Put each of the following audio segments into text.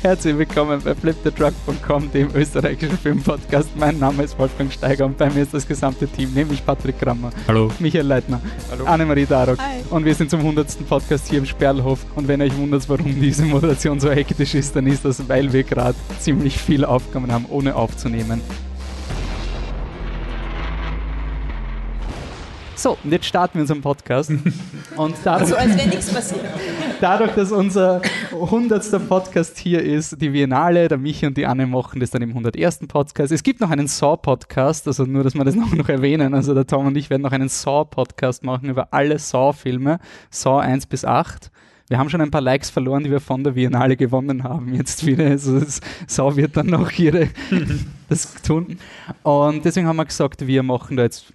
Herzlich willkommen bei flipthetruck.com, dem österreichischen Filmpodcast. Mein Name ist Wolfgang Steiger und bei mir ist das gesamte Team, nämlich Patrick Krammer, Hallo. Michael Leitner, Hallo. Annemarie Darok Hi. und wir sind zum 100. Podcast hier im Sperlhof. Und wenn ihr euch wundert, warum diese Moderation so hektisch ist, dann ist das, weil wir gerade ziemlich viel Aufgaben haben, ohne aufzunehmen. So, und jetzt starten wir unseren Podcast. Und So als wäre nichts passiert. Dadurch, dass unser 100. Podcast hier ist, die Biennale, der Michi und die Anne machen das dann im 101. Podcast. Es gibt noch einen Saw-Podcast, also nur, dass wir das noch, noch erwähnen. Also der Tom und ich werden noch einen Saw-Podcast machen über alle Saw-Filme, Saw 1 bis 8. Wir haben schon ein paar Likes verloren, die wir von der Biennale gewonnen haben. Jetzt wieder, also Saw wird dann noch ihre das tun. Und deswegen haben wir gesagt, wir machen da jetzt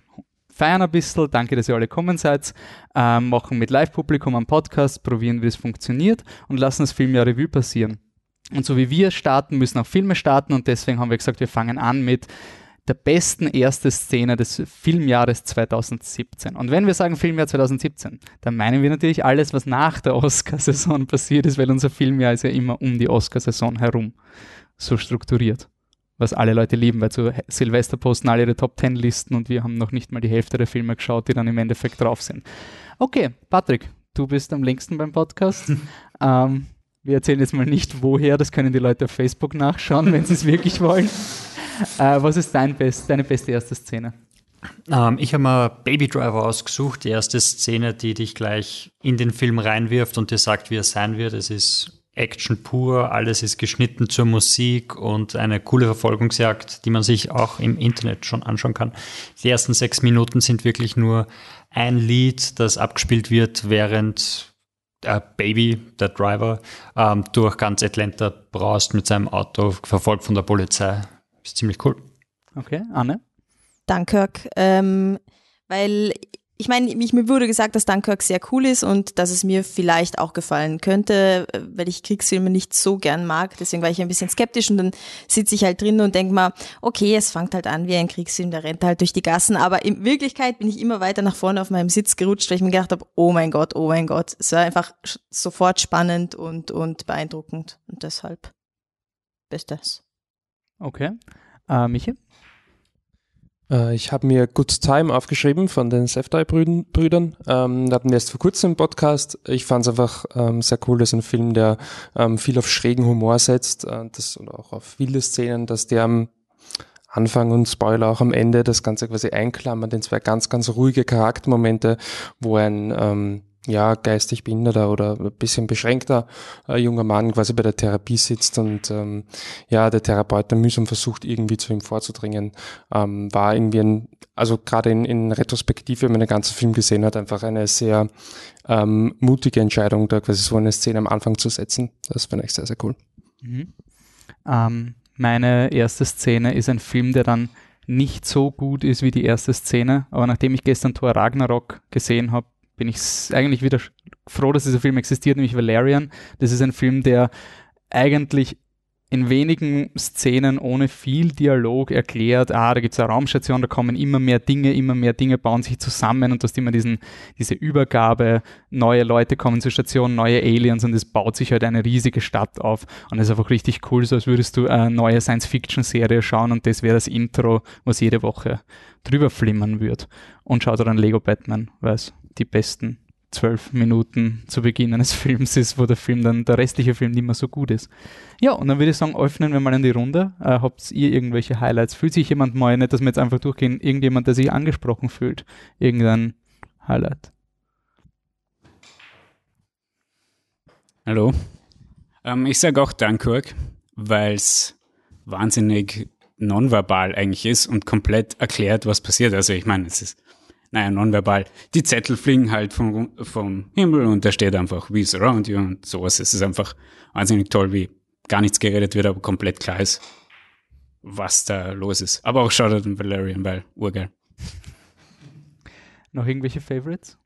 feiern ein bisschen. Danke, dass ihr alle gekommen seid. Ähm, machen mit Live-Publikum einen Podcast, probieren, wie es funktioniert und lassen das Filmjahr Revue passieren. Und so wie wir starten, müssen auch Filme starten und deswegen haben wir gesagt, wir fangen an mit der besten ersten Szene des Filmjahres 2017. Und wenn wir sagen Filmjahr 2017, dann meinen wir natürlich alles, was nach der Oscarsaison passiert ist, weil unser Filmjahr ist ja immer um die Oscarsaison herum so strukturiert was alle Leute lieben, weil zu Silvester posten alle ihre Top Ten Listen und wir haben noch nicht mal die Hälfte der Filme geschaut, die dann im Endeffekt drauf sind. Okay, Patrick, du bist am längsten beim Podcast. ähm, wir erzählen jetzt mal nicht woher, das können die Leute auf Facebook nachschauen, wenn sie es wirklich wollen. Äh, was ist dein best, deine beste erste Szene? Ähm, ich habe mir Baby Driver ausgesucht, die erste Szene, die dich gleich in den Film reinwirft und dir sagt, wie er sein wird. Es ist Action pur, alles ist geschnitten zur Musik und eine coole Verfolgungsjagd, die man sich auch im Internet schon anschauen kann. Die ersten sechs Minuten sind wirklich nur ein Lied, das abgespielt wird, während äh, Baby, der Driver, ähm, durch ganz Atlanta braust mit seinem Auto, verfolgt von der Polizei. Ist ziemlich cool. Okay, Anne? Dunkirk, ähm, weil ich meine, mir wurde gesagt, dass Dunkirk sehr cool ist und dass es mir vielleicht auch gefallen könnte, äh, weil ich Kriegsfilme nicht so gern mag. Deswegen war ich ein bisschen skeptisch und dann sitze ich halt drin und denke mal, okay, es fängt halt an wie ein Kriegsfilm, der rennt halt durch die Gassen. Aber in Wirklichkeit bin ich immer weiter nach vorne auf meinem Sitz gerutscht, weil ich mir gedacht habe, oh mein Gott, oh mein Gott. Es war einfach sofort spannend und, und beeindruckend. Und deshalb Bestes. Okay. Äh, Michi? Äh, Ich habe mir Good Time aufgeschrieben von den Safdie-Brüdern. Ähm, da hatten wir erst vor kurzem im Podcast. Ich fand es einfach ähm, sehr cool, dass ein Film, der ähm, viel auf schrägen Humor setzt äh, das, und auch auf wilde Szenen, dass der am Anfang und Spoiler auch am Ende das Ganze quasi einklammert in zwei ganz, ganz ruhige Charaktermomente, wo ein ähm, ja, geistig behinderter oder ein bisschen beschränkter äh, junger Mann quasi bei der Therapie sitzt und ähm, ja, der Therapeut dann mühsam versucht, irgendwie zu ihm vorzudringen ähm, war irgendwie ein, also gerade in, in Retrospektive, wenn man den ganzen Film gesehen hat, einfach eine sehr ähm, mutige Entscheidung, da quasi so eine Szene am Anfang zu setzen. Das finde ich sehr, sehr cool. Mhm. Ähm, meine erste Szene ist ein Film, der dann nicht so gut ist wie die erste Szene, aber nachdem ich gestern Thor Ragnarok gesehen habe, bin ich eigentlich wieder froh, dass dieser Film existiert, nämlich Valerian. Das ist ein Film, der eigentlich in wenigen Szenen ohne viel Dialog erklärt, ah, da gibt es eine Raumstation, da kommen immer mehr Dinge, immer mehr Dinge bauen sich zusammen und du hast immer diesen, diese Übergabe, neue Leute kommen zur Station, neue Aliens und es baut sich halt eine riesige Stadt auf und es ist einfach richtig cool, so als würdest du eine neue Science-Fiction-Serie schauen und das wäre das Intro, was jede Woche drüber flimmern wird. Und schaut dann Lego Batman, weil es die besten zwölf Minuten zu Beginn eines Films ist, wo der Film dann, der restliche Film nicht mehr so gut ist. Ja, und dann würde ich sagen, öffnen wir mal in die Runde. Äh, habt ihr irgendwelche Highlights? Fühlt sich jemand mal, nicht, dass wir jetzt einfach durchgehen, irgendjemand, der sich angesprochen fühlt? Irgendein Highlight? Hallo. Ähm, ich sage auch Dunkirk, weil es wahnsinnig nonverbal eigentlich ist und komplett erklärt, was passiert. Also ich meine, es ist, naja, nonverbal. Die Zettel fliegen halt vom, vom Himmel und da steht einfach, we surround you und sowas. Es ist einfach wahnsinnig toll, wie gar nichts geredet wird, aber komplett klar ist, was da los ist. Aber auch Shoutout an Valerian, weil urgeil. Noch irgendwelche Favorites?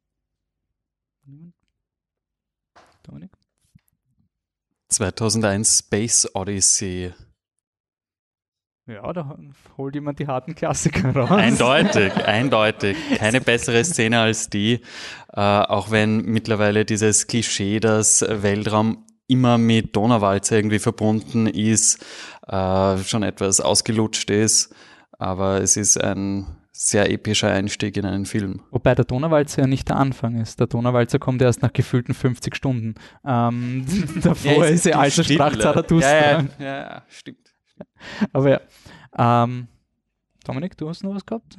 Dominik? 2001 Space Odyssey. Ja, da holt jemand die harten Klassiker raus. Eindeutig, eindeutig. Keine bessere Szene als die. Äh, auch wenn mittlerweile dieses Klischee, dass Weltraum immer mit Donauwalzer irgendwie verbunden ist, äh, schon etwas ausgelutscht ist, aber es ist ein sehr epischer Einstieg in einen Film. Wobei der Donauwalzer ja nicht der Anfang ist. Der Donauwalzer kommt erst nach gefühlten 50 Stunden. Ähm, davor es ist die die alte Stille. Sprach Zarathustra. Ja, ja, ja, ja, stimmt. Aber ja. Ähm, Dominik, du hast noch was gehabt?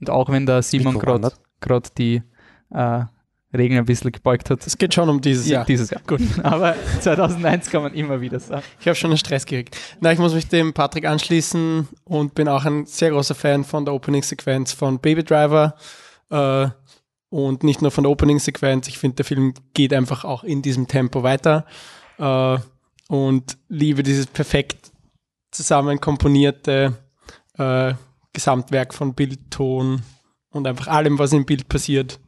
Und auch wenn der Simon gerade die äh, Regeln ein bisschen gebeugt hat. Es geht schon um dieses Jahr. Dieses Jahr. Gut. Aber 2001 kann man immer wieder sagen. Ich habe schon einen Stress gekriegt. Na, ich muss mich dem Patrick anschließen und bin auch ein sehr großer Fan von der Opening-Sequenz von Baby Driver. Äh, und nicht nur von der Opening-Sequenz. Ich finde, der Film geht einfach auch in diesem Tempo weiter. Äh, und liebe dieses perfekt zusammen komponierte äh, Gesamtwerk von Bild, Ton und einfach allem, was im Bild passiert.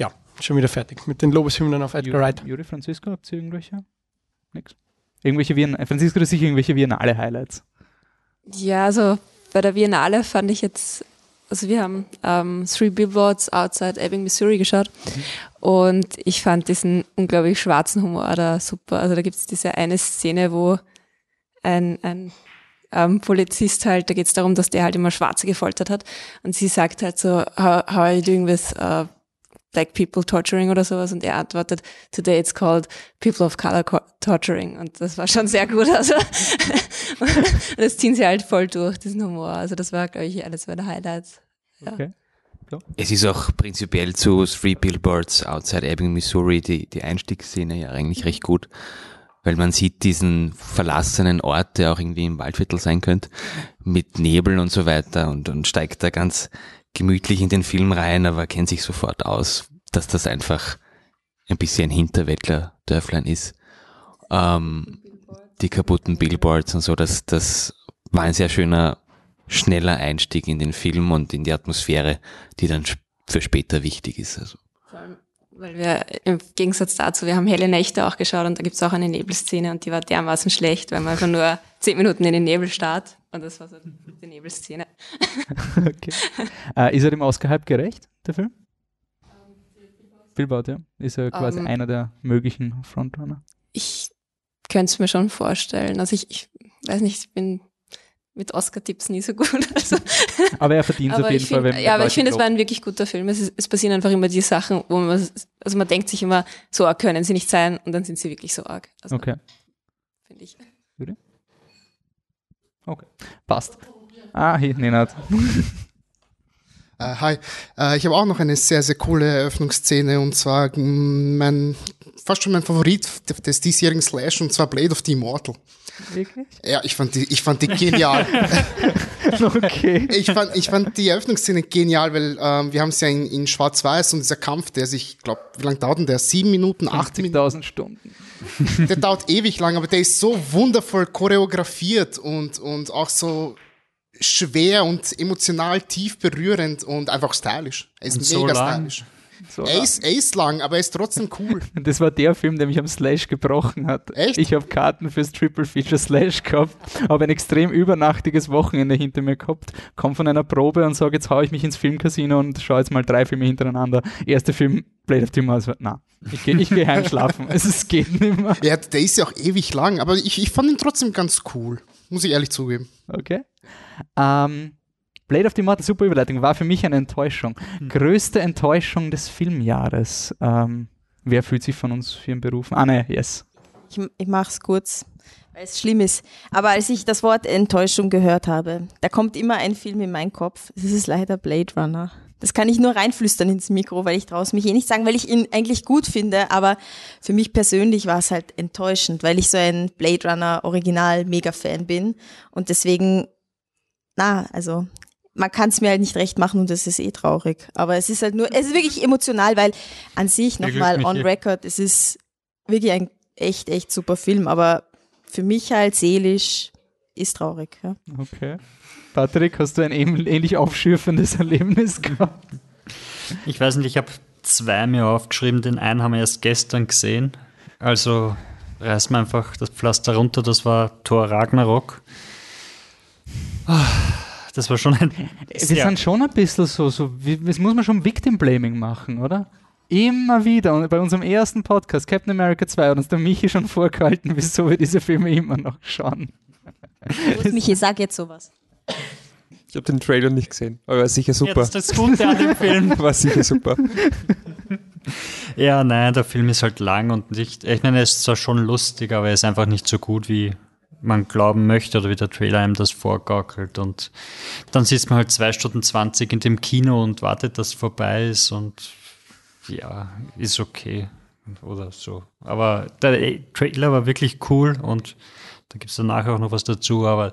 Ja, schon wieder fertig mit den Lobeshymnen auf Edgar Wright. Juri Francisco, habt ihr irgendwelche? Nix? Irgendwelche Vien Francisco, das sicher irgendwelche Biennale Highlights. Ja, also bei der Biennale fand ich jetzt, also wir haben ähm, Three Billboards Outside Ebbing, Missouri geschaut und ich fand diesen unglaublich schwarzen Humor da super. Also da gibt es diese eine Szene, wo ein, ein ähm, Polizist halt, da geht es darum, dass der halt immer Schwarze gefoltert hat und sie sagt halt so, how, how are you doing with uh, black people torturing oder sowas und er antwortet, today it's called people of color co- torturing und das war schon sehr gut. Also und das ziehen sie halt voll durch, diesen Humor. Also das war, glaube ich, eines meiner Highlights. Ja. Okay. Es ist auch prinzipiell zu Three Billboards Outside Ebbing, Missouri, die, die Einstiegsszene ja eigentlich recht gut, weil man sieht diesen verlassenen Ort, der auch irgendwie im Waldviertel sein könnte, mit Nebel und so weiter und, und steigt da ganz gemütlich in den Film rein, aber kennt sich sofort aus, dass das einfach ein bisschen ein Hinterwäldler-Dörflein ist. Ähm, die kaputten Billboards und so, das, das war ein sehr schöner, schneller Einstieg in den Film und in die Atmosphäre, die dann für später wichtig ist. Also. Vor allem, weil wir im Gegensatz dazu, wir haben Helle Nächte auch geschaut und da gibt's auch eine Nebelszene und die war dermaßen schlecht, weil man einfach nur zehn Minuten in den Nebel starrt und das war so die Nebelszene. okay. äh, ist er dem Oscar-Hype gerecht, der Film? Billboard, ja. Ist er quasi Ähm. einer der möglichen Frontrunner. Ich könnte es mir schon vorstellen. Also ich, ich weiß nicht, ich bin mit Oscar-Tipps nie so gut. Also, Aber er verdient es auf jeden Fall. find, wenn ja, aber ich finde, es war ein wirklich guter Film. Es, ist, es passieren einfach immer die Sachen, wo man, also man denkt sich immer, so arg können sie nicht sein und dann sind sie wirklich so arg. Also, Okay, finde ich. passt. Ah, hier, Nenad. Äh, hi, äh, ich habe auch noch eine sehr, sehr coole Eröffnungsszene und zwar mm, mein, fast schon mein Favorit des diesjährigen Slash und zwar Blade of the Immortal. Wirklich? Ja, ich fand die, ich fand die genial. Okay. ich, fand, ich fand die Eröffnungsszene genial, weil ähm, wir haben es ja in, in Schwarz-Weiß und dieser Kampf, der sich, ich glaube, wie lange dauert denn der? Sieben Minuten, acht Minuten? 80.000 Stunden. Der dauert ewig lang, aber der ist so wundervoll choreografiert und, und auch so schwer und emotional tief berührend und einfach stylisch. Er ist Und so mega lang. stylisch. So Er ist, er ist lang, aber er ist trotzdem cool. Das war der Film, der mich am Slash gebrochen hat. Echt? Ich habe Karten fürs Triple Feature Slash gehabt, habe ein extrem übernachtiges Wochenende hinter mir gehabt, komme von einer Probe und sage, jetzt hau ich mich ins Filmcasino und schaue jetzt mal drei Filme hintereinander. Erster Film, Blade of the Immortal, na, ich gehe geh heimschlafen. es ist- geht nicht mehr. Ja, der ist ja auch ewig lang, aber ich, ich fand ihn trotzdem ganz cool. Muss ich ehrlich zugeben. Okay. Ähm, Blade of the Immortal, super Überleitung, war für mich eine Enttäuschung. Größte Enttäuschung des Filmjahres. Ähm, wer fühlt sich von uns für einen Beruf? Ah, ne, yes. Ich, ich mache es kurz, weil es schlimm ist. Aber als ich das Wort Enttäuschung gehört habe, da kommt immer ein Film in meinen Kopf. Das ist leider Blade Runner. Das kann ich nur reinflüstern ins Mikro, weil ich traue mich eh nicht sagen, weil ich ihn eigentlich gut finde. Aber für mich persönlich war es halt enttäuschend, weil ich so ein Blade Runner Original Mega-Fan bin. Und deswegen, na, also man kann es mir halt nicht recht machen und das ist eh traurig. Aber es ist halt nur, es ist wirklich emotional, weil an sich nochmal on record, es ist wirklich ein echt, echt super Film, aber für mich halt seelisch ist traurig. Ja. Okay. Patrick, hast du ein ähn- ähnlich aufschürfendes Erlebnis gehabt? Ich weiß nicht, ich habe zwei mir aufgeschrieben, den einen haben wir erst gestern gesehen. Also reißen wir einfach das Pflaster runter, das war Thor Ragnarok. Das war schon ein Wir sind schon ein bisschen so, so das muss man schon Victim Blaming machen, oder? Immer wieder. Und bei unserem ersten Podcast, Captain America 2, hat uns der Michi schon vorgehalten, wieso wir diese Filme immer noch schauen. Los, Michi, sag jetzt sowas. Ich habe den Trailer nicht gesehen, aber war sicher Ja, super. das ist das Gute an dem Film. war sicher super. Ja, nein, der Film ist halt lang und nicht, ich meine, er ist zwar schon lustig, aber er ist einfach nicht so gut, wie man glauben möchte oder wie der Trailer einem das vorgaukelt. Und dann sitzt man halt zwei Stunden 20 in dem Kino und wartet, dass es vorbei ist und ja, ist okay oder so. Aber der Trailer war wirklich cool und da gibt es danach auch noch was dazu, aber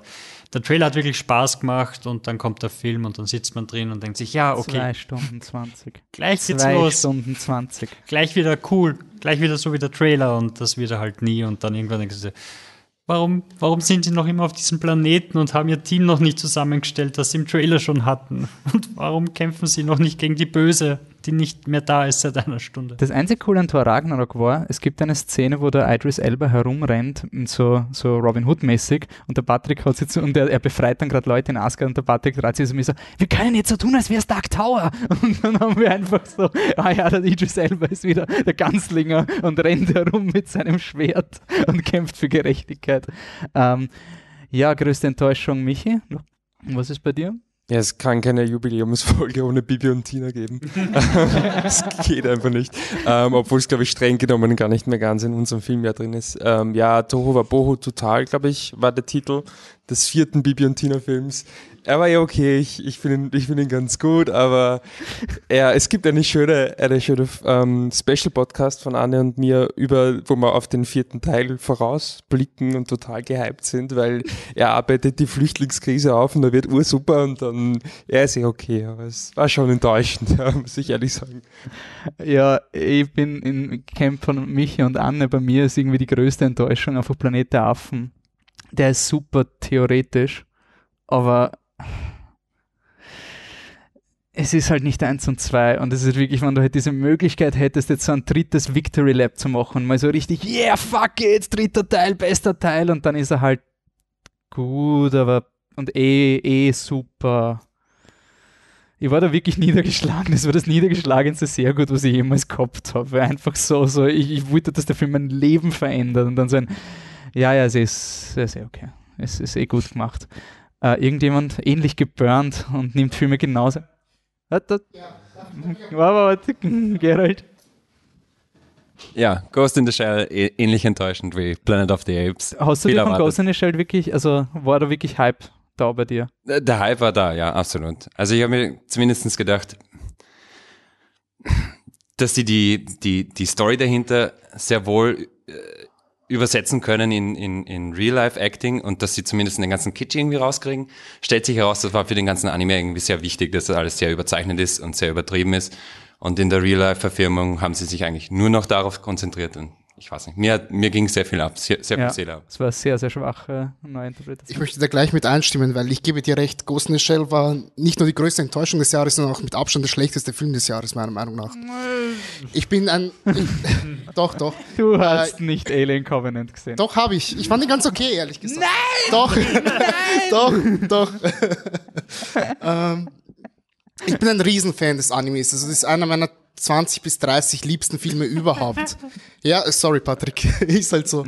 der Trailer hat wirklich Spaß gemacht und dann kommt der Film und dann sitzt man drin und denkt sich, ja, okay, Zwei Stunden 20. gleich geht's Zwei los Stunden 20. gleich wieder cool, gleich wieder so wie der Trailer und das wird er halt nie und dann irgendwann denkst du, warum, warum sind sie noch immer auf diesem Planeten und haben ihr Team noch nicht zusammengestellt, das sie im Trailer schon hatten? Und warum kämpfen sie noch nicht gegen die Böse, die nicht mehr da ist seit einer Stunde? Das einzige Coole an Thor Ragnarok war, es gibt eine Szene, wo der Idris Elba herumrennt, so, so Robin Hood-mäßig, und der Patrick hat sich zu, und er, er befreit dann gerade Leute in Asgard und der Patrick dreht sich zu mir so, wir können jetzt so tun, als wäre es Dark Tower. Und dann haben wir einfach so, ah ja, der Idris Elba ist wieder der Ganzlinger und rennt herum mit seinem Schwert und kämpft für Gerechtigkeit. Ähm, ja, größte Enttäuschung, Michi. Was ist bei dir? Ja, es kann keine Jubiläumsfolge ohne Bibi und Tina geben. Es geht einfach nicht. Ähm, Obwohl es, glaube ich, streng genommen gar nicht mehr ganz in unserem Filmjahr drin ist. Ähm, ja, Toho Wabohu Total, glaube ich, war der Titel des vierten Bibi und Tina Films. Er war ja okay, ich, ich finde ihn, find ihn ganz gut, aber ja, es gibt eine schöne, eine schöne ähm, Special-Podcast von Anne und mir, über, wo wir auf den vierten Teil vorausblicken und total gehypt sind, weil er arbeitet die Flüchtlingskrise auf und er wird ursuper und dann, er ist eh okay, aber es war schon enttäuschend, ja, muss ich ehrlich sagen. Ja, ich bin im Camp von Michi und Anne. Bei mir ist irgendwie die größte Enttäuschung einfach Planet der Affen. Der ist super theoretisch, aber es ist halt nicht eins und zwei. Und es ist wirklich, wenn du halt diese Möglichkeit hättest, jetzt so ein drittes Victory Lab zu machen, mal so richtig, yeah, fuck it, dritter Teil, bester Teil, und dann ist er halt gut, aber und eh, eh super. Ich war da wirklich niedergeschlagen. Das war das niedergeschlagenste sehr gut, was ich jemals gehabt habe. Einfach so, so, ich, ich wollte, dass der Film mein Leben verändert und dann so ein, ja, ja, es ist, ist eh okay. Es ist eh gut gemacht. Äh, irgendjemand ähnlich geburnt und nimmt Filme genauso. Warte, Gerald. Ja, Ghost in the Shell eh- ähnlich enttäuschend wie Planet of the Apes. Hast du Viel dir von erwartet. Ghost in the Shell wirklich, also war da wirklich Hype da bei dir? Äh, Der Hype war da, ja, absolut. Also ich habe mir zumindest gedacht, dass die, die die die Story dahinter sehr wohl übersetzen können in, in, in Real-Life-Acting und dass sie zumindest den ganzen Kitsch irgendwie rauskriegen. Stellt sich heraus, das war für den ganzen Anime irgendwie sehr wichtig, dass das alles sehr überzeichnet ist und sehr übertrieben ist. Und in der Real-Life-Verfilmung haben sie sich eigentlich nur noch darauf konzentriert. Und ich weiß nicht, mir, mir ging sehr viel ab, sehr, sehr viel Ja, Seele ab. es war eine sehr, sehr schwache Neuinterpretation. Ich möchte da gleich mit einstimmen, weil ich gebe dir recht, Ghost in the Shell war nicht nur die größte Enttäuschung des Jahres, sondern auch mit Abstand der schlechteste Film des Jahres, meiner Meinung nach. Ich bin ein... Doch, doch. Du hast nicht Alien Covenant gesehen. Doch, habe ich. Ich fand ihn ganz okay, ehrlich gesagt. Nein! Doch, doch, doch. ähm, ich bin ein Riesenfan des Animes. Also das ist einer meiner 20 bis 30 liebsten Filme überhaupt. Ja, sorry, Patrick. ist halt so.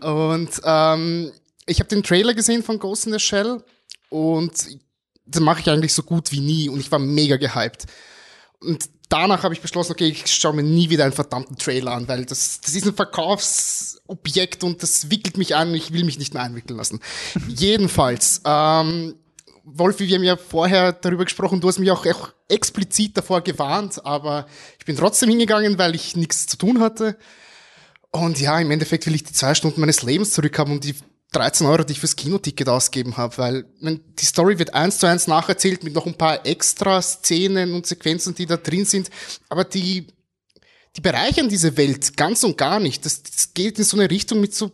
Und ähm, ich habe den Trailer gesehen von Ghost in the Shell und das mache ich eigentlich so gut wie nie und ich war mega gehypt. Und danach habe ich beschlossen, okay, ich schaue mir nie wieder einen verdammten Trailer an, weil das, das ist ein Verkaufsobjekt und das wickelt mich an und ich will mich nicht mehr einwickeln lassen. Jedenfalls, ähm, Wolfi, wir haben ja vorher darüber gesprochen, du hast mich auch, auch explizit davor gewarnt, aber ich bin trotzdem hingegangen, weil ich nichts zu tun hatte. Und ja, im Endeffekt will ich die zwei Stunden meines Lebens zurückhaben und die 13 Euro, die ich fürs Kinoticket ausgeben habe, weil wenn die Story wird eins zu eins nacherzählt mit noch ein paar extra Szenen und Sequenzen, die da drin sind, aber die, die bereichern diese Welt ganz und gar nicht. Das, das geht in so eine Richtung mit so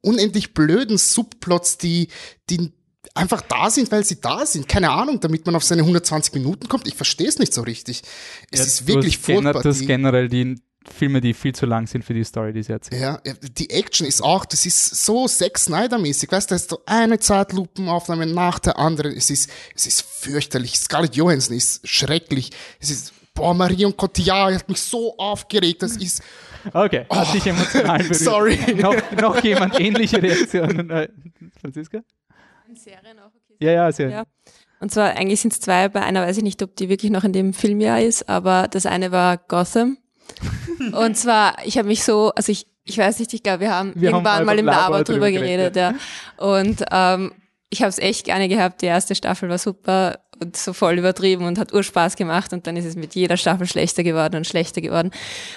unendlich blöden Subplots, die, die einfach da sind, weil sie da sind. Keine Ahnung, damit man auf seine 120 Minuten kommt. Ich verstehe es nicht so richtig. Es Ja, ist du wirklich hast furchtbar. Du hast Die- generell die Filme, die viel zu lang sind für die Story, die sie erzählen. Ja, die Action ist auch, das ist so Zack Snyder-mäßig, weißt du, da ist so eine Zeitlupenaufnahme nach der anderen. Es ist, es ist fürchterlich. Scarlett Johansson ist schrecklich. Es ist boah, Marion Cotillard hat mich so aufgeregt. Das ist, Okay, hat dich emotional berührt. sorry. noch, noch jemand ähnliche Reaktionen? Äh, Franziska? Serien auch okay. Ja, ja, sehr. Ja. Und zwar eigentlich sind es zwei, bei einer weiß ich nicht, ob die wirklich noch in dem Filmjahr ist, aber das eine war Gotham. Und zwar, ich habe mich so, also ich, ich weiß nicht, ich glaube, wir haben Wir haben irgendwann mal einfach im Labor drüber geredet, ja. Und ähm, ich habe es echt gerne gehabt. Die erste Staffel war super und so voll übertrieben und hat Urspaß gemacht und dann ist es mit jeder Staffel schlechter geworden und schlechter geworden.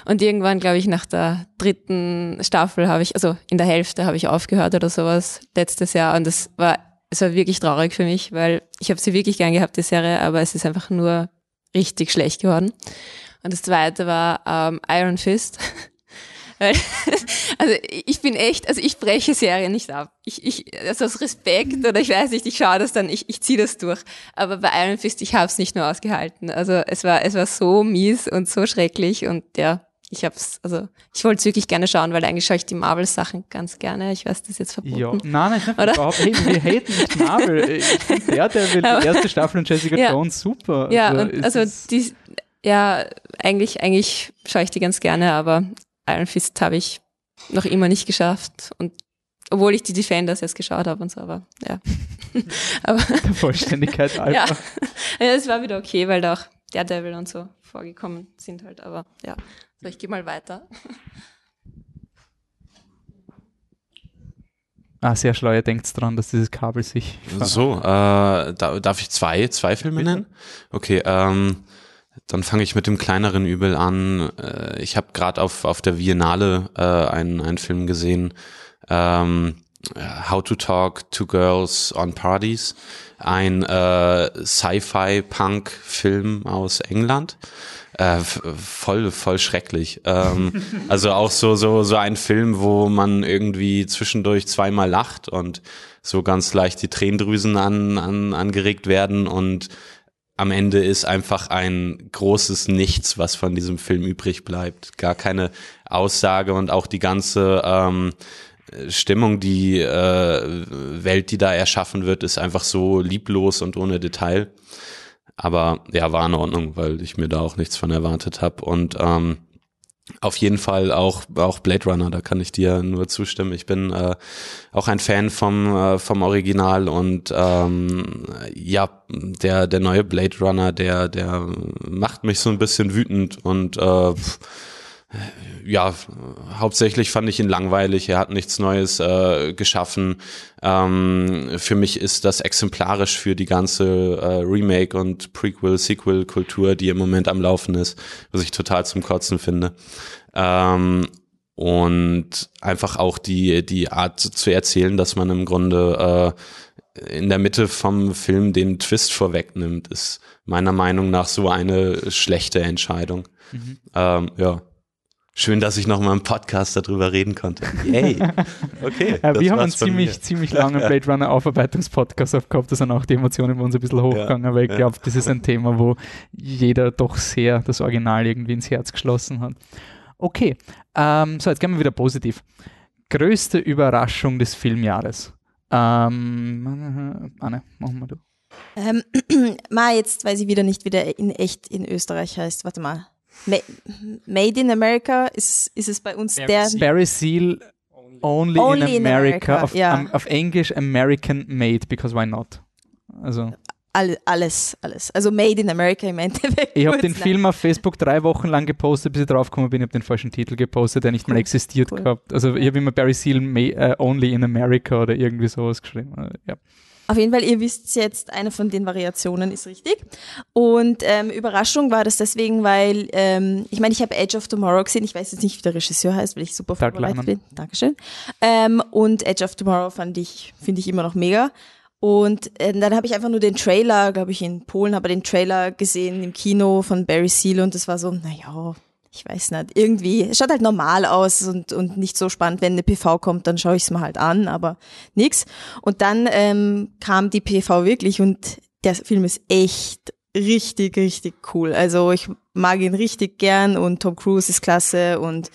Und irgendwann, glaube ich, nach der dritten Staffel habe ich, also in der Hälfte habe ich aufgehört oder sowas letztes Jahr und das war, es war wirklich traurig für mich, weil ich habe sie wirklich gern gehabt, die Serie, aber es ist einfach nur richtig schlecht geworden. Und das zweite war ähm, Iron Fist. Also ich bin echt, also ich breche Serien nicht ab. Ich, ich, also aus Respekt oder ich weiß nicht, ich schaue das dann, ich, ich ziehe das durch. Aber bei Iron Fist, ich habe es nicht nur ausgehalten. Also es war, es war so mies und so schrecklich und ja, ich hab's, also ich wollte es wirklich gerne schauen, weil eigentlich schaue ich die Marvel-Sachen ganz gerne. Ich weiß, das ist jetzt verboten. Ja, nein, nein, nein Oder? überhaupt hey, wir haten nicht Marvel. Ich finde Daredevil, die erste Staffel und Jessica Ja. Jones super. Ja, Also, und also die, ja, eigentlich, eigentlich schaue ich die ganz gerne, aber Iron Fist habe ich noch immer nicht geschafft. Und obwohl ich die Defenders jetzt geschaut habe und so, aber ja. aber der Vollständigkeit halber. ja. ja, es war wieder okay, weil da auch Daredevil und so vorgekommen sind halt, aber ja. So, ich gehe mal weiter. Ah, sehr schlau, ihr denkt dran, dass dieses Kabel sich. So, äh, da, darf ich zwei, zwei Filme nennen? Okay, ähm, dann fange ich mit dem kleineren Übel an. Äh, ich habe gerade auf, auf der Biennale äh, einen, einen Film gesehen, ähm, How to Talk to Girls on Parties, ein äh, Sci-Fi-Punk-Film aus England. Äh, voll, voll schrecklich. Ähm, also auch so, so, so ein Film, wo man irgendwie zwischendurch zweimal lacht und so ganz leicht die Tränendrüsen an, an, angeregt werden und am Ende ist einfach ein großes Nichts, was von diesem Film übrig bleibt. Gar keine Aussage und auch die ganze ähm, Stimmung, die äh, Welt, die da erschaffen wird, ist einfach so lieblos und ohne Detail. Aber ja, war in Ordnung, weil ich mir da auch nichts von erwartet habe. Und ähm, auf jeden Fall auch, auch Blade Runner, da kann ich dir nur zustimmen. Ich bin äh, auch ein Fan vom, äh, vom Original und ähm, ja, der, der neue Blade Runner, der, der macht mich so ein bisschen wütend und äh, pff, ja, hauptsächlich fand ich ihn langweilig. Er hat nichts Neues äh, geschaffen. Ähm, für mich ist das exemplarisch für die ganze äh, Remake- und Prequel-Sequel-Kultur, die im Moment am Laufen ist, was ich total zum Kotzen finde. Ähm, und einfach auch die, die Art zu erzählen, dass man im Grunde äh, in der Mitte vom Film den Twist vorwegnimmt, ist meiner Meinung nach so eine schlechte Entscheidung. Mhm. Ähm, ja. Schön, dass ich noch mal im Podcast darüber reden konnte. Yay. Okay. Ja, das wir haben einen ziemlich, ziemlich langen Blade Runner Aufarbeitungspodcast aufgehabt, da sind auch die Emotionen bei uns ein bisschen hochgegangen, weil ich ja. glaube, das ist ein Thema, wo jeder doch sehr das Original irgendwie ins Herz geschlossen hat. Okay, ähm, so jetzt gehen wir wieder positiv. Größte Überraschung des Filmjahres. Ähm, Anne, machen wir du. Ähm, Ma, jetzt weiß ich wieder nicht, wie der in echt in Österreich heißt. Warte mal. Ma Made in America ist, ist es bei uns der. Barry Seal Only, Only in in America. America, auf, ja. am- auf Englisch American Made, because why not? Also, All, alles, alles. Also Made in America im Endeffekt. ich habe den nein. Film auf Facebook drei Wochen lang gepostet, bis ich draufgekommen bin, ich habe den falschen Titel gepostet, der nicht mal Cool, existiert cool. gehabt. Also ich habe immer Barry Seal Ma äh, Only in America oder irgendwie sowas geschrieben. Ja. Auf jeden Fall, ihr wisst jetzt, eine von den Variationen ist richtig. Und ähm, Überraschung war das deswegen, weil, ähm, ich meine, ich habe Edge of Tomorrow gesehen. Ich weiß jetzt nicht, wie der Regisseur heißt, weil ich super Doug vorbereitet Liman. bin. Dankeschön. Ähm, und Edge of Tomorrow fand ich, finde ich immer noch mega. Und ähm, dann habe ich einfach nur den Trailer, glaube ich, in Polen, habe den Trailer gesehen im Kino von Barry Seal und das war so, naja, ich weiß nicht, irgendwie, es schaut halt normal aus und, und nicht so spannend, wenn eine PV kommt, dann schaue ich es mir halt an, aber nix. Und dann ähm, kam die PV wirklich und der Film ist echt richtig, richtig cool. Also ich mag ihn richtig gern und Tom Cruise ist klasse und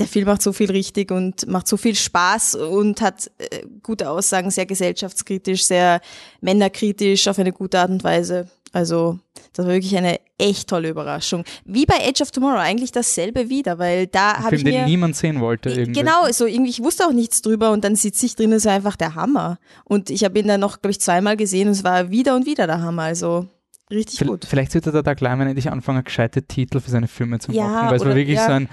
der Film macht so viel richtig und macht so viel Spaß und hat äh, gute Aussagen, sehr gesellschaftskritisch, sehr männerkritisch auf eine gute Art und Weise. Also das war wirklich eine echt tolle Überraschung. Wie bei Edge of Tomorrow, eigentlich dasselbe wieder, weil da habe ich Film, den niemand sehen wollte. Irgendwie. Genau, so irgendwie, ich wusste auch nichts drüber und dann sitze ich drin, es war einfach der Hammer. Und ich habe ihn dann noch, glaube ich, zweimal gesehen und es war wieder und wieder der Hammer. Also richtig V- gut. Vielleicht sollte der Doug Lyman endlich anfangen, gescheite Titel für seine Filme zu Ja, machen, weil es war wirklich ja. so ein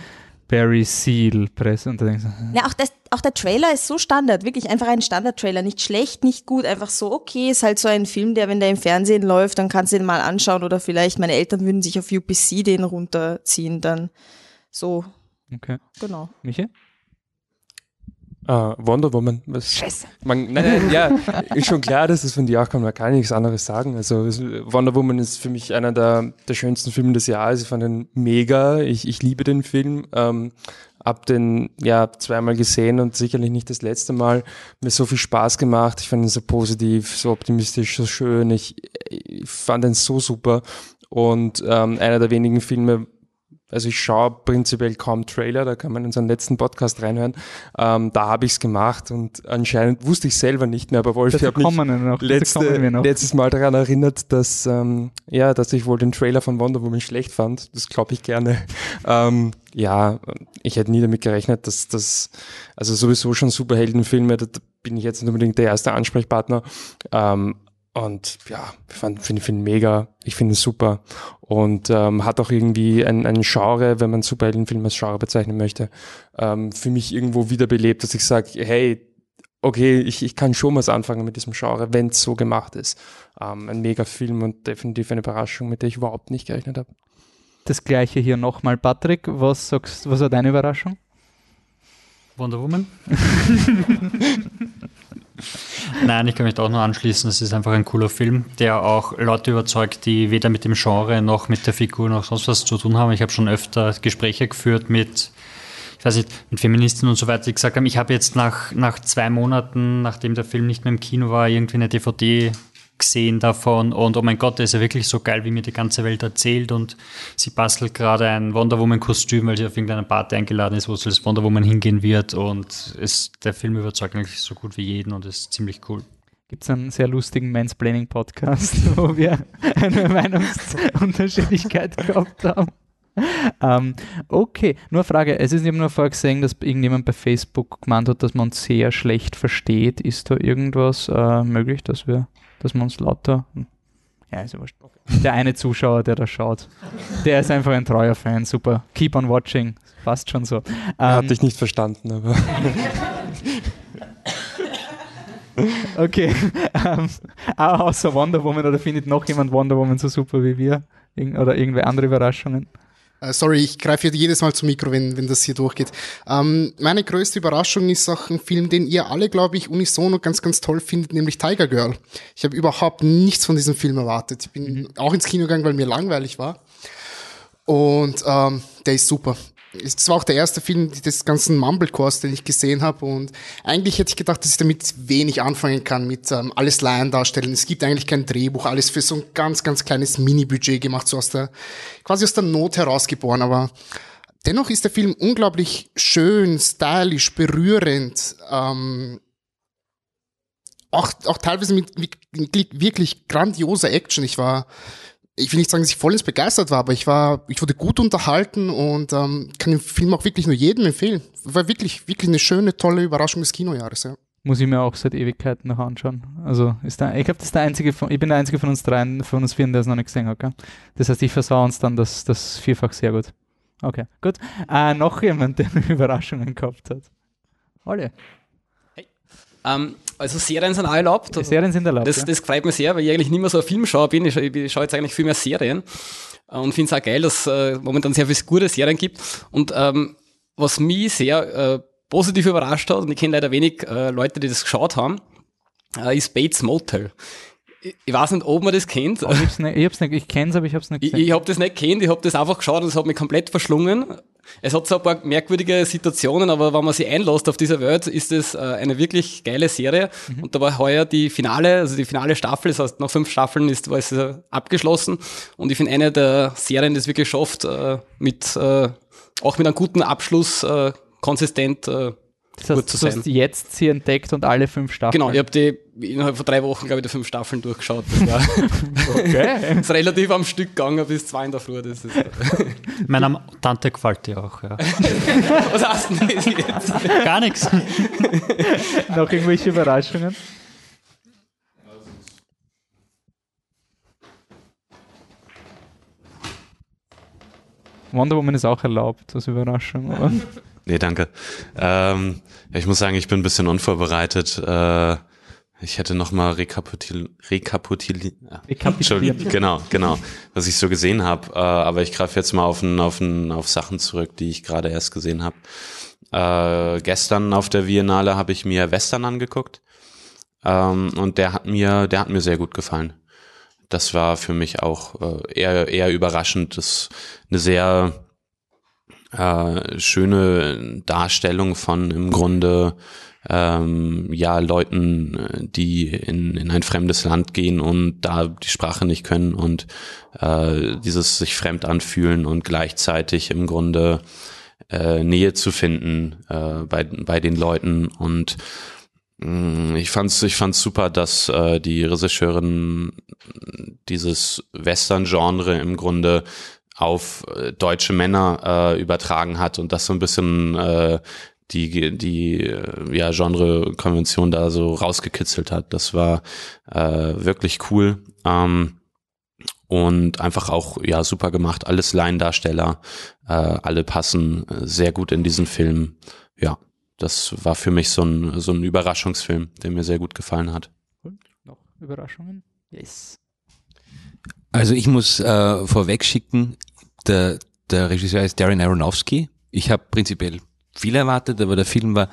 Barry Seal Presse und da denkst du, Ja, auch, das, auch der Trailer ist so Standard, wirklich einfach ein Standard-Trailer. Nicht schlecht, nicht gut, einfach so, okay, ist halt so ein Film, der, wenn der im Fernsehen läuft, dann kannst du den mal anschauen oder vielleicht meine Eltern würden sich auf UPC den runterziehen, dann so, okay. genau. Michi? Äh, Wonder Woman. Was, Scheiße. Man, nein, nein, ja, ist schon klar, dass es von dir auch kommt, man kann nichts anderes sagen. Also Wonder Woman ist für mich einer der, der schönsten Filme des Jahres. Ich fand ihn mega. Ich, ich liebe den Film. Ähm, hab den ja zweimal gesehen und sicherlich nicht das letzte Mal. Mir so viel Spaß gemacht. Ich fand ihn so positiv, so optimistisch, so schön. Ich, ich fand ihn so super. Und ähm, einer der wenigen Filme, also ich schaue prinzipiell kaum Trailer, da kann man in unseren letzten Podcast reinhören. Ähm, da habe ich es gemacht und anscheinend wusste ich selber nicht mehr, aber Wolf, ich habe mich letzte, letztes Mal daran erinnert, dass ähm, ja, dass ich wohl den Trailer von Wonder Woman schlecht fand. Das glaube ich gerne. Ähm, ja, ich hätte nie damit gerechnet, dass das also sowieso schon Superheldenfilme, da da bin ich jetzt nicht unbedingt der erste Ansprechpartner. Ähm, und ja, ich fand- finde find ihn mega, ich finde es super und ähm, hat auch irgendwie ein, ein Genre, wenn man Superheldenfilm als Genre bezeichnen möchte, ähm, für mich irgendwo wiederbelebt, dass ich sage, hey, okay, ich, ich kann schon was anfangen mit diesem Genre, wenn es so gemacht ist. Ähm, ein mega Film und definitiv eine Überraschung, mit der ich überhaupt nicht gerechnet habe. Das gleiche hier nochmal. Patrick, was sagst was war deine Überraschung? Wonder Woman? Nein, ich kann mich da auch nur anschließen. Es ist einfach ein cooler Film, der auch Leute überzeugt, die weder mit dem Genre noch mit der Figur noch sonst was zu tun haben. Ich habe schon öfter Gespräche geführt mit, ich weiß nicht, mit Feministen und so weiter, die gesagt haben, ich habe jetzt nach, nach zwei Monaten, nachdem der Film nicht mehr im Kino war, irgendwie eine DVD gesehen davon und oh mein Gott, der ist ja wirklich so geil, wie mir die ganze Welt erzählt und sie bastelt gerade ein Wonder Woman Kostüm, weil sie auf irgendeiner Party eingeladen ist, wo sie als Wonder Woman hingehen wird und es, der Film überzeugt eigentlich so gut wie jeden und ist ziemlich cool. Gibt es einen sehr lustigen Mansplaining-Podcast, wo wir eine Meinungsunterschiedlichkeit gehabt haben. Ähm, okay, nur eine Frage. Es ist eben nur vorher gesehen, dass irgendjemand bei Facebook gemeint hat, dass man uns sehr schlecht versteht. Ist da irgendwas äh, möglich, dass wir, dass man uns lauter. Ja, ist ja wurscht. Der eine Zuschauer, der da schaut, der ist einfach ein treuer Fan. Super. Keep on watching. Fast schon so. Er hat Ähm, dich nicht verstanden, aber Okay. ähm, außer Wonder Woman oder findet noch jemand Wonder Woman so super wie wir? Irgend oder irgendwelche andere Überraschungen? Äh, sorry, ich greife jedes Mal zum Mikro, wenn, wenn das hier durchgeht. Ähm, meine größte Überraschung ist auch ein Film, den ihr alle, glaube ich, unisono ganz, ganz toll findet, nämlich Tiger Girl. Ich habe überhaupt nichts von diesem Film erwartet. Ich bin auch ins Kino gegangen, weil mir langweilig war. Und ähm, der ist super. Es war auch der erste Film des ganzen Mumblecores, den ich gesehen habe. Und eigentlich hätte ich gedacht, dass ich damit wenig anfangen kann, mit ähm, alles Laien darstellen. Es gibt eigentlich kein Drehbuch, alles für so ein ganz, ganz kleines Mini-Budget gemacht, so aus der, quasi aus der Not herausgeboren. Aber dennoch ist der Film unglaublich schön, stylisch, berührend. Ähm, auch, auch teilweise mit, mit wirklich grandioser Action. Ich war, ich will nicht sagen, dass ich vollends begeistert war, aber ich war, ich wurde gut unterhalten und ähm, kann den Film auch wirklich nur jedem empfehlen. War wirklich, wirklich eine schöne, tolle Überraschung des Kinojahres, ja. Muss ich mir auch seit Ewigkeiten noch anschauen. Also ist der, ich glaube, das ist der einzige von, ich bin der einzige von uns dreien, von uns vieren, der es noch nicht gesehen hat. Gell? Das heißt, ich versau uns dann das, das vierfach sehr gut. Okay, gut. Äh, noch jemand, der Überraschungen gehabt hat. Alle. Ähm, also Serien sind auch erlaubt. Serien sind erlaubt. Das, ja. das freut mich sehr, weil ich eigentlich nicht mehr so ein Filmschauer bin. Ich, ich schaue jetzt eigentlich viel mehr Serien und finde es auch geil, dass äh, momentan sehr viele gute Serien gibt. Und ähm, was mich sehr äh, positiv überrascht hat, und ich kenne leider wenig äh, Leute, die das geschaut haben, äh, ist Bates Motel. Ich, ich weiß nicht, ob man das kennt. ich hab's nicht, ich, hab's nicht, ich kenn's, aber ich hab's nicht Ich, gesehen. ich habe das nicht kennt, ich habe das einfach geschaut und es hat mich komplett verschlungen. Es hat so ein paar merkwürdige Situationen, aber wenn man sich einlässt auf dieser Welt, ist es äh, eine wirklich geile Serie. Und da war heuer die Finale, also die finale Staffel, das heißt nach fünf Staffeln ist, war es äh, abgeschlossen. Und ich finde eine der Serien, die es wirklich schafft, äh, mit auch mit einem guten Abschluss konsistent das gut heißt, zu du sein. hast jetzt sie entdeckt und alle fünf Staffeln. Genau, ich habe die innerhalb von drei Wochen, glaube ich, die fünf Staffeln durchgeschaut. Das war Okay. ist relativ am Stück gegangen bis zwei in der Früh. Das ist, Meiner Tante gefällt dir auch, ja. was hast du denn jetzt? Gar nichts. Noch irgendwelche Überraschungen? Wonder Woman ist auch erlaubt, als Überraschung, oder? Nee, danke. Ähm, ich muss sagen, ich bin ein bisschen unvorbereitet. Äh, ich hätte noch mal rekapitul rekapitul ja. Rekapitulieren. Entschuldigung, genau, genau, was ich so gesehen habe. Äh, aber ich greife jetzt mal auf, n, auf, n, auf Sachen zurück, die ich gerade erst gesehen habe. Äh, gestern auf der Biennale habe ich mir Western angeguckt ähm, und der hat mir, der hat mir sehr gut gefallen. Das war für mich auch äh, eher, eher überraschend. Das ist eine sehr äh, schöne Darstellung von im Grunde ähm, ja Leuten, äh, die in, in ein fremdes Land gehen und da die Sprache nicht können und äh, dieses sich fremd anfühlen und gleichzeitig im Grunde äh, Nähe zu finden äh, bei, bei den Leuten. Und mh, ich fand's, ich fand's super, dass äh, die Regisseurin dieses Western-Genre im Grunde auf äh, deutsche Männer äh, übertragen hat und das so ein bisschen äh, die die äh, ja Genre-Konvention da so rausgekitzelt hat. Das war äh, wirklich cool. Ähm, und einfach auch ja super gemacht. Alles Laiendarsteller, äh, alle passen äh, sehr gut in diesen Film. Ja, das war für mich so ein so ein Überraschungsfilm, der mir sehr gut gefallen hat. Noch Überraschungen? Yes. Also ich muss äh, vorweg schicken, der, der Regisseur ist Darren Aronofsky. Ich habe prinzipiell viel erwartet, aber der Film war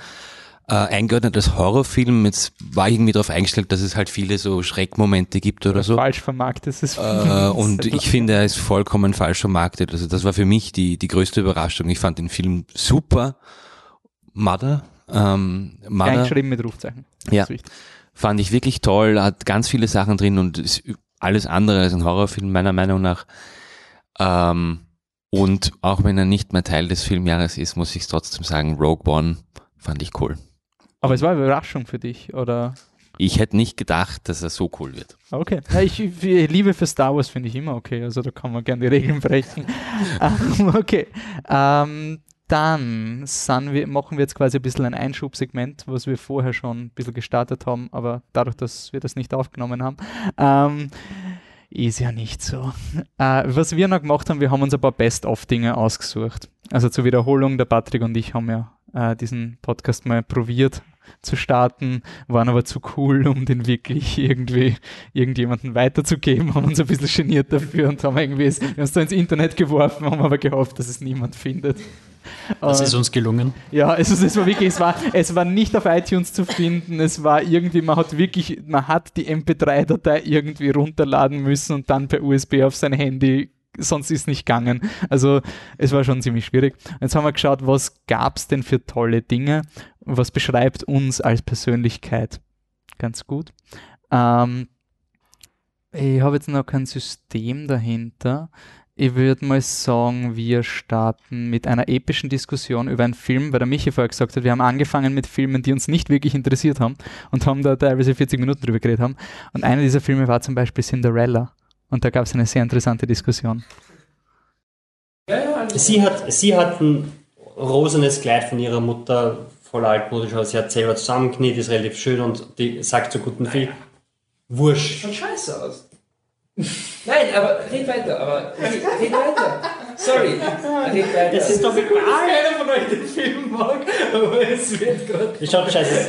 äh, eingeordnet als Horrorfilm. Jetzt war ich irgendwie darauf eingestellt, dass es halt viele so Schreckmomente gibt oder so. Falsch vermarktet ist es. Äh, und ich finde, er ist vollkommen falsch vermarktet. Also das war für mich die, die größte Überraschung. Ich fand den Film super. Mother, ähm, Mother Eingeschrieben mit Rufzeichen. Ja. fand ich wirklich toll, hat ganz viele Sachen drin und ist alles andere als ein Horrorfilm meiner Meinung nach. Ähm, und auch wenn er nicht mehr Teil des Filmjahres ist, muss ich trotzdem sagen, Rogue One fand ich cool. Aber es war eine Überraschung für dich, oder? Ich hätte nicht gedacht, dass er so cool wird. Okay. Ja, ich, Liebe für Star Wars finde ich immer okay. Also da kann man gerne die Regeln brechen. Ähm, okay. Ähm, dann wir, machen wir jetzt quasi ein bisschen ein Einschubsegment, was wir vorher schon ein bisschen gestartet haben, aber dadurch, dass wir das nicht aufgenommen haben, ähm, ist ja nicht so. Äh, was wir noch gemacht haben, wir haben uns ein paar Best-of-Dinge ausgesucht. Also zur Wiederholung, der Patrick und ich haben ja äh, diesen Podcast mal probiert zu starten, waren aber zu cool, um den wirklich irgendwie irgendjemanden weiterzugeben, haben uns ein bisschen geniert dafür und haben irgendwie, es- wir haben es da ins Internet geworfen, haben aber gehofft, dass es niemand findet. Das ist uns gelungen. ja, es, ist- es war wirklich, es war, es war nicht auf iTunes zu finden, es war irgendwie, man hat wirklich, man hat die MP3-Datei irgendwie runterladen müssen und dann per USB auf sein Handy, sonst ist nicht gegangen. Also es war schon ziemlich schwierig. Jetzt haben wir geschaut, was gab es denn für tolle Dinge, was beschreibt uns als Persönlichkeit ganz gut. Ähm, ich habe jetzt noch kein System dahinter. Ich würde mal sagen, wir starten mit einer epischen Diskussion über einen Film, weil der Michi vorher gesagt hat, wir haben angefangen mit Filmen, die uns nicht wirklich interessiert haben und haben da teilweise 40 Minuten drüber geredet haben. Und einer dieser Filme war zum Beispiel Cinderella. Und da gab es eine sehr interessante Diskussion. Sie hat, sie hat ein rosanes Kleid von ihrer Mutter, voll altmodisch, aber sie hat selber zusammengenäht, ist relativ schön und die sagt zu guten Film, wurscht. Schaut scheiße aus. Nein, aber red weiter, aber red, red weiter. Sorry, red weiter. Das ist doch egal. Keiner von euch den Film mag, aber es wird gerade. Schaut scheiße.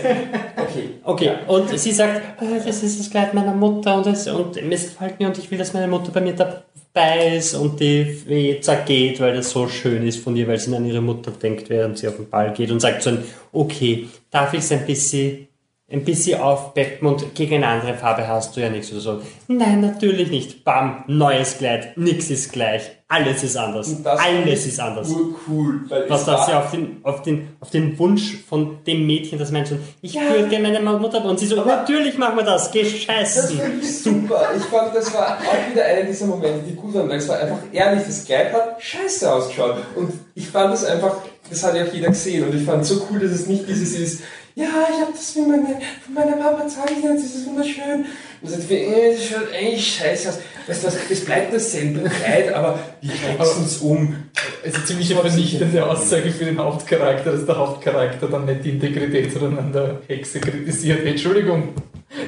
Okay. Okay, und sie sagt, "Ah, das ist das Kleid meiner Mutter und, es, und es gefällt mir und ich will, dass meine Mutter bei mir dabei ist und die wie zergeht, weil das so schön ist von ihr, weil sie an ihre Mutter denkt, während sie auf den Ball geht und sagt so, ein, okay, darf ich es ein bisschen, ein bisschen aufpeppen und gegen eine andere Farbe hast du ja nichts oder so. Nein, natürlich nicht. Bam, neues Kleid, nix ist gleich, alles ist anders, alles ist anders. Cool, weil Was das ja auf den, auf, den, auf den Wunsch von dem Mädchen, das so, ich würde gerne meine Mutter, und sie so, natürlich machen wir das, geh Das finde ich super. Ich fand, das war auch wieder einer dieser Momente, die gut waren, weil es war einfach ehrlich, das Kleid hat scheiße ausgeschaut. Und ich fand das einfach, das hat ja auch jeder gesehen. Und ich fand es so cool, dass es nicht dieses ist, ja, ich habe das von meiner, von meiner Mama zeichnen, das ist wunderschön. Und sagt, äh, das schaut eigentlich scheiße aus. Weißt du was, es bleibt dasselbe Kleid, aber die wechseln es um. Es ist ziemlich eine vernichtende Aussage für den Hauptcharakter, dass der Hauptcharakter dann nicht die Integrität, sondern an der Hexe kritisiert. Entschuldigung,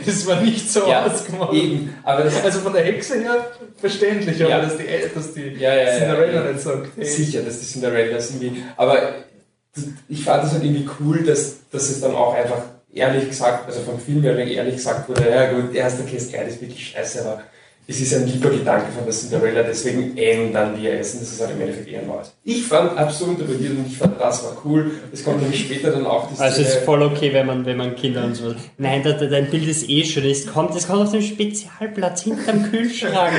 das war nicht so Ja, ausgemacht. eben. Aber das- also von der Hexe her verständlich, aber Ja. dass die, dass die ja, ja, Cinderella ja, ja. nicht sagt. Hey. Sicher, dass die Cinderellas irgendwie. Aber ich fand das halt irgendwie cool, dass, dass es dann auch einfach ehrlich gesagt, also vom Film her ehrlich gesagt wurde, ja gut, der erste Kleid ist wirklich scheiße, aber es ist ein lieber Gedanke von der Cinderella, deswegen ändern wir es und das ist halt im Endeffekt Ehrenwort. Ich fand absolut überdiert und ich fand, das war cool. Es kommt nämlich später dann auch die Also es ist voll okay, wenn man, wenn man Kinder und so. Nein, da, da, dein Bild ist eh schön. Es kommt, es kommt auf dem Spezialplatz hinterm Kühlschrank.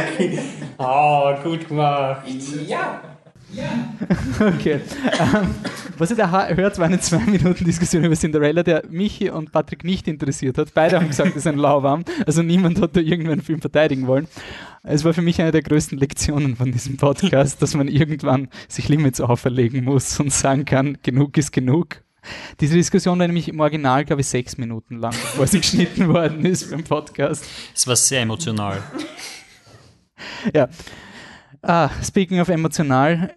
Oh, gut gemacht. Ja. Okay. Ähm, was ihr da hört, war eine zwei Minuten Diskussion über Cinderella, der Michi und Patrick nicht interessiert hat. Beide haben gesagt, es ist ein Lauwarm. Also niemand hat da irgendeinen Film verteidigen wollen. Es war für mich eine der größten Lektionen von diesem Podcast, dass man irgendwann sich Limits auferlegen muss und sagen kann, genug ist genug. Diese Diskussion war nämlich im Original, glaube ich, sechs Minuten lang, bevor sie geschnitten worden ist beim Podcast. Es war sehr emotional. Ja. Ah, speaking of emotional,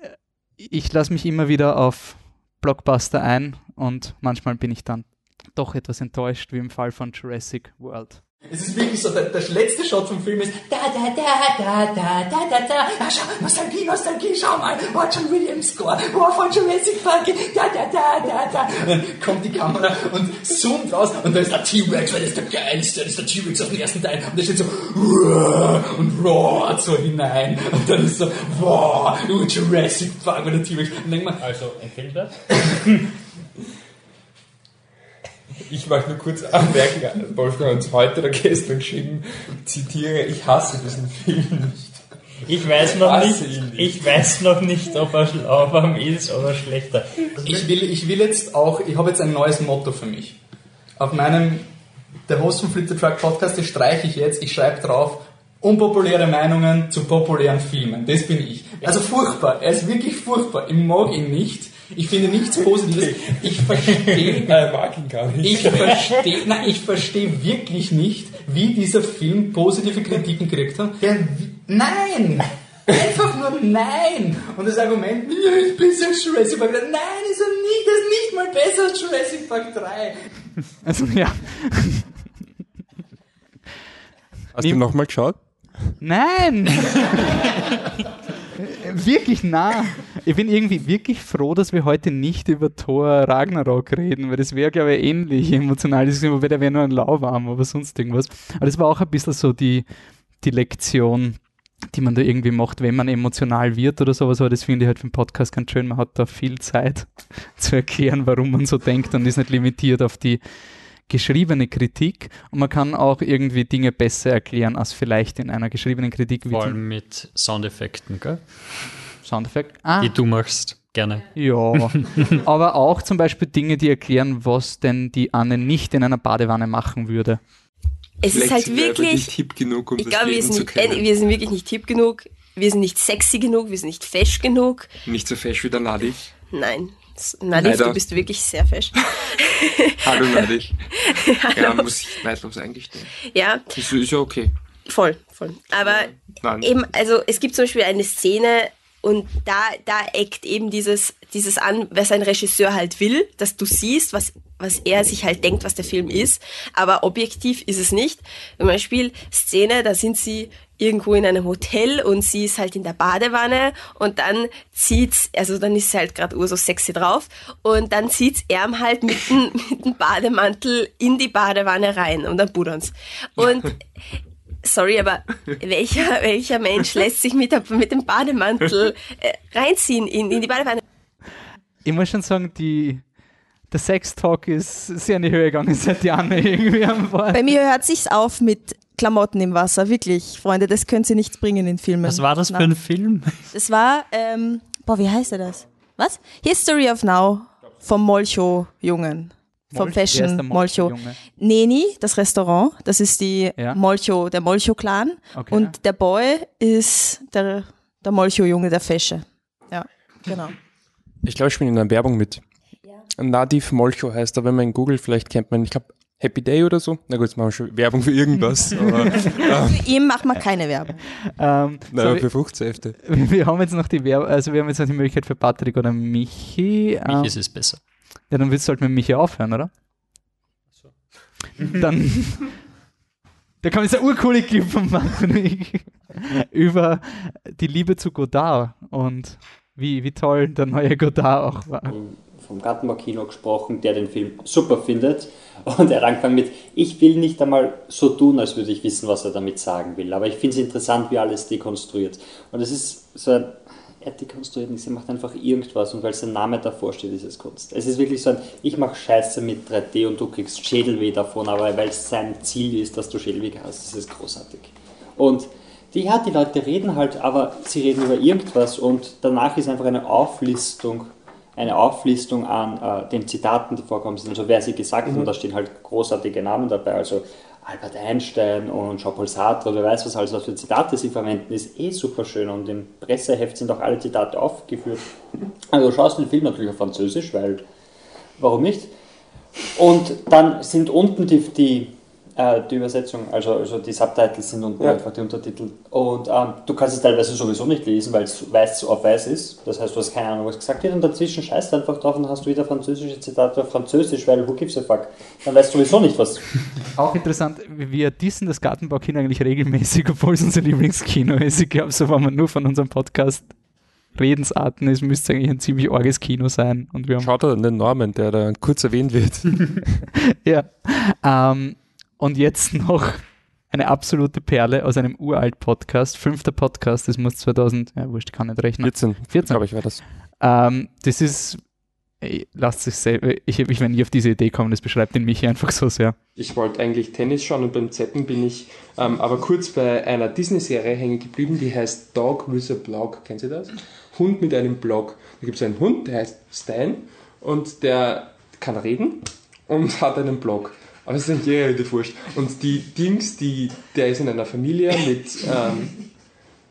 ich lasse mich immer wieder auf Blockbuster ein und manchmal bin ich dann doch etwas enttäuscht, wie im Fall von Jurassic World. Es ist wirklich so, der, der letzte Shot vom Film ist da, da, da, da, da, da, da, da. Ah, schau, Nostalgie, Nostalgie, schau mal. Oh, John Williams Score. Oh, von Jurassic Park. Da, da, da, da, da. Und dann kommt die Kamera und zoomt raus und da ist der T-Rex, weil das ist der geilste, das ist der T-Rex auf dem ersten Teil. Und der steht so und roart so hinein. Und dann ist so, wow, Jurassic Park und der T-Rex. Und dann denkt man, also, empfehlenswert? Ich möchte nur kurz anmerken, Wolfgang hat uns heute oder gestern geschrieben, zitiere, ich hasse diesen Film nicht. Ich weiß noch hasse nicht, ihn ich weiß noch nicht, ob er lauwarm ist oder schlechter. Ich will, ich will jetzt auch, ich habe jetzt ein neues Motto für mich. Auf meinem, der Host vom Flip the Truck Podcast, das streiche ich jetzt, ich schreibe drauf, unpopuläre Meinungen zu populären Filmen. Das bin ich. Also furchtbar, er ist wirklich furchtbar. Ich mag ihn nicht. Ich finde nichts Positives. Ich verstehe, Er mag ihn gar nicht. ich verstehe, nein, ich verstehe wirklich nicht, wie dieser Film positive Kritiken gekriegt hat. Der, nein! Einfach nur nein! Und das Argument, ja, ist besser als Jurassic Park 3. Nein, ist er nicht, das ist nicht mal besser als Jurassic Park 3. Also ja. Hast du nochmal geschaut? Nein! wirklich nah. Ich bin irgendwie wirklich froh, dass wir heute nicht über Thor Ragnarok reden, weil das wäre, glaube ich, ähnlich emotional. Das wobei der wäre nur ein Lauwarm, aber sonst irgendwas. Aber das war auch ein bisschen so die, die Lektion, die man da irgendwie macht, wenn man emotional wird oder sowas. Aber das finde ich halt für den Podcast ganz schön. Man hat da viel Zeit zu erklären, warum man so denkt und ist nicht limitiert auf die geschriebene Kritik und man kann auch irgendwie Dinge besser erklären als vielleicht in einer geschriebenen Kritik. Vor allem mit Soundeffekten, gell? Soundeffekt? Ah. Die du machst. Gerne. Ja, aber auch zum Beispiel Dinge, die erklären, was denn die Anne nicht in einer Badewanne machen würde. Es ist halt wirklich. nicht hip genug, um ich glaube, wir sind, zu äh, wir sind wirklich nicht hip genug. Wir sind nicht sexy genug. Wir sind nicht fesch genug. Nicht so fesch wie der Nadi. Nein. Nadif, Leider. du bist wirklich sehr fesch. Hallo Nadi. Ja, muss ich neidlos eingestehen. Ja, Das ist ja okay. voll, voll. Aber Nein. eben, also es gibt zum Beispiel eine Szene und da, da eckt eben dieses, dieses an, was ein Regisseur halt will, dass du siehst, was, was er sich halt denkt, was der Film ist. Aber objektiv ist es nicht. Zum Beispiel Szene, da sind sie irgendwo in einem Hotel und sie ist halt in der Badewanne und dann zieht's, also dann ist sie halt gerade ur so sexy drauf und dann zieht's er halt mit dem, mit dem Bademantel in die Badewanne rein und dann budern's. Und Sorry, aber welcher, welcher Mensch lässt sich mit, der, mit dem Bademantel äh, reinziehen in, in die Badewanne? Ich muss schon sagen, die, der Sex-Talk ist sehr in die Höhe gegangen, seit Anne irgendwie am. Bei mir hört sich's auf mit Klamotten im Wasser, wirklich, Freunde, das können sie nichts bringen in Filmen. Was war das für Na. ein Film? Das war, ähm, boah, wie heißt er das? Was? History of Now vom Molcho-Jungen. Vom der Fashion Molcho. Neni, das Restaurant, das ist die Ja. Molcho, der Molcho-Clan. Okay. Und der Boy ist der, der Molcho-Junge, der Fesche. Ja, genau. Ich glaube, ich bin in einer Werbung mit. Nadif Molcho heißt er, wenn man in Google vielleicht kennt man, ich glaube, Happy Day oder so. Na gut, jetzt machen wir schon Werbung für irgendwas. aber, ähm, Für ihn macht man keine Werbung. Ähm, naja, so, für Fruchtsäfte. wir haben jetzt noch die Werbe, also wir haben jetzt noch die Möglichkeit für Patrick oder Michi. Mich ähm, ist es besser. Ja, dann willst du halt mit Michi aufhören, oder? Dann. Da kam jetzt ein urcoole Clip von Patrick über die Liebe zu Godard und wie, wie toll der neue Godard auch war. vom Gartenbaukino gesprochen, der den Film super findet. Und er angefangen mit, ich will nicht einmal so tun, als würde ich wissen, was er damit sagen will. Aber ich finde es interessant, wie alles dekonstruiert. Und es ist so ein, er dekonstruiert nichts, er macht einfach irgendwas. Und weil sein Name davor steht, ist es Kunst. Es ist wirklich so ein, ich mache Scheiße mit 3D und du kriegst Schädelweh davon, aber weil es sein Ziel ist, dass du Schädelweh hast, ist es großartig. Und die, ja, die Leute reden halt, aber sie reden über irgendwas und danach ist einfach eine Auflistung eine Auflistung an äh, den Zitaten, die vorkommen sind, also wer sie gesagt hat, Mhm. und da stehen halt großartige Namen dabei, also Albert Einstein und Jean-Paul Sartre, wer weiß was alles, was für Zitate sie verwenden, ist eh super schön und im Presseheft sind auch alle Zitate aufgeführt. Also du schaust den Film natürlich auf Französisch, weil, warum nicht? Und dann sind unten die, die, äh, die Übersetzung, also, also die Subtitles sind unten Ja. einfach die Untertitel. Und ähm, du kannst es teilweise sowieso nicht lesen, weil es weiß auf weiß ist. Das heißt, du hast keine Ahnung, was gesagt wird. Und dazwischen scheißt du einfach drauf und hast du wieder französische Zitate auf Französisch, weil who gives a fuck? Dann weißt du sowieso nicht, was. Auch interessant, wir dissen das Gartenbaukino eigentlich regelmäßig, obwohl es unser Lieblingskino ist. Ich glaube, so wenn man nur von unserem Podcast Redensarten ist, müsste es eigentlich ein ziemlich arges Kino sein. Und wir haben Schaut an den Norman, der da kurz erwähnt wird. ja. Ähm, und jetzt noch eine absolute Perle aus einem uralt Podcast, fünfter Podcast, das muss 2000, ja wurscht, ich kann nicht rechnen. 14, 14. glaube ich, war das. Ähm, das ist, ey, lasst sich selber, ich, ich wenn nie auf diese Idee kommen, das beschreibt den Michi einfach so sehr. Ich wollte eigentlich Tennis schauen und beim Zeppen bin ich ähm, aber kurz bei einer Disney-Serie hängen geblieben, die heißt Dog with a Blog. Kennen Sie das? Hund mit einem Blog. Da gibt es einen Hund, der heißt Stein und der kann reden und hat einen Blog. Aber das ist eigentlich eh relativ wurscht. Und die Dings, die, der ist in einer Familie mit ähm,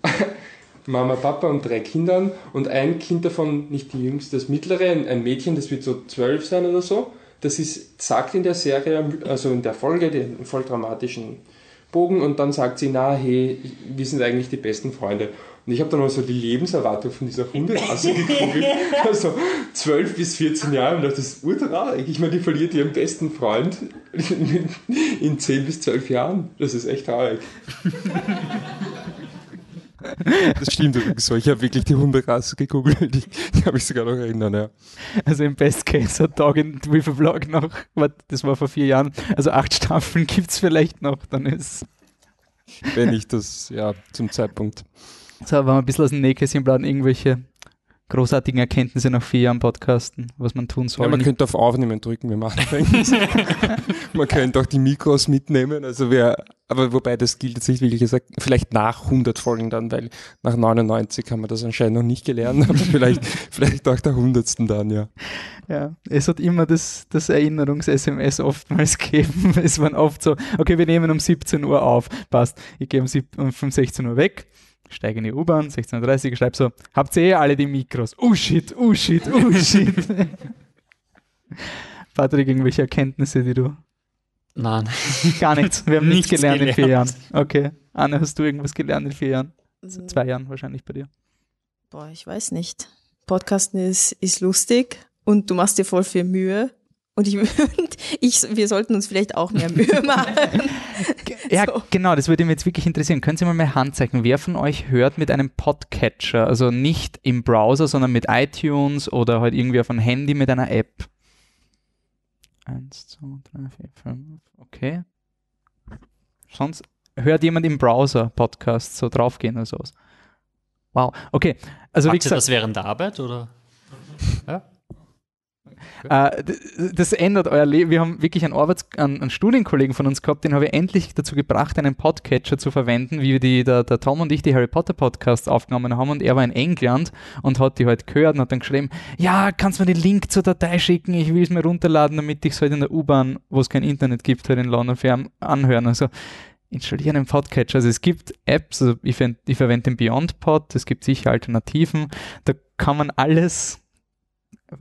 Mama, Papa und drei Kindern und ein Kind davon, nicht die jüngste, das mittlere, ein, ein Mädchen, das wird so zwölf sein oder so. Das ist, sagt in der Serie, also in der Folge, den voll dramatischen Bogen und dann sagt sie, na hey, wir sind eigentlich die besten Freunde. Und ich habe dann mal so die Lebenserwartung von dieser Hunderasse gegoogelt. Also 12 bis 14 Jahre und dachte, das ist urtraurig. Ich meine, die verliert ihren besten Freund in 10 bis 12 Jahren. Das ist echt traurig. Das stimmt übrigens so. Ich habe wirklich die Hunderasse gegoogelt. Ich kann mich sogar noch erinnern, ja. Also im Best Case hat Dog in with a Vlog noch, das war vor vier Jahren, also acht Staffeln gibt es vielleicht noch, dann ist Wenn ich das, ja, zum Zeitpunkt. So, wenn wir ein bisschen aus dem Nähkästchen plaudern, irgendwelche großartigen Erkenntnisse nach vier Jahren Podcasten, was man tun soll. Ja, man könnte auf Aufnehmen drücken, wir machen das. Man könnte auch die Mikros mitnehmen, also wer, aber wobei das gilt jetzt nicht wirklich gesagt, vielleicht nach 100 Folgen dann, weil nach 99 haben wir das anscheinend noch nicht gelernt, aber vielleicht, vielleicht nach der 100. dann, ja. Ja, es hat immer das, das Erinnerungs-SMS oftmals gegeben. Es waren oft so, okay, wir nehmen um 17 Uhr auf, passt. Ich gehe um, um 16 Uhr weg, steige in die U-Bahn, 16.30 Uhr, schreibe so, habt ihr eh alle die Mikros? Oh shit, oh shit, oh shit. Patrick, irgendwelche Erkenntnisse, die du... Nein. Gar nichts. Wir haben nichts, Nichts gelernt, in vier Jahren. gelernt. Okay. Anne, hast du irgendwas gelernt in vier Jahren? Mhm. Zwei Jahren wahrscheinlich bei dir. Boah, ich weiß nicht. Podcasten ist, ist lustig und du machst dir voll viel Mühe. Und ich, und ich, wir sollten uns vielleicht auch mehr Mühe machen. Ja, genau, das würde mich jetzt wirklich interessieren. Können Sie mal mein Handzeichen, wer von euch hört mit einem Podcatcher, also nicht im Browser, sondern mit iTunes oder halt irgendwie auf einem Handy mit einer App? Eins, zwei, drei, vier, fünf, okay. Sonst hört jemand im Browser Podcasts so draufgehen oder sowas? Wow, okay. Also wie Macht ihr gesagt, das während der Arbeit oder? Ja. Äh, d- das ändert euer Leben. Wir haben wirklich einen, Arbeits einen, Studienkollegen von uns gehabt, den habe ich endlich dazu gebracht, einen Podcatcher zu verwenden, wie die, der, der Tom und ich die Harry Potter Podcasts aufgenommen haben und er war in England und hat die halt gehört und hat dann geschrieben, ja, kannst du mir den Link zur Datei schicken, ich will es mir runterladen, damit ich es halt in der U-Bahn, wo es kein Internet gibt, halt in London fern anhören. Also installieren einen Podcatcher. Also es gibt Apps, also ich, ich verwende den BeyondPod, es gibt sicher Alternativen, da kann man alles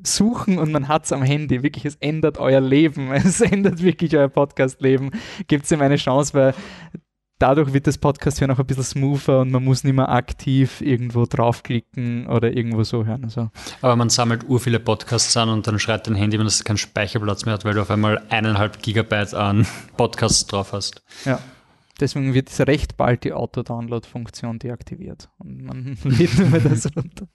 suchen und man hat es am Handy. Wirklich, es ändert euer Leben. Es ändert wirklich euer Podcast-Leben. Gibt es ihm eine Chance, weil dadurch wird das Podcast hören auch ein bisschen smoother und man muss nicht mehr aktiv irgendwo draufklicken oder irgendwo so hören. Also. Aber man sammelt ur viele Podcasts an und dann schreit dein Handy, wenn es keinen Speicherplatz mehr hat, weil du auf einmal eineinhalb Gigabyte an Podcasts drauf hast. Ja. Deswegen wird recht bald die Auto-Download-Funktion deaktiviert. Und man lädt mehr das runter.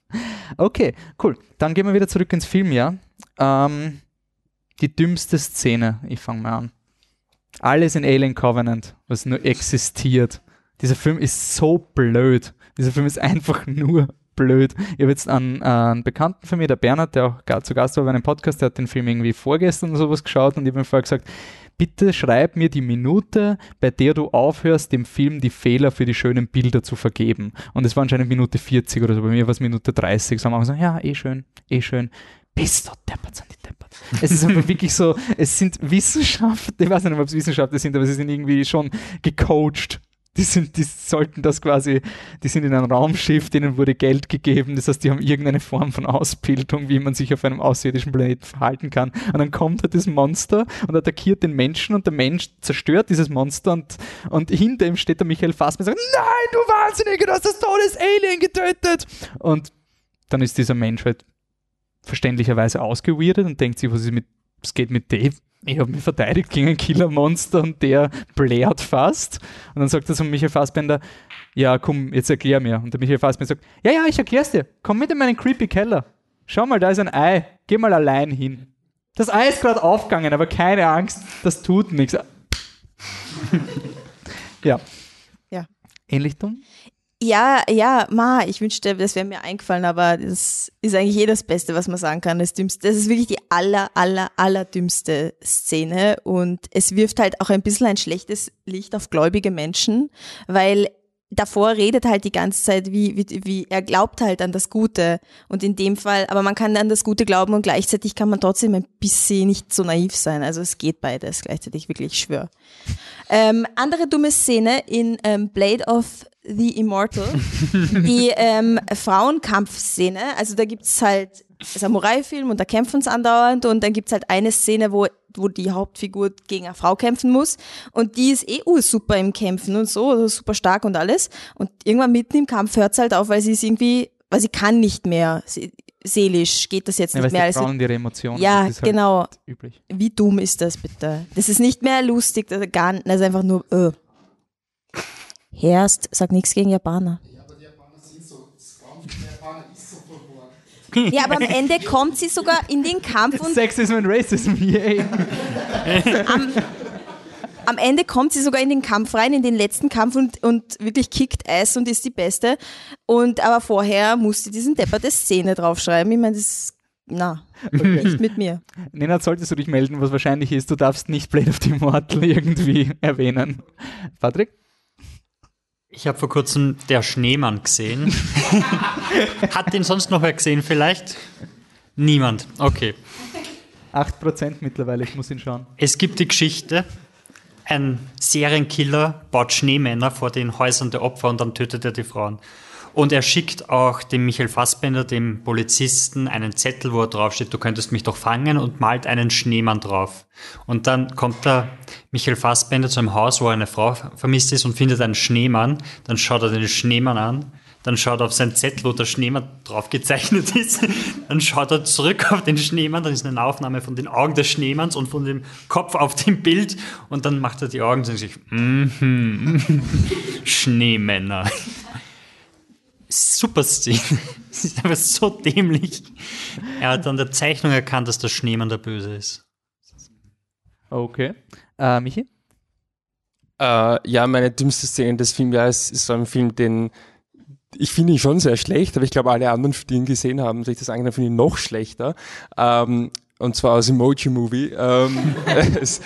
Okay, cool. Dann gehen wir wieder zurück ins Filmjahr. Ähm, die dümmste Szene, ich fange mal an. Alles in Alien Covenant, was nur existiert. Dieser Film ist so blöd. Dieser Film ist einfach nur blöd. Ich habe jetzt einen, äh, einen Bekannten von mir, der Bernhard, der auch zu Gast war bei einem Podcast, der hat den Film irgendwie vorgestern oder sowas geschaut und ich habe ihm vorher gesagt, bitte schreib mir die Minute, bei der du aufhörst, dem Film die Fehler für die schönen Bilder zu vergeben. Und es war anscheinend Minute 40 oder so, bei mir war es Minute 30. So haben wir gesagt, ja, eh schön, eh schön. Bist du deppert, sind die deppert. Es ist einfach wirklich so, es sind Wissenschaftler, ich weiß nicht, ob es Wissenschaftler sind, aber sie sind irgendwie schon gecoacht die, sind, die sollten das quasi, die sind in einem Raumschiff, denen wurde Geld gegeben, das heißt, die haben irgendeine Form von Ausbildung, wie man sich auf einem außerirdischen Planeten verhalten kann. Und dann kommt halt das Monster und attackiert den Menschen und der Mensch zerstört dieses Monster und, und hinter ihm steht der Michael Fassmann und sagt, nein, du Wahnsinniger, du hast das Todes-Alien getötet! Und dann ist dieser Mensch halt verständlicherweise ausgeweirdet und denkt sich, was ist mit, was geht mit Dave? ich habe mich verteidigt gegen ein Killermonster und der blärt fast. Und dann sagt er zu Michael Fassbender, ja, komm, jetzt erklär mir. Und der Michael Fassbender sagt, ja, ja, ich erklär's dir. Komm mit in meinen creepy Keller. Schau mal, da ist ein Ei. Geh mal allein hin. Das Ei ist gerade aufgegangen, aber keine Angst, das tut nichts. ja. Ja. Ähnlich dumm? Ja, ja, ma, ich wünschte, das wäre mir eingefallen, aber das ist eigentlich eh das Beste, was man sagen kann. Das, dümmste, das ist wirklich die aller, aller, aller dümmste Szene und es wirft halt auch ein bisschen ein schlechtes Licht auf gläubige Menschen, weil davor redet halt die ganze Zeit, wie, wie, wie er glaubt halt an das Gute und in dem Fall, aber man kann an das Gute glauben und gleichzeitig kann man trotzdem ein bisschen nicht so naiv sein. Also es geht beides gleichzeitig, wirklich, ich schwör. Ähm, andere dumme Szene in ähm, Blade of the Immortal, die ähm, Frauenkampfszene. Also da gibt's halt Samurai-Film und da kämpfen sie andauernd und dann gibt's halt eine Szene, wo, wo die Hauptfigur gegen eine Frau kämpfen muss und die ist eh super im Kämpfen und so, also super stark und alles. Und irgendwann mitten im Kampf hört's halt auf, weil sie ist irgendwie, weil sie kann nicht mehr. Sie, seelisch geht das jetzt Ja, nicht mehr. die Frauen ihre Emotionen, ja, halt genau. üblich. Wie dumm ist das bitte? Das ist nicht mehr lustig, das ist gar das ist einfach nur. Äh. Herst, sag nichts gegen Japaner. Ja, aber am Ende kommt sie sogar in den Kampf und Sexism and Racism, yay. am, am Ende kommt sie sogar in den Kampf rein, in den letzten Kampf und, und wirklich kickt Eis und ist die Beste. Und aber vorher musste diesen depperte Szene draufschreiben. Ich meine, das na, nicht mit mir. Nenad, solltest du dich melden, was wahrscheinlich ist, du darfst nicht Blade of the Immortal irgendwie erwähnen. Patrick? Ich habe vor kurzem Der Schneemann gesehen. Hat den sonst noch wer gesehen vielleicht? Niemand. Okay. 8% mittlerweile, ich muss ihn schauen. Es gibt die Geschichte, ein Serienkiller baut Schneemänner vor den Häusern der Opfer und dann tötet er die Frauen. Und er schickt auch dem Michael Fassbender, dem Polizisten, einen Zettel, wo er draufsteht, du könntest mich doch fangen und malt einen Schneemann drauf. Und dann kommt der Michael Fassbender zu einem Haus, wo eine Frau vermisst ist und findet einen Schneemann. Dann schaut er den Schneemann an. Dann schaut er auf sein Zettel, wo der Schneemann drauf gezeichnet ist. Dann schaut er zurück auf den Schneemann. Dann ist eine Aufnahme von den Augen des Schneemanns und von dem Kopf auf dem Bild. Und dann macht er die Augen und sich, mhm, Schneemänner. Super Szene. Es ist einfach so dämlich. Er hat an der Zeichnung erkannt, dass der Schneemann der Böse ist. Okay. Äh, Michi? Äh, ja, meine dümmste Szene des Filmjahres ist so ein Film, den ich finde ihn schon sehr schlecht, aber ich glaube, alle anderen, die ihn gesehen haben, sich das angetan, finde ich noch schlechter. Ähm, und zwar aus Emoji Movie. Ähm, es,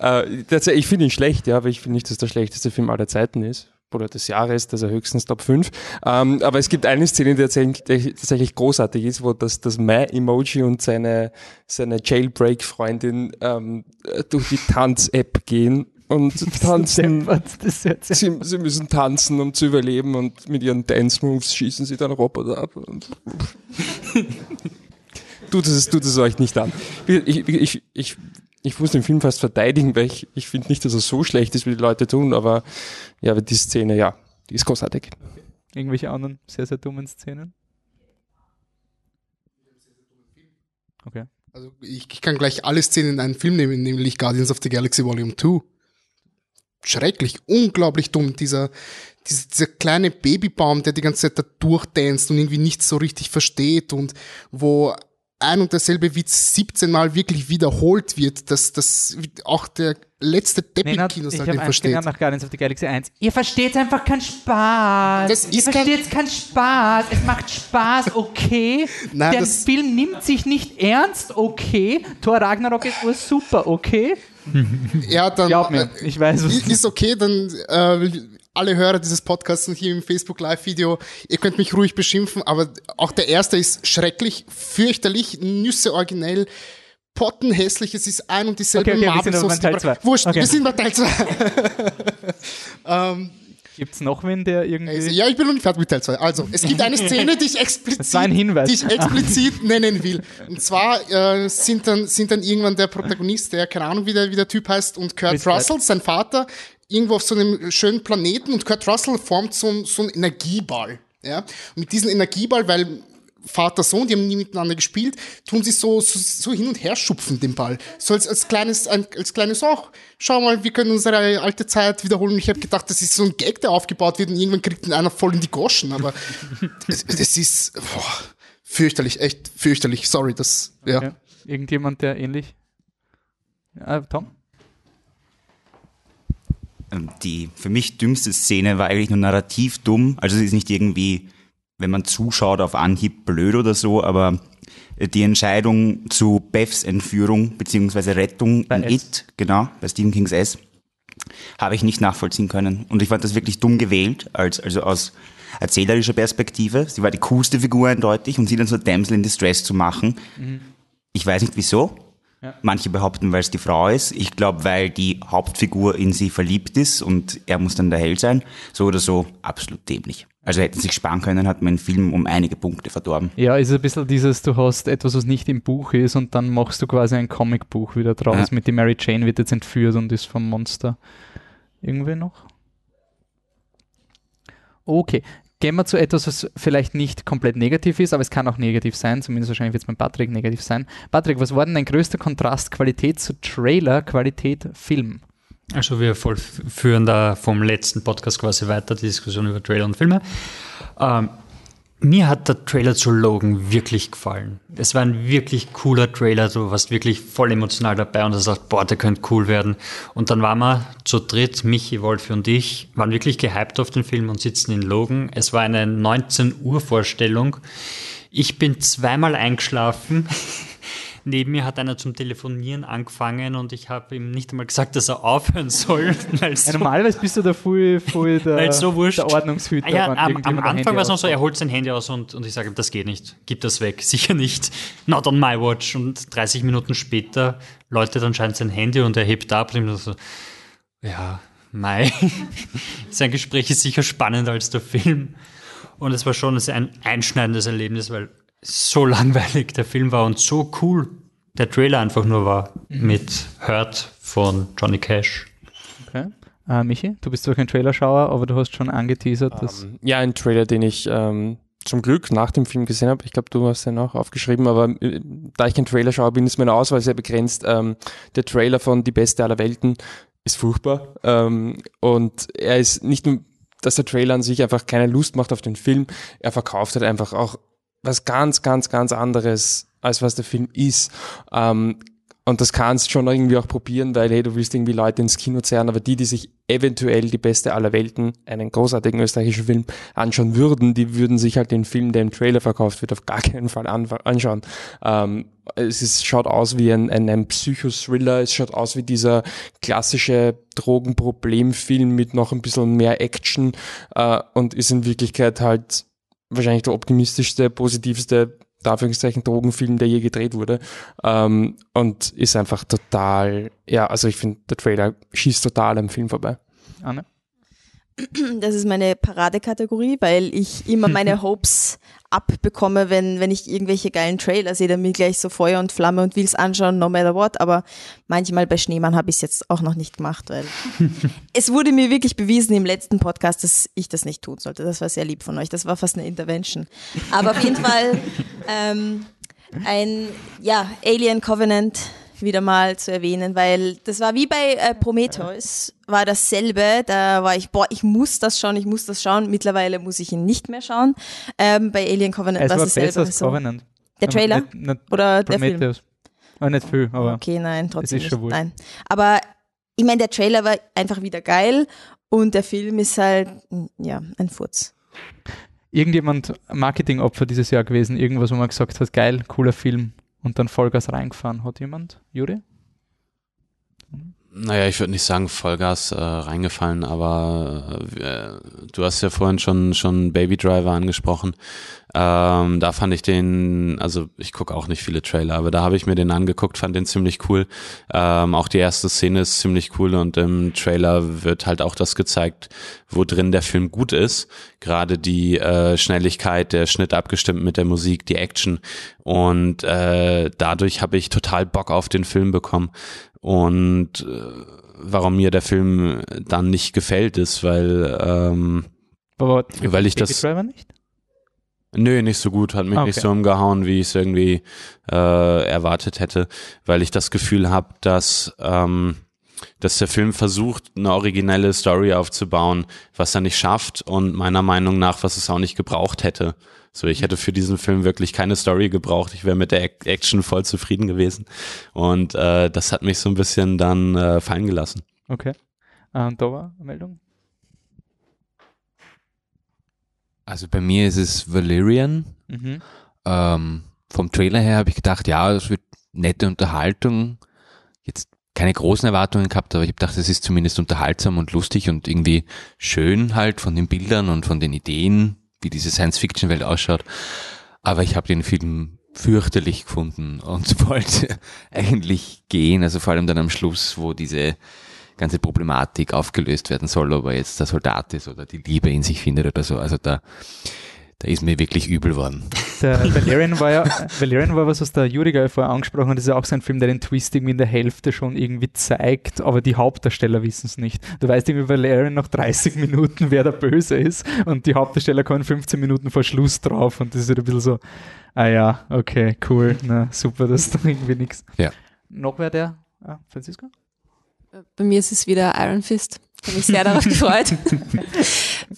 äh, ich finde ihn schlecht, ja, aber ich finde nicht, dass das der schlechteste Film aller Zeiten ist. Oder des Jahres, dass er höchstens Top 5. Ähm, aber es gibt eine Szene, die tatsächlich, tatsächlich großartig ist, wo das, das My-Emoji und seine, seine Jailbreak-Freundin ähm, durch die Tanz-App gehen und tanzen. Sie, sie müssen tanzen, um zu überleben und mit ihren Dance-Moves schießen sie dann Roboter ab. Tut es, tut es euch nicht an. Ich, ich, ich, ich muss den Film fast verteidigen, weil ich, ich finde nicht, dass er so schlecht ist, wie die Leute tun, aber ja, aber die Szene, ja, die ist großartig. Irgendwelche anderen sehr, sehr dummen Szenen? Okay. Also ich, ich kann gleich alle Szenen in einen Film nehmen, nämlich Guardians of the Galaxy Volume 2. Schrecklich, unglaublich dumm. Dieser, dieser, dieser kleine Babybaum, der die ganze Zeit da durchdanzt und irgendwie nichts so richtig versteht und wo ein und derselbe Witz 17 Mal wirklich wiederholt wird, dass, dass auch der letzte Depp im Nenad, Kinosaal ich den habe versteht. versteht. nach Guardians of the Galaxy 1. Ihr versteht einfach keinen Spaß. Das Ihr ist versteht keinen Spaß. Es macht Spaß, okay. Nein, Der das- Film nimmt sich nicht ernst, okay. Thor Ragnarok ist nur super, okay. Ja, dann Glaub mir, ich weiß, ist, ist okay, dann äh, alle Hörer dieses Podcasts und hier im Facebook Live-Video, ihr könnt mich ruhig beschimpfen, aber auch der erste ist schrecklich, fürchterlich, Nüsse originell, pottenhässlich, es ist ein und dieselbe Okay, okay, wir sind Teil. Wurscht, Okay. wir sind bei Teil 2. ähm, Gibt es noch wen, der irgendwie. ja, ich bin noch nicht fertig mit Teil 2. Also, es gibt eine Szene, die ich explizit. Die ich explizit nennen will. Und zwar äh, sind, dann, sind dann irgendwann der Protagonist, der keine Ahnung, wie der, wie der Typ heißt, und Kurt Chris. Russell, sein Vater, irgendwo auf so einem schönen Planeten und Kurt Russell formt so, so einen Energieball. Ja? Und mit diesem Energieball, weil Vater, Sohn, die haben nie miteinander gespielt, tun sie so, so, so hin und her schupfen den Ball. So als, als kleines, ein, als kleines, oh, schau mal, wir können unsere alte Zeit wiederholen. Ich habe gedacht, das ist so ein Gag, der aufgebaut wird und irgendwann kriegt ihn einer voll in die Goschen, aber das, das ist boah, fürchterlich, echt fürchterlich. Sorry, das, ja. Okay. Irgendjemand, der ähnlich. Ja, Tom? Ähm, Die für mich dümmste Szene war eigentlich nur narrativ dumm. Also es ist nicht irgendwie, wenn man zuschaut, auf Anhieb blöd oder so, aber die Entscheidung zu Beths Entführung beziehungsweise Rettung in S. It, genau, bei Stephen Kings S, habe ich nicht nachvollziehen können. Und ich fand das wirklich dumm gewählt, als, also aus erzählerischer Perspektive. Sie war die coolste Figur eindeutig und sie dann so Damsel in Distress zu machen. Mhm. Ich weiß nicht wieso. Ja. Manche behaupten, weil es die Frau ist. Ich glaube, weil die Hauptfigur in sie verliebt ist und er muss dann der Held sein. So oder so absolut dämlich. Also hätten sie sich sparen können, hat man den Film um einige Punkte verdorben. Ja, ist ein bisschen dieses, du hast etwas, was nicht im Buch ist und dann machst du quasi ein Comicbuch wieder draus. Ja. Mit die Mary Jane wird jetzt entführt und ist vom Monster. Irgendwie noch? Okay. Gehen wir zu etwas, was vielleicht nicht komplett negativ ist, aber es kann auch negativ sein. Zumindest wahrscheinlich wird es beim Patrick negativ sein. Patrick, was war denn dein größter Kontrast Qualität zu Trailer, Qualität Film? Also wir führen da vom letzten Podcast quasi weiter die Diskussion über Trailer und Filme. Ähm, mir hat der Trailer zu Logan wirklich gefallen. Es war ein wirklich cooler Trailer, du warst wirklich voll emotional dabei und du sagst, boah, der könnte cool werden. Und dann waren wir zu dritt, Michi, Wolfi und ich, waren wirklich gehypt auf den Film und sitzen in Logan. Es war eine 19 Uhr Vorstellung. Ich bin zweimal eingeschlafen. Neben mir hat einer zum Telefonieren angefangen und ich habe ihm nicht einmal gesagt, dass er aufhören soll. Weil Ja, normalerweise bist du da voll, voll der, so wurscht. der Ordnungshüter. Ah ja, am, am Anfang war es noch so, er holt sein Handy aus und, und ich sage, ihm, das geht nicht, gib das weg, sicher nicht, not on my watch. Und 30 Minuten später läutet anscheinend sein Handy und er hebt ab und so, ja, Mai. sein Gespräch ist sicher spannender als der Film. Und es war schon ein einschneidendes Erlebnis, weil so langweilig der Film war und so cool der Trailer einfach nur war Mhm. mit Hurt von Johnny Cash. Okay. Äh, Michi, du bist zwar kein Trailerschauer, aber du hast schon angeteasert, dass. Ähm, ja, ein Trailer, den ich ähm, zum Glück nach dem Film gesehen habe. Ich glaube, du hast den auch aufgeschrieben, aber äh, da ich kein Trailerschauer bin, ist meine Auswahl sehr begrenzt. Ähm, der Trailer von Die Beste aller Welten ist furchtbar. Ähm, und er ist nicht nur, dass der Trailer an sich einfach keine Lust macht auf den Film, er verkauft halt einfach auch was ganz, ganz, ganz anderes, als was der Film ist. Ähm, und das kannst schon irgendwie auch probieren, weil hey, du willst irgendwie Leute ins Kino zerren, aber die, die sich eventuell die beste aller Welten, einen großartigen österreichischen Film, anschauen würden, die würden sich halt den Film, der im Trailer verkauft wird, auf gar keinen Fall an, anschauen. Ähm, es ist, schaut aus wie ein, ein, ein Psychothriller, es schaut aus wie dieser klassische Drogenproblemfilm mit noch ein bisschen mehr Action äh, und ist in Wirklichkeit halt wahrscheinlich der optimistischste, positivste Anführungszeichen Drogenfilm, der je gedreht wurde. Ähm, und ist einfach total, ja, also ich finde, der Trailer schießt total am Film vorbei. Anne? Das ist meine Paradekategorie, weil ich immer meine Hopes abbekomme, wenn, wenn ich irgendwelche geilen Trailer sehe, dann bin ich gleich so Feuer und Flamme und will es anschauen, no matter what. Aber manchmal bei Schneemann habe ich es jetzt auch noch nicht gemacht, weil es wurde mir wirklich bewiesen im letzten Podcast, dass ich das nicht tun sollte. Das war sehr lieb von euch. Das war fast eine Intervention. Aber auf jeden Fall ähm, ein ja, Alien Covenant wieder mal zu erwähnen, weil das war wie bei äh, Prometheus, war dasselbe. Da war ich, boah, ich muss das schauen, ich muss das schauen. Mittlerweile muss ich ihn nicht mehr schauen. Ähm, bei Alien Covenant Es war es dasselbe. als. Covenant. Der Trailer? nicht- nicht Oder der Film? Prometheus. Aber nicht viel, aber Okay, nein, es trotzdem ist schon wurscht. Nein. Aber ich meine, der Trailer war einfach wieder geil und der Film ist halt, ja, ein Furz. Irgendjemand Marketingopfer dieses Jahr gewesen, irgendwas, wo man gesagt hat, geil, cooler Film und dann Vollgas reingefahren. Hat jemand? Juri? Naja, ich würde nicht sagen Vollgas äh, reingefallen, aber äh, du hast ja vorhin schon schon Baby Driver angesprochen. Ähm, da fand ich den, also ich gucke auch nicht viele Trailer, aber da habe ich mir den angeguckt, fand den ziemlich cool. Ähm, auch die erste Szene ist ziemlich cool und im Trailer wird halt auch das gezeigt, wo drin der Film gut ist. Gerade die äh, Schnelligkeit, der Schnitt abgestimmt mit der Musik, die Action und äh, dadurch habe ich total Bock auf den Film bekommen. Und äh, warum mir der Film dann nicht gefällt, ist, weil, ähm, Aber weil ich Baby das. Driver nicht? Nö, nicht so gut, hat mich Ah, nicht okay. so umgehauen, wie ich es irgendwie äh, erwartet hätte, weil ich das Gefühl habe, dass, ähm, dass der Film versucht, eine originelle Story aufzubauen, was er nicht schafft und meiner Meinung nach, was es auch nicht gebraucht hätte. So, ich hätte für diesen Film wirklich keine Story gebraucht. Ich wäre mit der Ac- Action voll zufrieden gewesen. Und äh, das hat mich so ein bisschen dann äh, fallen gelassen. Okay. Ähm, eine Meldung. Also bei mir ist es Valerian. Mhm. Ähm, vom Trailer her habe ich gedacht, ja, das wird nette Unterhaltung. Jetzt keine großen Erwartungen gehabt, aber ich habe gedacht, es ist zumindest unterhaltsam und lustig und irgendwie schön halt von den Bildern und von den Ideen, wie diese Science-Fiction-Welt ausschaut. Aber ich habe den Film fürchterlich gefunden und wollte eigentlich gehen, also vor allem dann am Schluss, wo diese ganze Problematik aufgelöst werden soll, ob er jetzt der Soldat ist oder die Liebe in sich findet oder so. Also da, da ist mir wirklich übel worden. Der Valerian war ja, Valerian war was, was der Juriga vorher angesprochen hat, das ist ja auch so ein Film, der den Twist irgendwie in der Hälfte schon irgendwie zeigt, aber die Hauptdarsteller wissen es nicht. Du weißt irgendwie Valerian nach 30 Minuten, wer der Böse ist und die Hauptdarsteller kommen 15 Minuten vor Schluss drauf und das ist halt ein bisschen so, ah ja, okay, cool, na super, das ist doch irgendwie nichts. Ja. Noch wer der? Ah, Franziska? Bei mir ist es wieder Iron Fist. Ich habe mich sehr darauf gefreut.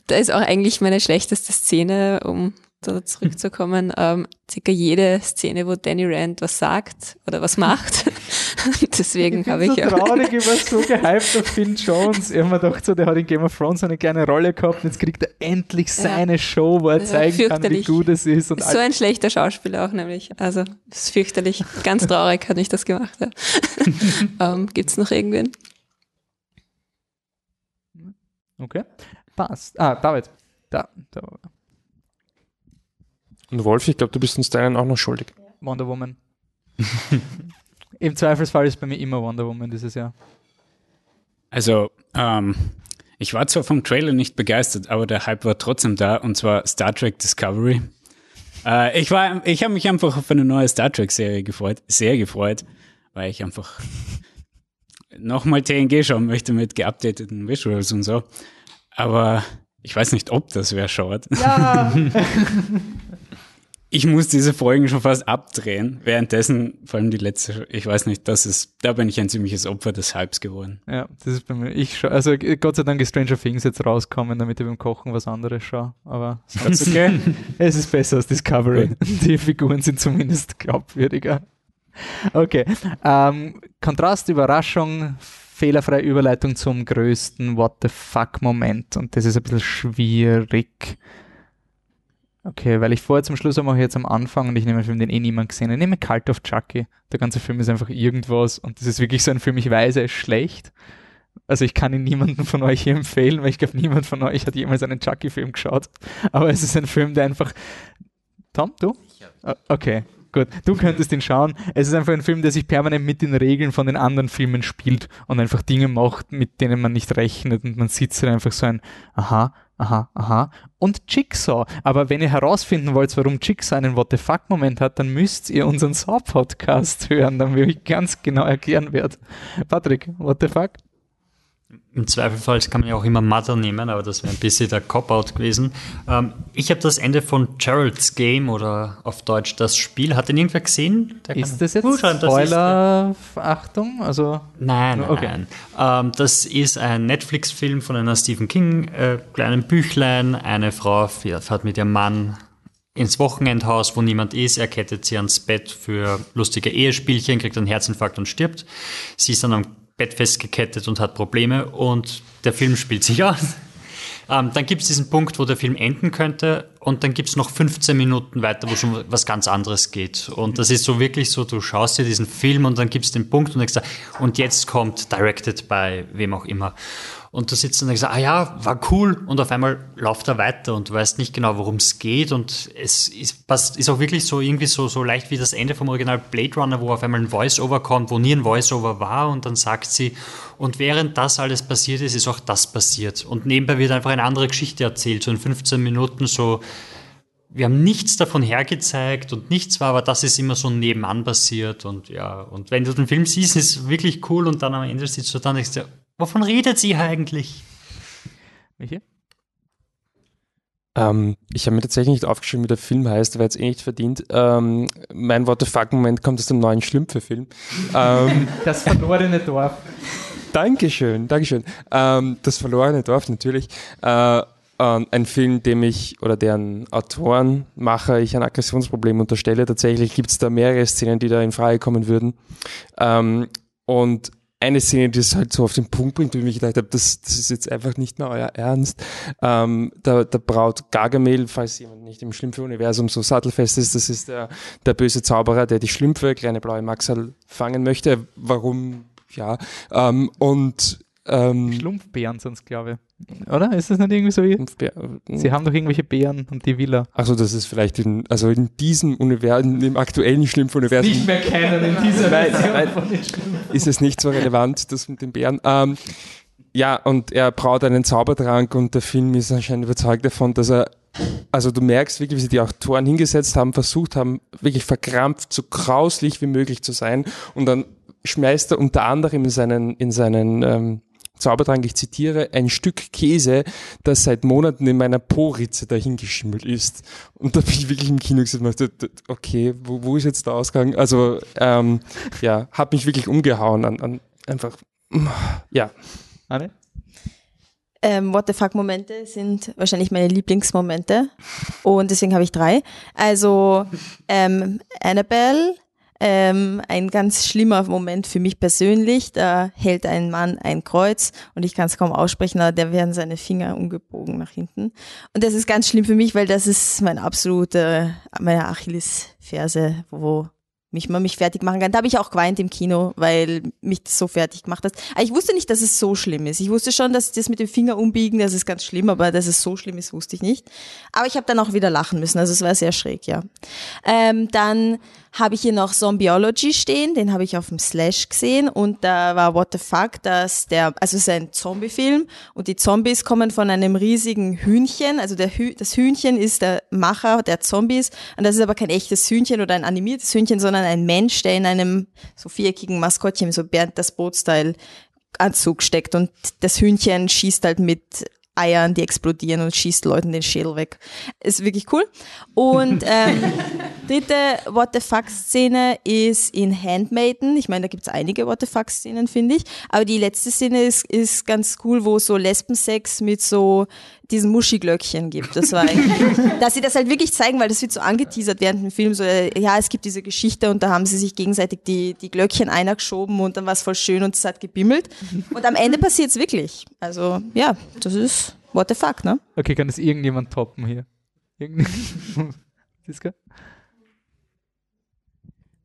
da ist auch eigentlich meine schlechteste Szene, um da zurückzukommen. Ähm, circa jede Szene, wo Danny Rand was sagt oder was macht. Deswegen habe ich so auch- traurig, ich war so gehypt auf Finn Jones. Ich habe mir gedacht, so, der hat in Game of Thrones eine kleine Rolle gehabt und jetzt kriegt er endlich seine Show, wo er Ja, zeigen kann, wie gut es ist. Und so ein schlechter Schauspieler auch nämlich. Also, ist fürchterlich. Ganz traurig hat mich das gemacht. Ja. ähm, gibt's noch irgendwen? Okay. Passt. Ah, David. Da, da. Und Wolf, ich glaube, du bist uns deinen auch noch schuldig. Wonder Woman. Im Zweifelsfall ist bei mir immer Wonder Woman dieses Jahr. Also, ähm, ich war zwar vom Trailer nicht begeistert, aber der Hype war trotzdem da, und zwar Star Trek Discovery. Äh, ich war, ich habe mich einfach auf eine neue Star Trek-Serie gefreut, sehr gefreut, weil ich einfach nochmal TNG schauen möchte mit geupdateten Visuals und so. Aber ich weiß nicht, ob das wer schaut. Ja. Ich muss diese Folgen schon fast abdrehen. Währenddessen, vor allem die letzte, ich weiß nicht, das ist, da bin ich ein ziemliches Opfer des Hypes geworden. Ja, das ist bei mir. Ich schau, also Gott sei Dank ist Stranger Things jetzt rauskommen, damit ich beim Kochen was anderes schaue. Aber okay? es ist besser als Discovery. Die Figuren sind zumindest glaubwürdiger. Okay. Ähm, Kontrast, Überraschung, fehlerfreie Überleitung zum größten What the fuck Moment. Und das ist ein bisschen schwierig. Okay, weil ich vorher zum Schluss mache ich jetzt am Anfang und ich nehme einen Film, den eh niemand gesehen hat. Ich nehme Cult of Chucky. Der ganze Film ist einfach irgendwas und das ist wirklich so ein Film, ich weiß, er ist schlecht. Also ich kann ihn niemandem von euch hier empfehlen, weil ich glaube, niemand von euch hat jemals einen Chucky-Film geschaut. Aber es ist ein Film, der einfach... Tom, du? Ah, Okay. Gut, du könntest ihn schauen. Es ist einfach ein Film, der sich permanent mit den Regeln von den anderen Filmen spielt und einfach Dinge macht, mit denen man nicht rechnet und man sitzt dann einfach so ein Aha, aha, aha und Jigsaw. Aber wenn ihr herausfinden wollt, warum Jigsaw einen What the fuck Moment hat, dann müsst ihr unseren Saw Podcast hören, dann will ich ganz genau erklären werde. Patrick, what the fuck? Im Zweifelfall kann man ja auch immer Mother nehmen, aber das wäre ein bisschen der Cop-Out gewesen. Ähm, ich habe das Ende von Gerald's Game oder auf Deutsch das Spiel. Hat den irgendwer gesehen? Der Ist das jetzt Zuschauen, das ist- Spoiler? Achtung? Also Nein, nein, Okay. nein. Ähm, das ist ein Netflix-Film von einer Stephen King, äh, kleinen Büchlein. Eine Frau fährt mit ihrem Mann ins Wochenendhaus, wo niemand ist. Er kettet sie ans Bett für lustige Ehespielchen, kriegt einen Herzinfarkt und stirbt. Sie ist dann am Bett festgekettet und hat Probleme und der Film spielt sich aus. Ähm, dann gibt es diesen Punkt, wo der Film enden könnte und dann gibt es noch 15 Minuten weiter, wo schon was ganz anderes geht. Und das ist so wirklich so, du schaust dir diesen Film und dann gibt es den Punkt und denkst, und jetzt kommt Directed by wem auch immer. Und du sitzt und denkst, ah ja, war cool. Und auf einmal läuft er weiter und du weißt nicht genau, worum es geht. Und es ist, ist auch wirklich so irgendwie so, so leicht wie das Ende vom Original Blade Runner, wo auf einmal ein Voice-Over kommt, wo nie ein Voice-Over war. Und dann sagt sie, und während das alles passiert ist, ist auch das passiert. Und nebenbei wird einfach eine andere Geschichte erzählt, so in 15 Minuten so, wir haben nichts davon hergezeigt und nichts war, aber das ist immer so nebenan passiert und ja, und wenn du den Film siehst, ist es wirklich cool und dann am Ende sitzt du da und denkst wovon redet sie eigentlich? Michi? Ähm, ich habe mir tatsächlich nicht aufgeschrieben, wie der Film heißt, weil es eh nicht verdient. Ähm, mein What the fuck-Moment kommt aus dem neuen Schlümpfe-Film. ähm, Das verlorene Dorf. Dankeschön, Dankeschön. Ähm, das verlorene Dorf natürlich. Äh, ein Film, dem ich oder deren Autoren, Macher ich ein Aggressionsproblem unterstelle. Tatsächlich gibt es da mehrere Szenen, die da in Frage kommen würden. Ähm, und eine Szene, die es halt so auf den Punkt bringt, wo ich mir gedacht habe, das, das ist jetzt einfach nicht mehr euer Ernst. Ähm, der, der Braut Gargamel, falls jemand nicht im Schlümpfe-Universum so sattelfest ist, das ist der, der böse Zauberer, der die Schlümpfe, kleine blaue Maxal, fangen möchte. Warum? Ja. Ähm, und ähm, Schlumpfbären sonst, glaube ich. Oder? Ist das nicht irgendwie so? Sie haben doch irgendwelche Bären und die Villa. Also das ist vielleicht in, also in diesem Universum, im aktuellen Schlimmf-Universum. Nicht mehr kennen in dieser nein, nein, ist es nicht so relevant, das mit den Bären. Ähm, ja, und er braut einen Zaubertrank und der Film ist anscheinend überzeugt davon, dass er, also du merkst wirklich, wie sie die Autoren hingesetzt haben, versucht haben, wirklich verkrampft, so grauslich wie möglich zu sein und dann schmeißt er unter anderem in seinen, in seinen ähm, Zaubertrank, ich zitiere, ein Stück Käse, das seit Monaten in meiner Po-Ritze dahingeschimmelt ist. Und da bin ich wirklich im Kino gesagt, und dachte, okay, wo, wo ist jetzt der Ausgang? Also, ähm, ja, hat mich wirklich umgehauen an, an einfach, ja. Anne? Ähm, What the fuck Momente sind wahrscheinlich meine Lieblingsmomente und deswegen habe ich drei. Also ähm, Annabelle, ähm, ein ganz schlimmer Moment für mich persönlich. Da hält ein Mann ein Kreuz und ich kann es kaum aussprechen, aber der werden seine Finger umgebogen nach hinten. Und das ist ganz schlimm für mich, weil das ist mein absolute, meine Achillesferse, wo mich man mich fertig machen kann. Da habe ich auch geweint im Kino, weil mich das so fertig gemacht hat. Aber ich wusste nicht, dass es so schlimm ist. Ich wusste schon, dass das mit dem Finger umbiegen, das ist ganz schlimm, aber dass es so schlimm ist, wusste ich nicht. Aber ich habe dann auch wieder lachen müssen, also es war sehr schräg, ja. Ähm, dann habe ich hier noch Zombieology stehen, den habe ich auf dem Slash gesehen und da war What the fuck, dass der, also es ist ein Zombie-Film und die Zombies kommen von einem riesigen Hühnchen, also der Hü das Hühnchen ist der Macher der Zombies und das ist aber kein echtes Hühnchen oder ein animiertes Hühnchen, sondern ein Mensch, der in einem so viereckigen Maskottchen, so Bernd das Boot-Style Anzug steckt und das Hühnchen schießt halt mit Eiern, die explodieren und schießt Leuten den Schädel weg. Ist wirklich cool. Und ähm, dritte What the Fuck-Szene ist in Handmaiden. Ich meine, da gibt's einige What the Fuck-Szenen, finde ich. Aber die letzte Szene ist, ist ganz cool, wo so Lesbensex mit so diesen Muschiglöckchen gibt. Das war dass sie das halt wirklich zeigen, weil das wird so angeteasert während dem Film, so, äh, ja, es gibt diese Geschichte und da haben sie sich gegenseitig die, die Glöckchen einer geschoben und dann war es voll schön und es hat gebimmelt. Und am Ende passiert's wirklich. Also, ja, das ist what the fuck, ne? Okay, kann das irgendjemand toppen hier? Irgend Siska?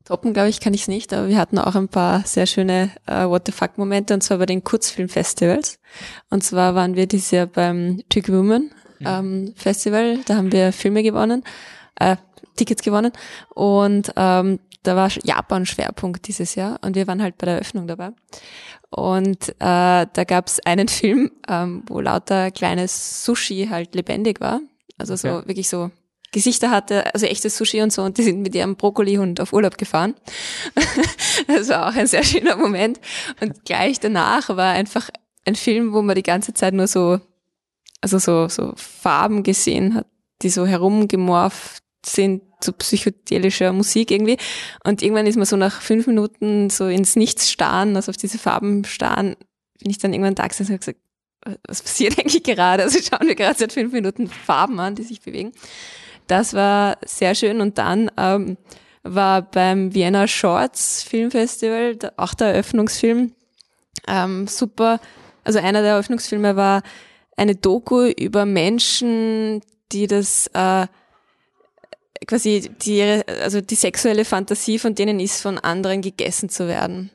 Toppen, glaube ich, kann ich es nicht, aber wir hatten auch ein paar sehr schöne äh, What the fuck-Momente und zwar bei den Kurzfilmfestivals. Und zwar waren wir dieses Jahr beim Trick Woman ähm, Festival, da haben wir Filme gewonnen. Äh, Tickets gewonnen und ähm, da war Japan-Schwerpunkt dieses Jahr und wir waren halt bei der Eröffnung dabei. Und äh, da gab es einen Film, ähm, wo lauter kleines Sushi halt lebendig war. Also so Okay. wirklich so Gesichter hatte, also echtes Sushi und so, und die sind mit ihrem Brokkolihund auf Urlaub gefahren. das war auch ein sehr schöner Moment. Und gleich danach war einfach ein Film, wo man die ganze Zeit nur so, also so, so Farben gesehen hat, die so herumgemorpht sind zu psychedelischer Musik irgendwie. Und irgendwann ist man so nach fünf Minuten so ins Nichts starren, also auf diese Farben starren, bin ich dann irgendwann da gesessen und gesagt, was passiert eigentlich gerade? Also schauen wir gerade seit fünf Minuten Farben an, die sich bewegen. Das war sehr schön. Und dann ähm, war beim Vienna Shorts Filmfestival auch der Eröffnungsfilm ähm, super. Also einer der Eröffnungsfilme war eine Doku über Menschen, die das äh, quasi die, also die sexuelle Fantasie von denen ist, von anderen gegessen zu werden.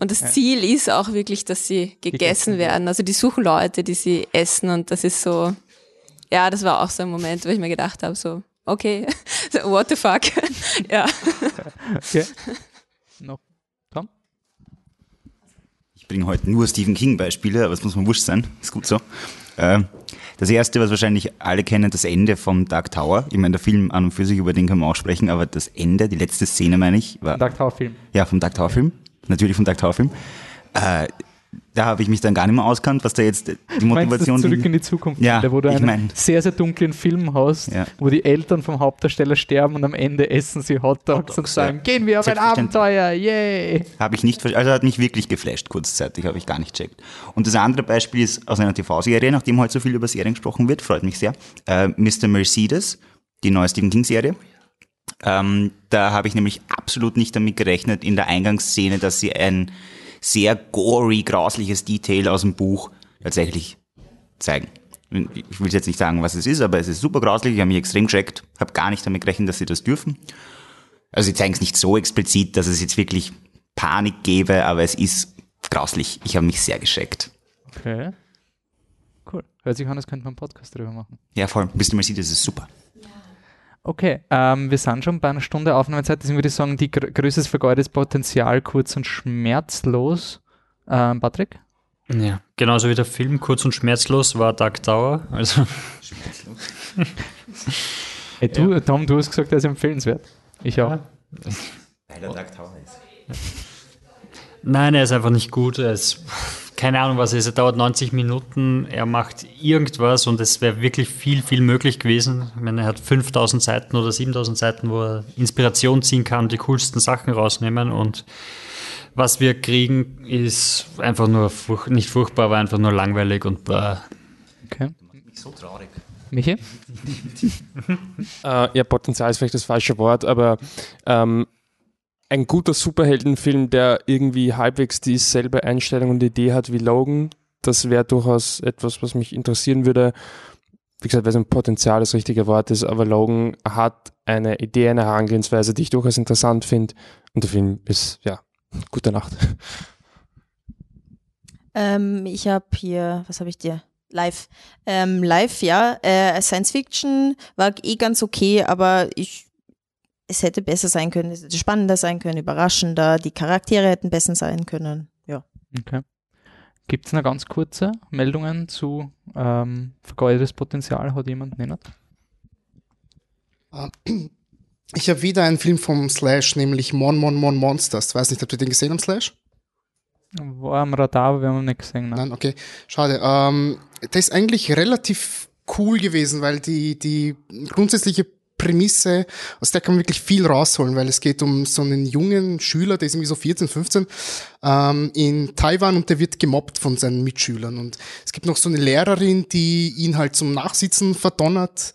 Und das Ja. Ziel ist auch wirklich, dass sie gegessen, Gegessen werden. Also die suchen Leute, die sie essen und das ist so, ja, das war auch so ein Moment, wo ich mir gedacht habe, so, okay, so, what the fuck, ja. Okay. Noch. Tom? Ich bringe heute nur Stephen King-Beispiele, aber es muss mir wurscht sein. Ist gut so. Ähm, Das erste, was wahrscheinlich alle kennen, das Ende vom Dark Tower. Ich meine, der Film an und für sich, über den kann man auch sprechen, aber das Ende, die letzte Szene, meine ich, war. Dark Tower Film. Ja, vom Dark Tower Film. Natürlich vom Dark Tower Film. Äh, da habe ich mich dann gar nicht mehr auskannt, was da jetzt die Motivation das Zurück in die Zukunft, Ja, wo du einen meine, sehr, sehr dunklen Film hast, wo die Eltern vom Hauptdarsteller sterben und am Ende essen sie Hotdogs und sagen, gehen wir auf ein. Abenteuer, yay! Habe ich nicht, also hat mich wirklich geflasht kurzzeitig, habe ich gar nicht checkt. Und das andere Beispiel ist aus einer TV-Serie, nachdem heute so viel über Serien gesprochen wird, freut mich sehr. Äh, Mr. Mercedes, die neue Stephen King-Serie. Ähm, da habe ich nämlich absolut nicht damit gerechnet in der Eingangsszene, dass sie ein sehr gory, grausliches Detail aus dem Buch tatsächlich zeigen. Ich will jetzt nicht sagen, was es ist, aber es ist super grauslich. Ich habe mich extrem geschreckt, habe gar nicht damit gerechnet, dass sie das dürfen. Also sie zeigen es nicht so explizit, dass es jetzt wirklich Panik gäbe, aber es ist grauslich. Ich habe mich sehr geschreckt. Okay. Cool. Hört sich an, als könnte man einen Podcast drüber machen. Ja, voll. Mr. Mercedes ist super. Okay, ähm, wir sind schon bei einer Stunde Aufnahmezeit, deswegen würde ich sagen, die gr größtes vergeudetes Potenzial, kurz und schmerzlos. Ähm, Patrick? Ja, genauso wie der Film Kurz und Schmerzlos war Dark Tower. Also Hey, du, Tom, du hast gesagt, er ist empfehlenswert. Ich auch. Weil er Dark Tower ist. Nein, er ist einfach nicht gut. Er ist, keine Ahnung, was ist. Er dauert 90 Minuten. Er macht irgendwas und es wäre wirklich viel, viel möglich gewesen. Ich meine, er hat 5000 Seiten oder 7000 Seiten, wo er Inspiration ziehen kann, die coolsten Sachen rausnehmen und was wir kriegen, ist einfach nur furch nicht furchtbar, aber einfach nur langweilig und bäh. Okay. So traurig. Michi? äh, ja, Potenzial ist vielleicht das falsche Wort, aber ähm, ein guter Superheldenfilm, der irgendwie halbwegs dieselbe Einstellung und Idee hat wie Logan, das wäre durchaus etwas, was mich interessieren würde. Wie gesagt, weil so ein Potenzial das richtige Wort ist, aber Logan hat eine Idee, eine Herangehensweise, die ich durchaus interessant finde. Und der Film ist, ja, gute Nacht. Ähm, ich habe hier, was habe ich dir? Live. Ähm, live, ja. Äh, Science Fiction war eh ganz okay, aber ich, es hätte besser sein können, es hätte spannender sein können, überraschender, die Charaktere hätten besser sein können. Ja. Okay. Gibt es noch ganz kurze Meldungen zu ähm, vergeudetes Potenzial? Hat jemand nennt? Ähm, Ich habe wieder einen Film vom Slash, nämlich Mon Mon Mon Monsters. Weiß nicht, habt ihr den gesehen am Slash? War am Radar, aber wir haben ihn nicht gesehen. Ne? Nein, okay. Schade. Ähm, der ist eigentlich relativ cool gewesen, weil die, die grundsätzliche Prämisse, aus der kann man wirklich viel rausholen, weil es geht um so einen jungen Schüler, der ist irgendwie so 14, 15, ähm, in Taiwan und der wird gemobbt von seinen Mitschülern. Und es gibt noch so eine Lehrerin, die ihn halt zum Nachsitzen verdonnert,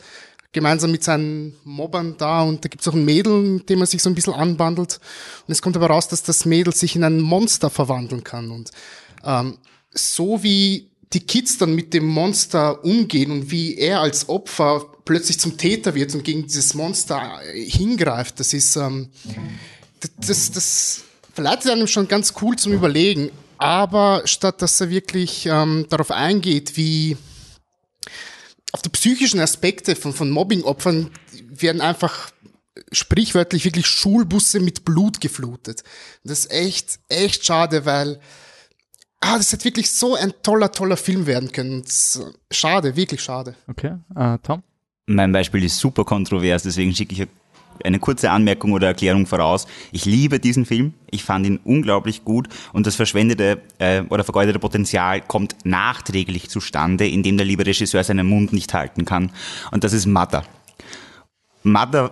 gemeinsam mit seinen Mobbern da und da gibt's auch ein Mädel, mit dem er sich so ein bisschen anbandelt. Und es kommt aber raus, dass das Mädel sich in ein Monster verwandeln kann. Und ähm, so wie die Kids dann mit dem Monster umgehen und wie er als Opfer plötzlich zum Täter wird und gegen dieses Monster äh, hingreift, das ist, ähm, das, das, verleitet einem schon ganz cool zum Überlegen. Aber statt dass er wirklich ähm, darauf eingeht, wie auf die psychischen Aspekte von, von Mobbing-Opfern werden einfach sprichwörtlich wirklich Schulbusse mit Blut geflutet. Das ist echt, echt schade, weil ah, das hätte wirklich so ein toller, toller Film werden können. Das, schade, wirklich schade. Okay, äh, Tom? Mein Beispiel ist super kontrovers, deswegen schicke ich eine kurze Anmerkung oder Erklärung voraus. Ich liebe diesen Film. Ich fand ihn unglaublich gut und das verschwendete äh, oder vergeudete Potenzial kommt nachträglich zustande, indem der liebe Regisseur seinen Mund nicht halten kann. Und das ist Mother. Mother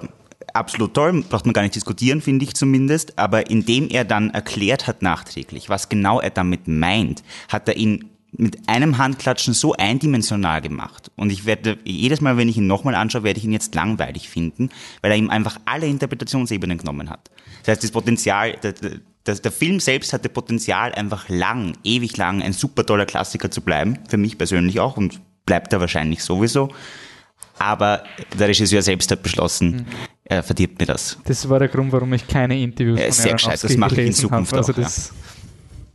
absolut toll, braucht man gar nicht diskutieren, finde ich zumindest, aber indem er dann erklärt hat nachträglich, was genau er damit meint, hat er ihn mit einem Handklatschen so eindimensional gemacht. Und ich werde, jedes Mal, wenn ich ihn nochmal anschaue, werde ich ihn jetzt langweilig finden, weil er ihm einfach alle Interpretationsebenen genommen hat. Das heißt, das Potenzial, der, der, der Film selbst hatte Potenzial, einfach lang, ewig lang ein super toller Klassiker zu bleiben. Für mich persönlich auch und bleibt er wahrscheinlich sowieso. Aber der Regisseur selbst hat beschlossen, mhm. Er verdirbt mir das. Das war der Grund, warum ich keine Interviews äh, Sehr gescheit, das mache ich in Zukunft also auch. Ja.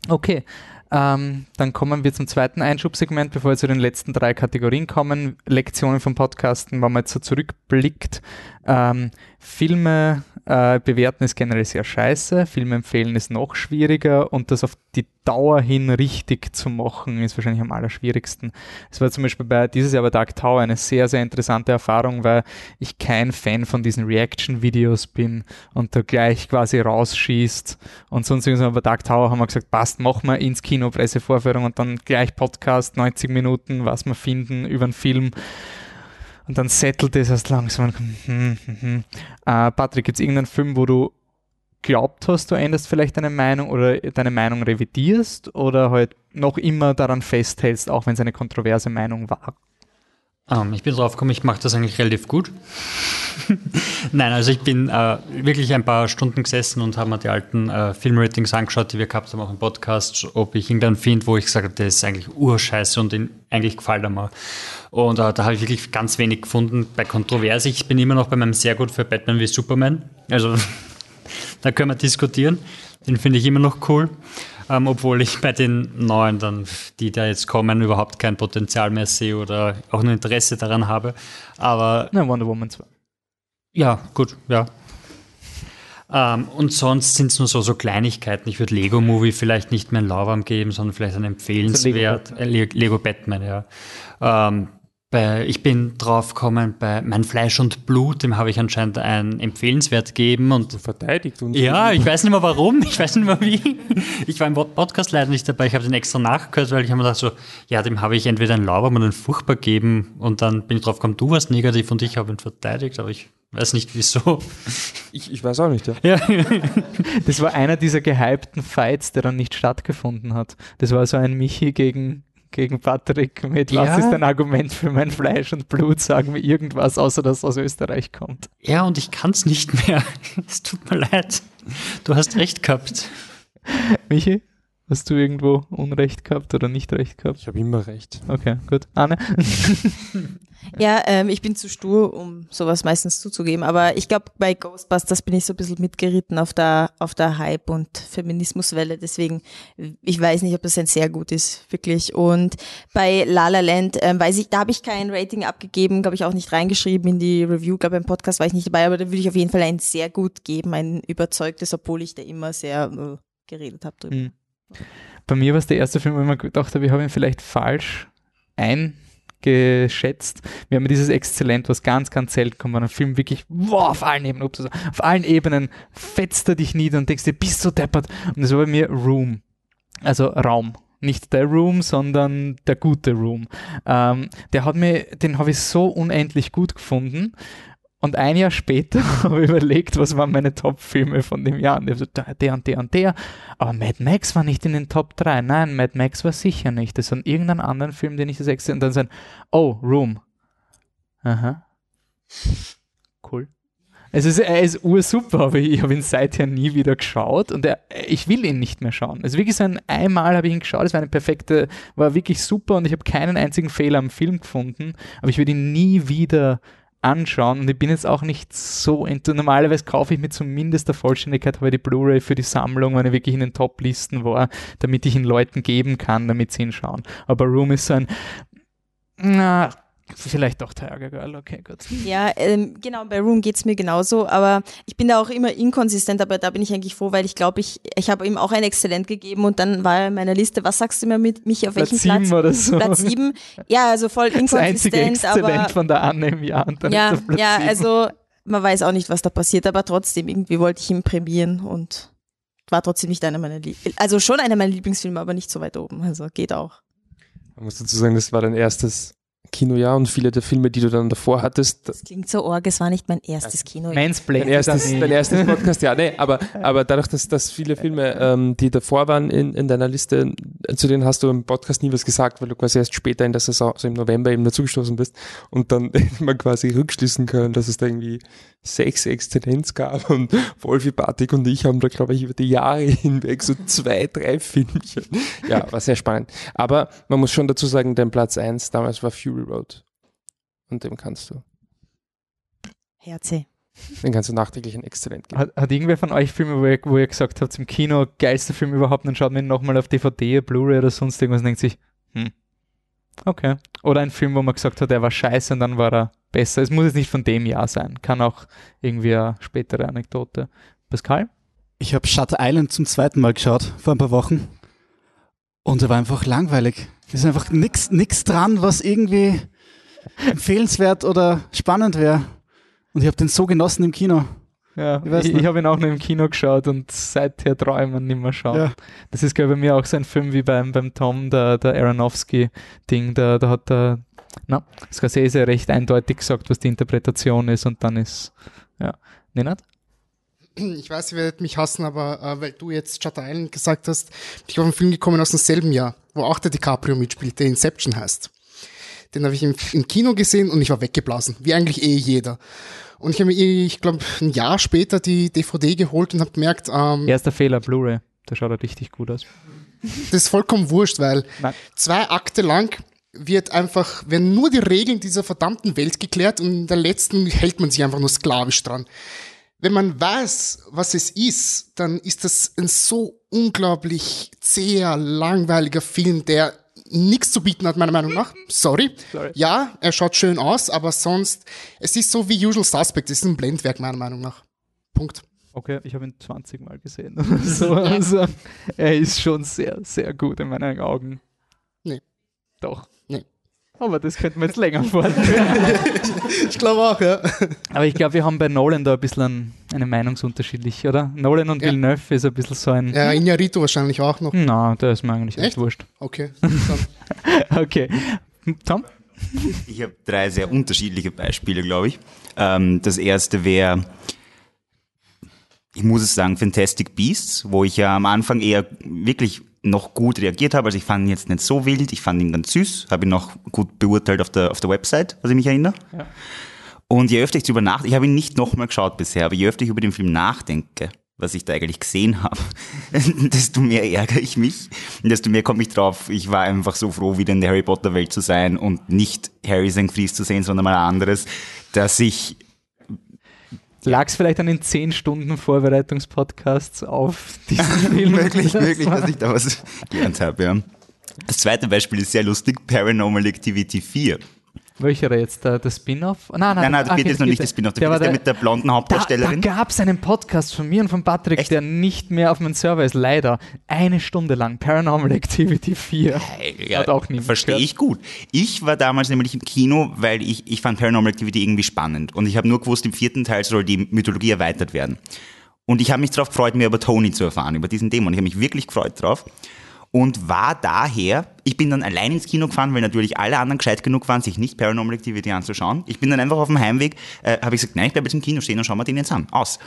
Okay, ähm, dann kommen wir zum zweiten Einschubsegment, bevor wir zu den letzten drei Kategorien kommen. Lektionen vom Podcasten, wenn man jetzt so zurückblickt. Ähm, Filme äh, bewerten ist generell sehr scheiße, Filme empfehlen ist noch schwieriger und das auf die Dauer hin richtig zu machen ist wahrscheinlich am allerschwierigsten. Es war zum Beispiel bei dieses Jahr bei Dark Tower eine sehr, sehr interessante Erfahrung, weil ich kein Fan von diesen Reaction-Videos bin und da gleich quasi rausschießt und sonst irgendwas. Bei Dark Tower haben wir gesagt, passt, machen wir ins Kino Pressevorführung und dann gleich Podcast, 90 Minuten, was wir finden über einen Film. Und dann settelt es erst langsam. Hm, hm, hm. Äh, Patrick, gibt es irgendeinen Film, wo du glaubt hast, du änderst vielleicht deine Meinung oder deine Meinung revidierst oder halt noch immer daran festhältst, auch wenn es eine kontroverse Meinung war? Um, ähm, ich bin drauf gekommen, ich mache das eigentlich relativ gut. Nein, also ich bin äh, wirklich ein paar Stunden gesessen und habe mir die alten äh, Filmratings angeschaut, die wir gehabt haben, auch im Podcast, ob ich irgendeinen finde, wo ich gesagt habe, das ist eigentlich urscheiße und ihn, eigentlich gefällt er mir. Und äh, da habe ich wirklich ganz wenig gefunden bei Kontroverse. Ich bin immer noch bei meinem sehr gut für Batman wie Superman. Also da können wir diskutieren. Den finde ich immer noch cool ähm, obwohl ich bei den neuen dann, die da jetzt kommen, überhaupt kein Potenzial mehr sehe oder auch ein Interesse daran habe. Aber. Na, Wonder Woman 2. Ja, gut, ja. Ähm, und sonst sind es nur so, so Kleinigkeiten. Ich würde Lego Movie vielleicht nicht mehr einen Lauwarm geben, sondern vielleicht ein empfehlenswert. Lego, äh, Lego Batman, ja. Ähm, bei, ich bin drauf gekommen, bei Mein Fleisch und Blut, dem habe ich anscheinend ein empfehlenswert gegeben. Und verteidigt uns. Ja, ich weiß nicht mehr warum, ich weiß nicht mehr wie. Ich war im Podcast leider nicht dabei, ich habe den extra nachgehört, weil ich habe mir gedacht so, ja, dem habe ich entweder ein Lauber oder ein Furchtbar gegeben und dann bin ich drauf gekommen, du warst negativ und ich habe ihn verteidigt, aber ich weiß nicht wieso. Ich, ich weiß auch nicht, ja. ja. Das war einer dieser gehypten Fights, der dann nicht stattgefunden hat. Das war so ein Michi gegen gegen Patrick mit, ja. was ist dein Argument für mein Fleisch und Blut? Sagen wir irgendwas, außer dass es aus Österreich kommt. Ja, und ich kann es nicht mehr. Es tut mir leid. Du hast recht gehabt. Michi? Hast du irgendwo Unrecht gehabt oder nicht recht gehabt? Ich habe immer recht. Okay, gut. Anne? ja, ähm, ich bin zu stur, um sowas meistens zuzugeben, aber ich glaube, bei Ghostbusters bin ich so ein bisschen mitgeritten auf der, auf der Hype- und Feminismuswelle, deswegen, ich weiß nicht, ob das ein sehr gut ist, wirklich. Und bei La La Land, ähm, weiß ich, da habe ich kein Rating abgegeben, glaube ich auch nicht reingeschrieben in die Review, glaube im Podcast war ich nicht dabei, aber da würde ich auf jeden Fall ein sehr gut geben, ein überzeugtes, obwohl ich da immer sehr äh, geredet habe drüber. Mhm. Bei mir war es der erste Film, wo ich mir gedacht habe, ich habe ihn vielleicht falsch eingeschätzt. Wir haben dieses Exzellent, was ganz, ganz selten kommt, weil ein Film wirklich wow, auf allen Ebenen, auf allen Ebenen fetzt er dich nieder und denkst dir, bist du deppert. Und das war bei mir Room, also Raum nicht der Room, sondern der gute Room. Ähm, der hat mir, den habe ich so unendlich gut gefunden. Und ein Jahr später habe ich überlegt, was waren meine Top-Filme von dem Jahr. Und ich so, der und der und der. Aber Mad Max war nicht in den Top 3. Nein, Mad Max war sicher nicht. Das war irgendein anderen Film, den ich das extra. Und dann sagen, oh, Room. Aha. Cool. Es ist, er ist ursuper, aber ich habe ihn seither nie wieder geschaut und er, ich will ihn nicht mehr schauen. Also wirklich so ein einmal habe ich ihn geschaut, es war eine perfekte, war wirklich super und ich habe keinen einzigen Fehler am Film gefunden, aber ich würde ihn nie wieder anschauen und ich bin jetzt auch nicht so. Normalerweise kaufe ich mir zumindest der Vollständigkeit aber die Blu-ray für die Sammlung, wenn ich wirklich in den Top-Listen war, damit ich ihn Leuten geben kann, damit sie ihn schauen. Aber Room ist so ein, na, Vielleicht doch Tiger Girl, okay, gut. Ja, ähm, genau, bei Room geht's mir genauso, aber ich bin da auch immer inkonsistent, aber da bin ich eigentlich froh, weil ich glaube, ich, ich habe ihm auch ein Exzellent gegeben und dann war er in meiner Liste, was sagst du immer mit mich auf Platz welchem sieben Platz? oder so. Platz sieben. Ja, also voll Das einzige inkonsistent, Exzellent aber von der Anne im Jahr. Und dann ja, ist Platz ja, sieben. also man weiß auch nicht, was da passiert, aber trotzdem, irgendwie wollte ich ihn prämieren und war trotzdem nicht einer meiner Lieblings, also schon einer meiner Lieblingsfilme, aber nicht so weit oben, also geht auch. Man muss dazu sagen, das war dein erstes Kinojahr und viele der Filme, die du dann davor hattest, Das klingt so arg, es war nicht mein erstes Kino. Mansplaining. Dein erstes, dein erstes Podcast, ja, nee, aber, aber dadurch, dass, dass viele Filme, ähm, die davor waren in, in deiner Liste, zu denen hast du im Podcast nie was gesagt, weil du quasi erst später in der Saison, also im November eben dazugestoßen bist und dann hätte man quasi rückschließen können, dass es da irgendwie sechs Exzellenz gab und Wolfi Bartik und ich haben da, glaube ich, über die Jahre hinweg so zwei, drei Filmchen. Ja, war sehr spannend. Aber man muss schon dazu sagen, dein Platz eins damals war Fury Road. Und dem kannst du, Herze. den kannst du nachträglich ein Exzellent geben. Hat, hat irgendwer von euch Filme, wo ihr, wo ihr gesagt habt, im Kino, geilster Film überhaupt, dann schaut man ihn nochmal auf DVD, Blu-ray oder sonst irgendwas und denkt sich, hm, okay. Oder ein Film, wo man gesagt hat, er war scheiße und dann war er besser. Es muss jetzt nicht von dem Jahr sein, kann auch irgendwie eine spätere Anekdote. Pascal? Ich habe Shutter Island zum zweiten Mal geschaut, vor ein paar Wochen. Und er war einfach langweilig. Es ist einfach nichts dran, was irgendwie empfehlenswert oder spannend wäre. Und ich habe den so genossen im Kino. Ja, Ich ich habe ihn auch nur im Kino geschaut und seither träumen nicht mehr schauen. Ja. Das ist, glaube ich, bei mir auch so ein Film wie beim, beim Tom, der, der Aronofsky-Ding, da, da hat der, na, Scorsese recht eindeutig gesagt, was die Interpretation ist und dann ist, ja, Nenad? Ich weiß, ihr werdet mich hassen, aber äh, weil du jetzt Shutter Island gesagt hast, bin ich auf einen Film gekommen aus demselben Jahr, wo auch der DiCaprio mitspielt, der Inception heißt. Den habe ich im, im Kino gesehen und ich war weggeblasen, wie eigentlich eh jeder. Und ich habe mir, ich glaube, ein Jahr später die DVD geholt und habe gemerkt, ähm, Erster Fehler, Blu-ray. Da schaut er richtig gut aus. das ist vollkommen wurscht, weil zwei Akte lang wird einfach, werden nur die Regeln dieser verdammten Welt geklärt und in der letzten hält man sich einfach nur sklavisch dran. Wenn man weiß, was es ist, dann ist das ein so unglaublich zäher, langweiliger Film, der nichts zu bieten hat, meiner Meinung nach. Sorry. Sorry. Ja, er schaut schön aus, aber sonst, es ist so wie Usual Suspect, es ist ein Blendwerk, meiner Meinung nach. Punkt. Okay, ich habe ihn 20 Mal gesehen. so, also, er ist schon sehr, sehr gut in meinen Augen. Nee. Doch. Aber das könnten wir jetzt länger fortführen. ich glaube auch, ja. Aber ich glaube, wir haben bei Nolan da ein bisschen eine Meinungsunterschiedlich, oder? Nolan und Ja. Villeneuve ist ein bisschen so ein. Ja, Iñárritu wahrscheinlich auch noch. Na, der ist mir eigentlich echt Echt? wurscht. Okay. okay. Tom? Ich habe drei sehr unterschiedliche Beispiele, glaube ich. Ähm, das erste wäre, ich muss es sagen, Fantastic Beasts, wo ich ja am Anfang eher wirklich noch gut reagiert habe. Also ich fand ihn jetzt nicht so wild, ich fand ihn ganz süß, habe ihn noch gut beurteilt auf der, auf der Website, was ich mich erinnere. Ja. Und je öfter ich drüber nach, ich habe ihn nicht nochmal geschaut bisher, aber je öfter ich über den Film nachdenke, was ich da eigentlich gesehen habe, desto mehr ärgere ich mich, und desto mehr komme ich drauf. Ich war einfach so froh, wieder in der Harry Potter Welt zu sein und nicht Harry St. Fries zu sehen, sondern mal ein anderes, dass ich Lag es vielleicht an den 10 Stunden Vorbereitungspodcasts auf diesen Film? möglich, Das möglich, dass ich da was gelernt habe, ja. Das zweite Beispiel ist sehr lustig, Paranormal Activity 4. Welcher jetzt? Der, Spin-off? Nein, Nein, nein, das ah, wird jetzt noch nicht der- das Spin-off, das der war der mit der blonden Hauptdarstellerin. Da, da gab es einen Podcast von mir und von Patrick, der nicht mehr auf meinem Server ist, leider. Eine Stunde lang. Paranormal Activity 4. Ja, Hat auch nie Verstehe ich gut. Ich war damals nämlich im Kino, weil ich, ich fand Paranormal Activity irgendwie spannend. Und ich habe nur gewusst, im vierten Teil soll die Mythologie erweitert werden. Und ich habe mich darauf gefreut, mehr über Tony zu erfahren, über diesen Dämon. Ich habe mich wirklich gefreut drauf. Und war daher, ich bin dann allein ins Kino gefahren, weil natürlich alle anderen gescheit genug waren, sich nicht Paranormal Activity anzuschauen. Ich bin dann einfach auf dem Heimweg, äh, habe ich gesagt, nein, ich bleibe jetzt im Kino stehen und schauen wir den jetzt an. Aus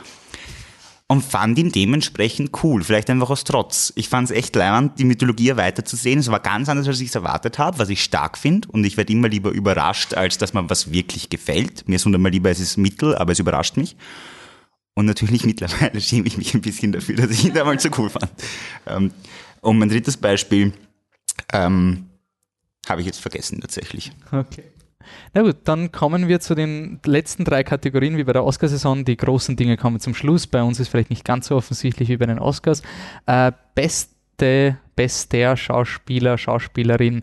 und fand ihn dementsprechend cool. Vielleicht einfach aus Trotz. Ich fand es echt leibend, die Mythologie weiterzusehen. Es war ganz anders, als ich es erwartet habe, was ich stark finde. Und ich werde immer lieber überrascht, als dass mir was wirklich gefällt. Mir ist hundertmal lieber, es ist Mittel, aber es überrascht mich. Und natürlich mittlerweile schäme ich mich ein bisschen dafür, dass ich ihn damals so cool fand. Ähm, und mein drittes Beispiel ähm, habe ich jetzt vergessen tatsächlich. Okay. Na gut, dann kommen wir zu den letzten drei Kategorien, wie bei der Oscarsaison. Die großen Dinge kommen zum Schluss. Bei uns ist vielleicht nicht ganz so offensichtlich wie bei den Oscars. Äh, beste, bester Schauspieler, Schauspielerin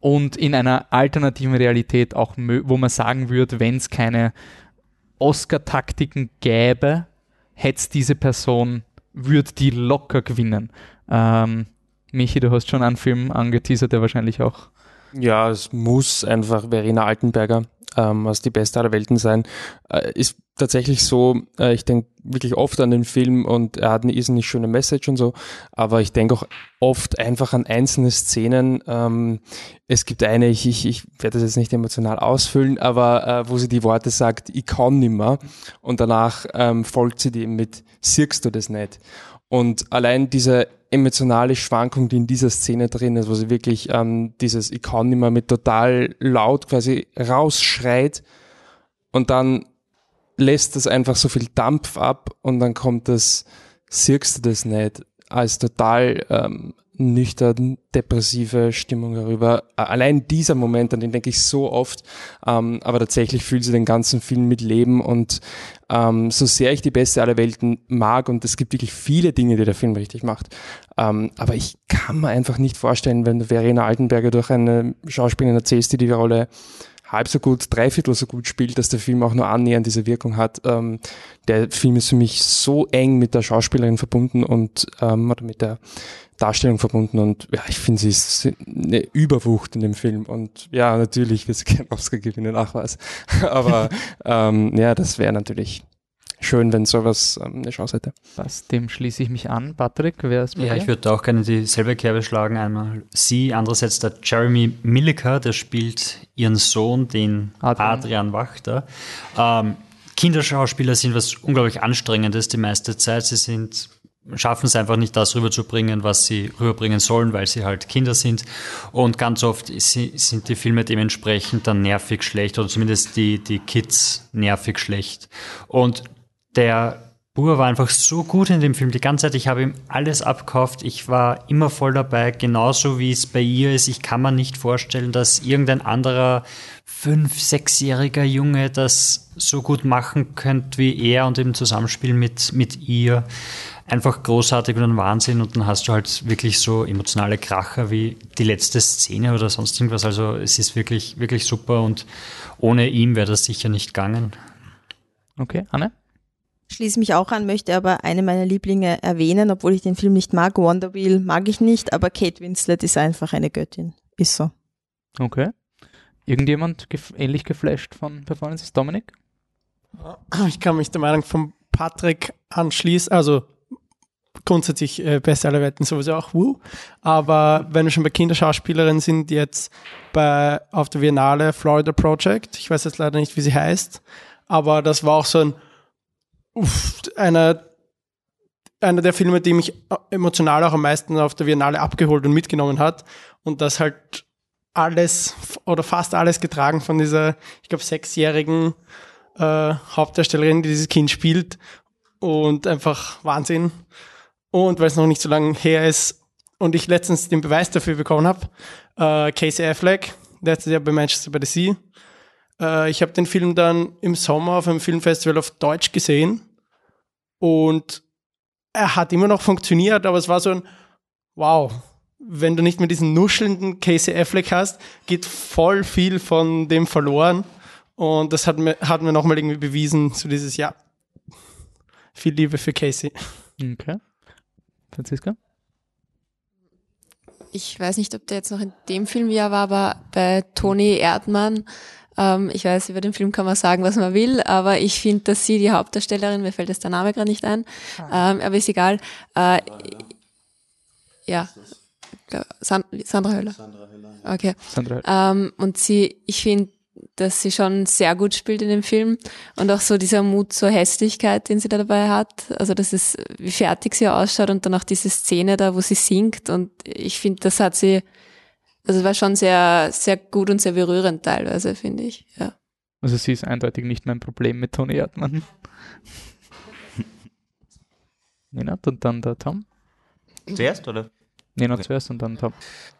und in einer alternativen Realität auch, wo man sagen würde, wenn es keine Oscar-Taktiken gäbe, hätte es diese Person, würde die locker gewinnen. Ähm, Michi, du hast schon einen Film angeteasert, der wahrscheinlich auch Ja, es muss einfach Verena Altenberger ähm, als die beste aller Welten sein. Äh, ist tatsächlich so, äh, ich denke wirklich oft an den Film und er hat eine irrsinnig schöne Message und so, aber ich denke auch oft einfach an einzelne Szenen. Ähm, es gibt eine, ich, ich, ich werde das jetzt nicht emotional ausfüllen, aber äh, wo sie die Worte sagt, ich kann nimmer und danach ähm, folgt sie dem mit, siehst du das nicht? Und allein diese emotionale Schwankung, die in dieser Szene drin ist, wo sie wirklich ähm, dieses nicht mehr mit total laut quasi rausschreit und dann lässt das einfach so viel Dampf ab und dann kommt das, siehst du das nicht, als total ähm, nüchtern, depressive Stimmung herüber. Allein dieser Moment, an den denke ich so oft, ähm, aber tatsächlich fühlt sie den ganzen Film mit Leben und ähm, so sehr ich die beste aller Welten mag und es gibt wirklich viele Dinge, die der Film richtig macht, ähm, aber ich kann mir einfach nicht vorstellen, wenn du Verena Altenberger durch eine Schauspielerin erzählst, die die Rolle halb so gut, dreiviertel so gut spielt, dass der Film auch nur annähernd diese Wirkung hat. Ähm, der Film ist für mich so eng mit der Schauspielerin verbunden und ähm, oder mit der Darstellung verbunden und ja, ich finde, sie ist eine Überwucht in dem Film und ja, natürlich wird sie keinen Oscar gewinnen, ach was. Aber ähm, ja, das wäre natürlich schön, wenn sowas ähm, eine Chance hätte. Was, dem schließe ich mich an. Patrick, wer ist bei Ja, dir? ich würde auch gerne dieselbe Kerbe schlagen. Einmal sie, andererseits der Jeremy Milliker, der spielt ihren Sohn, den Adrian, Wachter. Ähm, Kinderschauspieler sind was unglaublich Anstrengendes die meiste Zeit. Sie sind schaffen es einfach nicht, das rüberzubringen, was sie rüberbringen sollen, weil sie halt Kinder sind. Und ganz oft si- sind die Filme dementsprechend dann nervig schlecht oder zumindest die, die Kids nervig schlecht. Und der Bur war einfach so gut in dem Film die ganze Zeit. Ich habe ihm alles abgekauft. Ich war immer voll dabei, genauso wie es bei ihr ist. Ich kann mir nicht vorstellen, dass irgendein anderer fünf-, sechsjähriger Junge das so gut machen könnte wie er und im Zusammenspiel mit, mit ihr. Einfach großartig und ein Wahnsinn. Und dann hast du halt wirklich so emotionale Kracher wie die letzte Szene oder sonst irgendwas. Also es ist wirklich, wirklich super und ohne ihn wäre das sicher nicht gegangen. Okay, Anne? Schließe mich auch an, möchte aber eine meiner Lieblinge erwähnen, obwohl ich den Film nicht mag. Wonder Wheel mag ich nicht, aber Kate Winslet ist einfach eine Göttin. Ist so. Okay. Irgendjemand gef ähnlich geflasht von Performances? Dominik? Ich kann mich der Meinung von Patrick anschließen. Also grundsätzlich äh, beste aller Welten sowieso auch Woo. Aber wenn wir schon bei Kinderschauspielerinnen sind, jetzt bei auf der Biennale Florida Project. Ich weiß jetzt leider nicht, wie sie heißt, aber das war auch so ein uff, einer einer der Filme, die mich emotional auch am meisten auf der Biennale abgeholt und mitgenommen hat. Und das halt alles oder fast alles getragen von dieser, ich glaube, sechsjährigen äh, Hauptdarstellerin, die dieses Kind spielt. Und einfach Wahnsinn. Und weil es noch nicht so lange her ist und ich letztens den Beweis dafür bekommen habe, äh, Casey Affleck, letztes Jahr bei Manchester by the Sea. Äh, ich habe den Film dann im Sommer auf einem Filmfestival auf Deutsch gesehen und er hat immer noch funktioniert, aber es war so ein Wow, wenn du nicht mehr diesen nuschelnden Casey Affleck hast, geht voll viel von dem verloren. Und das hat mir, hat mir nochmal irgendwie bewiesen, so dieses Jahr. Viel Liebe für Casey. Okay. Franziska? ich weiß nicht, ob der jetzt noch in dem Filmjahr war, aber bei Toni Erdmann, ähm, ich weiß, über den Film kann man sagen, was man will, aber ich finde, dass sie die Hauptdarstellerin, mir fällt jetzt der Name gerade nicht ein, ähm, aber ist egal, äh, ja, glaub, San Sandra Höller. Okay. Sandra Höller. Ähm, und sie, ich finde, dass sie schon sehr gut spielt in dem Film und auch so dieser Mut zur Hässlichkeit, den sie da dabei hat. Also das ist, wie fertig sie ausschaut und dann auch diese Szene da, wo sie singt und ich finde, das hat sie, also es war schon sehr, sehr gut und sehr berührend teilweise, finde ich, ja. Also sie ist eindeutig nicht mein Problem mit Toni Erdmann. Nenad und dann der Tom. Zuerst, oder? Nee, noch zuerst und dann Tom.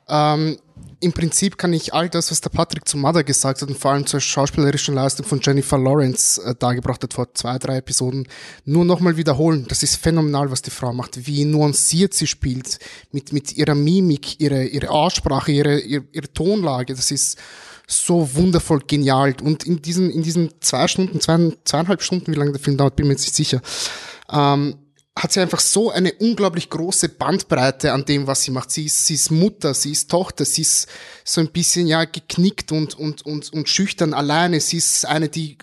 Ähm, Im Prinzip kann ich all das, was der Patrick zu Mother gesagt hat und vor allem zur schauspielerischen Leistung von Jennifer Lawrence äh, dargebracht hat vor zwei, drei Episoden, nur nochmal wiederholen. Das ist phänomenal, was die Frau macht, wie nuanciert sie spielt, mit, mit ihrer Mimik, ihre, ihre Aussprache, ihre, ihre, ihre Tonlage. Das ist so wundervoll genial. Und in diesen, in diesen zwei Stunden, zwei, zweieinhalb Stunden, wie lange der Film dauert, bin mir jetzt nicht sicher, ähm, hat sie einfach so eine unglaublich große Bandbreite an dem, was sie macht. Sie ist, sie ist Mutter, sie ist Tochter, sie ist so ein bisschen ja geknickt und, und, und, und schüchtern alleine. Sie ist eine, die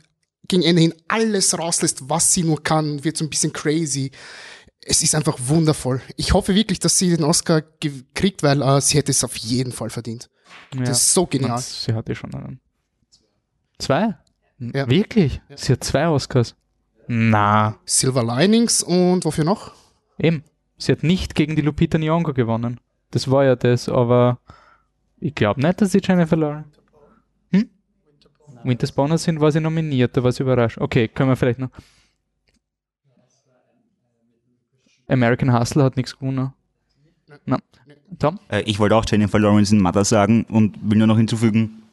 gegen Ende hin alles rauslässt, was sie nur kann, wird so ein bisschen crazy. Es ist einfach wundervoll. Ich hoffe wirklich, dass sie den Oscar kriegt, weil äh, sie hätte es auf jeden Fall verdient. Das ist so genial. Sie hatte schon einen. Zwei? Wirklich? Sie hat zwei Oscars. Na. Silver Linings und wofür noch? Eben. Sie hat nicht gegen die Lupita Nyong'o gewonnen. Das war ja das, aber ich glaube nicht, dass sie Jennifer Lawrence. Hm? Winter Spawner sind, war sie nominiert, da war sie überrascht. Okay, können wir vielleicht noch. American Hustle hat nichts gewonnen. Na. Tom? Äh, ich wollte auch Jennifer Lawrence in Mother sagen und will nur noch hinzufügen,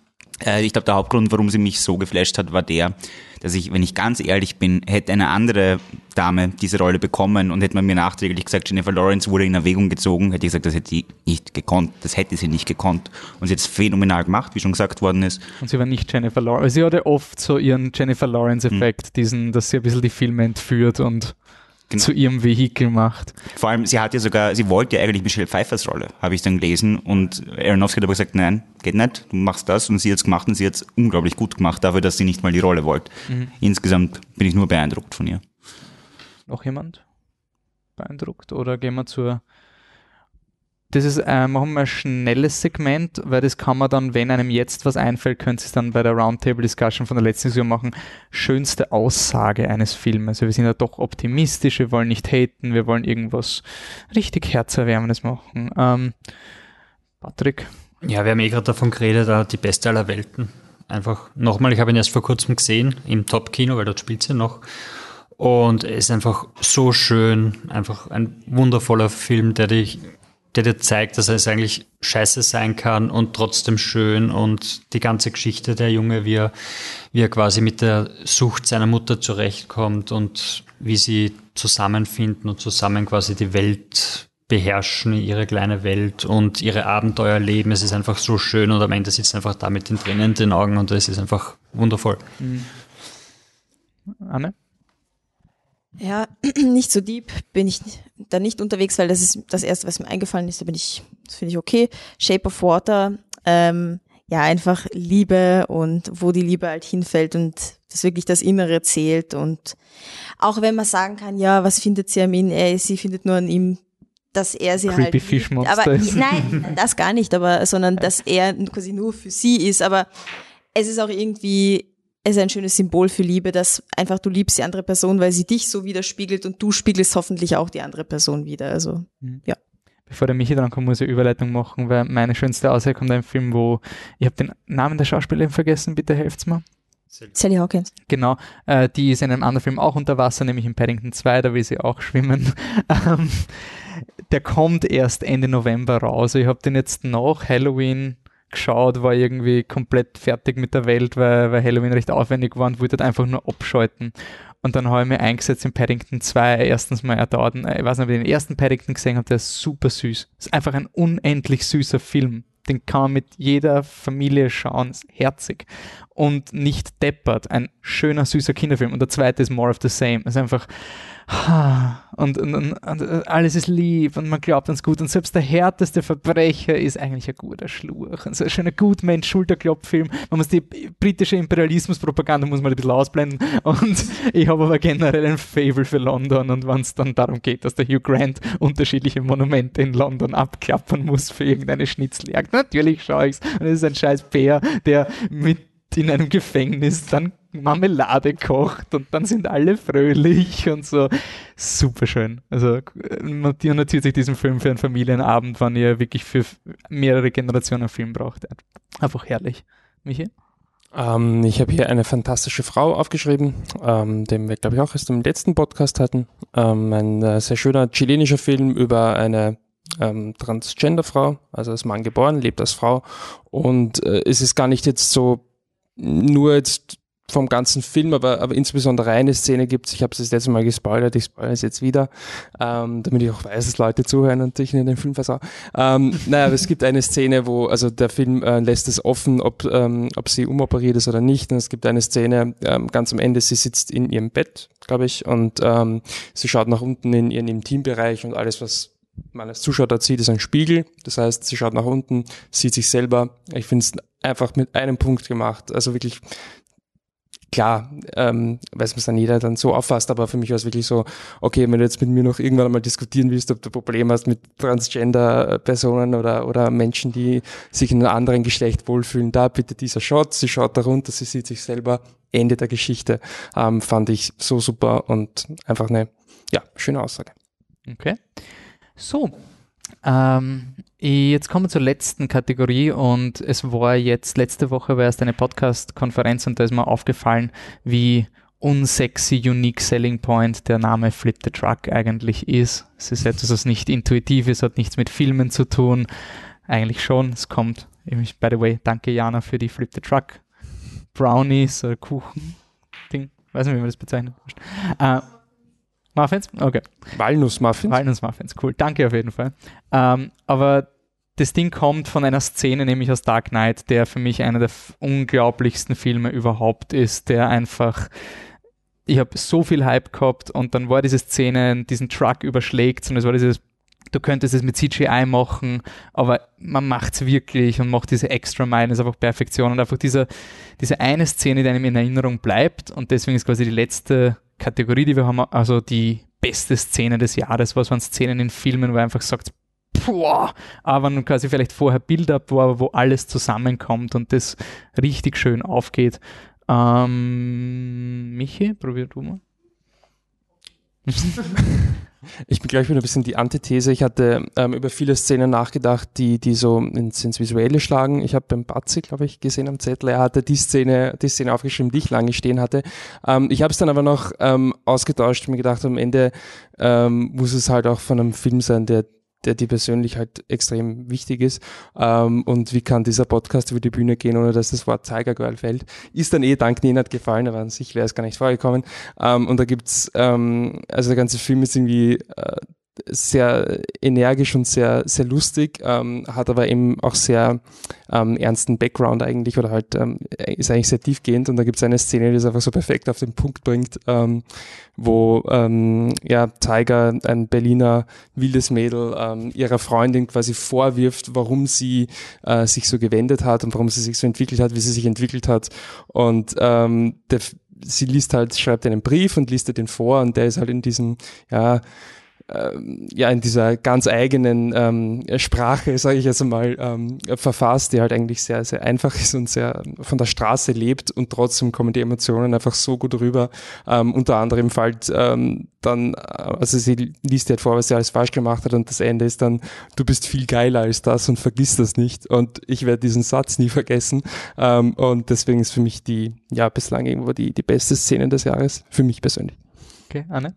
ich glaube, der Hauptgrund, warum sie mich so geflasht hat, war der, dass ich, wenn ich ganz ehrlich bin, hätte eine andere Dame diese Rolle bekommen und hätte man mir nachträglich gesagt, Jennifer Lawrence wurde in Erwägung gezogen, hätte ich gesagt, das hätte sie nicht gekonnt, das hätte sie nicht gekonnt. Und sie hat es phänomenal gemacht, wie schon gesagt worden ist. Und sie war nicht Jennifer Lawrence. Sie hatte oft so ihren Jennifer Lawrence-Effekt, diesen, dass sie ein bisschen die Filme entführt und zu ihrem Vehikel macht. Vor allem, sie hat ja sogar, sie wollte ja eigentlich Michelle Pfeiffers Rolle, habe ich dann gelesen. Und Aronofsky hat aber gesagt, nein, geht nicht, du machst das. Und sie hat es gemacht und sie hat es unglaublich gut gemacht, dafür, dass sie nicht mal die Rolle wollte. Mhm. Insgesamt bin ich nur beeindruckt von ihr. Noch jemand beeindruckt? Oder gehen wir zur. Das ist, äh, machen wir ein schnelles Segment, weil das kann man dann, wenn einem jetzt was einfällt, könnt ihr es dann bei der Roundtable-Discussion von der letzten Saison machen. Schönste Aussage eines Filmes. Wir sind ja doch optimistisch, wir wollen nicht haten, wir wollen irgendwas richtig Herzerwärmendes machen. Ähm, Patrick? Ja, wir haben eh gerade davon geredet, äh, die beste aller Welten. Einfach nochmal, ich habe ihn erst vor kurzem gesehen im Top-Kino, weil dort spielt sie noch. Und er ist einfach so schön, einfach ein wundervoller Film, der dich, der dir zeigt, dass es eigentlich scheiße sein kann und trotzdem schön und die ganze Geschichte der Junge, wie er, wie er quasi mit der Sucht seiner Mutter zurechtkommt und wie sie zusammenfinden und zusammen quasi die Welt beherrschen, ihre kleine Welt und ihre Abenteuer leben. Es ist einfach so schön und am Ende sitzt einfach da mit den Tränen in den Augen und es ist einfach wundervoll. Mhm. Anne? Ja, nicht so deep bin ich da nicht unterwegs, weil das ist das erste, was mir eingefallen ist. Da bin ich, das finde ich okay. Shape of Water, ähm, ja, einfach Liebe und wo die Liebe halt hinfällt und das wirklich das Innere zählt und auch wenn man sagen kann, ja, was findet sie an ihm? Er, sie findet nur an ihm, dass er sie Creepy halt. liebt. Fischmonster aber ist. nein, das gar nicht, aber sondern dass er quasi nur für sie ist. Aber es ist auch irgendwie es ist ein schönes Symbol für Liebe, dass einfach du liebst die andere Person, weil sie dich so widerspiegelt und du spiegelst hoffentlich auch die andere Person wieder. Also, Mhm. ja. Bevor der Michi dran kommt, muss ich eine Überleitung machen, weil meine schönste Aussage kommt ein Film, wo ich habe den Namen der Schauspielerin vergessen, bitte helft's mir. Sally Hawkins. Genau, äh, die ist in einem anderen Film auch unter Wasser, nämlich in Paddington 2, da will sie auch schwimmen. Ähm, der kommt erst Ende November raus. Ich habe den jetzt nach Halloween geschaut, war irgendwie komplett fertig mit der Welt, weil, weil Halloween recht aufwendig war und wollte halt einfach nur abschalten. Und dann habe ich mich eingesetzt in Paddington 2. Erstens mal, er dauert, ich weiß nicht, ob ich den ersten Paddington gesehen habe, der ist super süß. Ist einfach ein unendlich süßer Film. Den kann man mit jeder Familie schauen, ist herzig und nicht deppert. Ein schöner, süßer Kinderfilm. Und der zweite ist More of the Same. Ist einfach, und, und, und, und alles ist lieb und man glaubt ans Gut. Und selbst der härteste Verbrecher ist eigentlich ein guter Schluch. Und so ein schöner Gutmensch-Schulterklopffilm. Man muss die britische Imperialismuspropaganda muss man ein bisschen ausblenden. Und ich habe aber generell ein Fable für London. Und wenn es dann darum geht, dass der Hugh Grant unterschiedliche Monumente in London abklappern muss für irgendeine Schnitzeljagd, natürlich schaue ich es. Und es ist ein scheiß Bär, der mit in einem Gefängnis dann Marmelade kocht und dann sind alle fröhlich und so. Super schön. Also man notiert sich diesen Film für einen Familienabend, wann ihr wirklich für mehrere Generationen Film braucht. Einfach herrlich. Michi? Ähm, ich habe hier eine fantastische Frau aufgeschrieben, ähm, den wir, glaube ich, auch erst im letzten Podcast hatten. Ähm, ein äh, sehr schöner chilenischer Film über eine ähm, Transgender-Frau, also als Mann geboren, lebt als Frau. Und äh, es ist gar nicht jetzt so nur jetzt vom ganzen Film, aber, aber insbesondere eine Szene gibt es, ich habe es das letzte Mal gespoilert, ich spoilere es jetzt wieder, ähm, damit ich auch weiß, dass Leute zuhören und ich in den Film versau. Ähm, naja, aber es gibt eine Szene, wo, also der Film äh, lässt es offen, ob, ähm, ob sie umoperiert ist oder nicht. Und es gibt eine Szene ähm, ganz am Ende, sie sitzt in ihrem Bett, glaube ich, und ähm, sie schaut nach unten in ihren Intimbereich und alles, was man als Zuschauer da sieht, ist ein Spiegel. Das heißt, sie schaut nach unten, sieht sich selber. Ich finde es einfach mit einem Punkt gemacht. Also wirklich klar, ähm, weiß man es dann jeder dann so auffasst, aber für mich war es wirklich so, okay, wenn du jetzt mit mir noch irgendwann einmal diskutieren willst, ob du Probleme hast mit Transgender-Personen oder, oder Menschen, die sich in einem anderen Geschlecht wohlfühlen, da bitte dieser Shot, sie schaut da runter, sie sieht sich selber, Ende der Geschichte, ähm, fand ich so super und einfach eine, ja, schöne Aussage. Okay. So, ähm, jetzt kommen wir zur letzten Kategorie und es war jetzt, letzte Woche war erst eine Podcast-Konferenz und da ist mir aufgefallen, wie unsexy Unique Selling Point der Name Flip the Truck eigentlich ist. Es ist etwas, was nicht intuitiv ist, hat nichts mit Filmen zu tun. Eigentlich schon, es kommt, by the way, danke Jana für die Flip the Truck Brownies oder Kuchen Ding, weiß nicht, wie man das bezeichnet. Äh, Muffins? Okay. Walnussmuffins? Walnussmuffins, cool. Danke auf jeden Fall. Ähm, aber das Ding kommt von einer Szene, nämlich aus Dark Knight, der für mich einer der unglaublichsten Filme überhaupt ist, der einfach ich habe so viel Hype gehabt und dann war diese Szene, diesen Truck überschlägt und es war dieses, du könntest es mit CGI machen, aber man macht es wirklich und macht diese extra Mile, ist einfach Perfektion und einfach diese, diese eine Szene, die einem in Erinnerung bleibt und deswegen ist quasi die letzte Kategorie, die wir haben, also die beste Szene des Jahres, was waren Szenen in Filmen, wo einfach sagt, boah, aber quasi vielleicht vorher Build-up war, wo alles zusammenkommt und das richtig schön aufgeht. Ähm, Michi, probier du mal. Ich bin gleich wieder ein bisschen die Antithese. Ich hatte ähm, über viele Szenen nachgedacht, die, die so ins, ins Visuelle schlagen. Ich habe beim Batzi, glaube ich, gesehen am Zettel, er hatte die Szene, die Szene aufgeschrieben, die ich lange stehen hatte. Ähm, ich habe es dann aber noch ähm, ausgetauscht und mir gedacht, am Ende ähm, muss es halt auch von einem Film sein, der der dir persönlich halt extrem wichtig ist. Ähm, und wie kann dieser Podcast über die Bühne gehen, ohne dass das Wort Tiger Girl fällt? Ist dann eh dank Nenad gefallen, aber an sich wäre es gar nicht vorgekommen. Ähm, und da gibt's, ähm, also der ganze Film ist irgendwie äh, sehr energisch und sehr, sehr lustig, ähm, hat aber eben auch sehr ähm, ernsten Background eigentlich oder halt ähm, ist eigentlich sehr tiefgehend. Und da gibt es eine Szene, die es einfach so perfekt auf den Punkt bringt, ähm, wo ähm, ja, Tiger, ein Berliner wildes Mädel, ähm, ihrer Freundin quasi vorwirft, warum sie äh, sich so gewendet hat und warum sie sich so entwickelt hat, wie sie sich entwickelt hat. Und ähm, der, sie liest halt, schreibt einen Brief und liest den vor und der ist halt in diesem, ja, ähm, ja in dieser ganz eigenen ähm, Sprache, sage ich jetzt einmal, ähm, verfasst, die halt eigentlich sehr, sehr einfach ist und sehr von der Straße lebt und trotzdem kommen die Emotionen einfach so gut rüber. Ähm, unter anderem fällt ähm, dann, also sie liest halt vor, was sie alles falsch gemacht hat und das Ende ist dann, du bist viel geiler als das und vergiss das nicht. Und ich werde diesen Satz nie vergessen. Ähm, und deswegen ist für mich die, ja, bislang irgendwo die, die beste Szene des Jahres, für mich persönlich. Okay, Anne?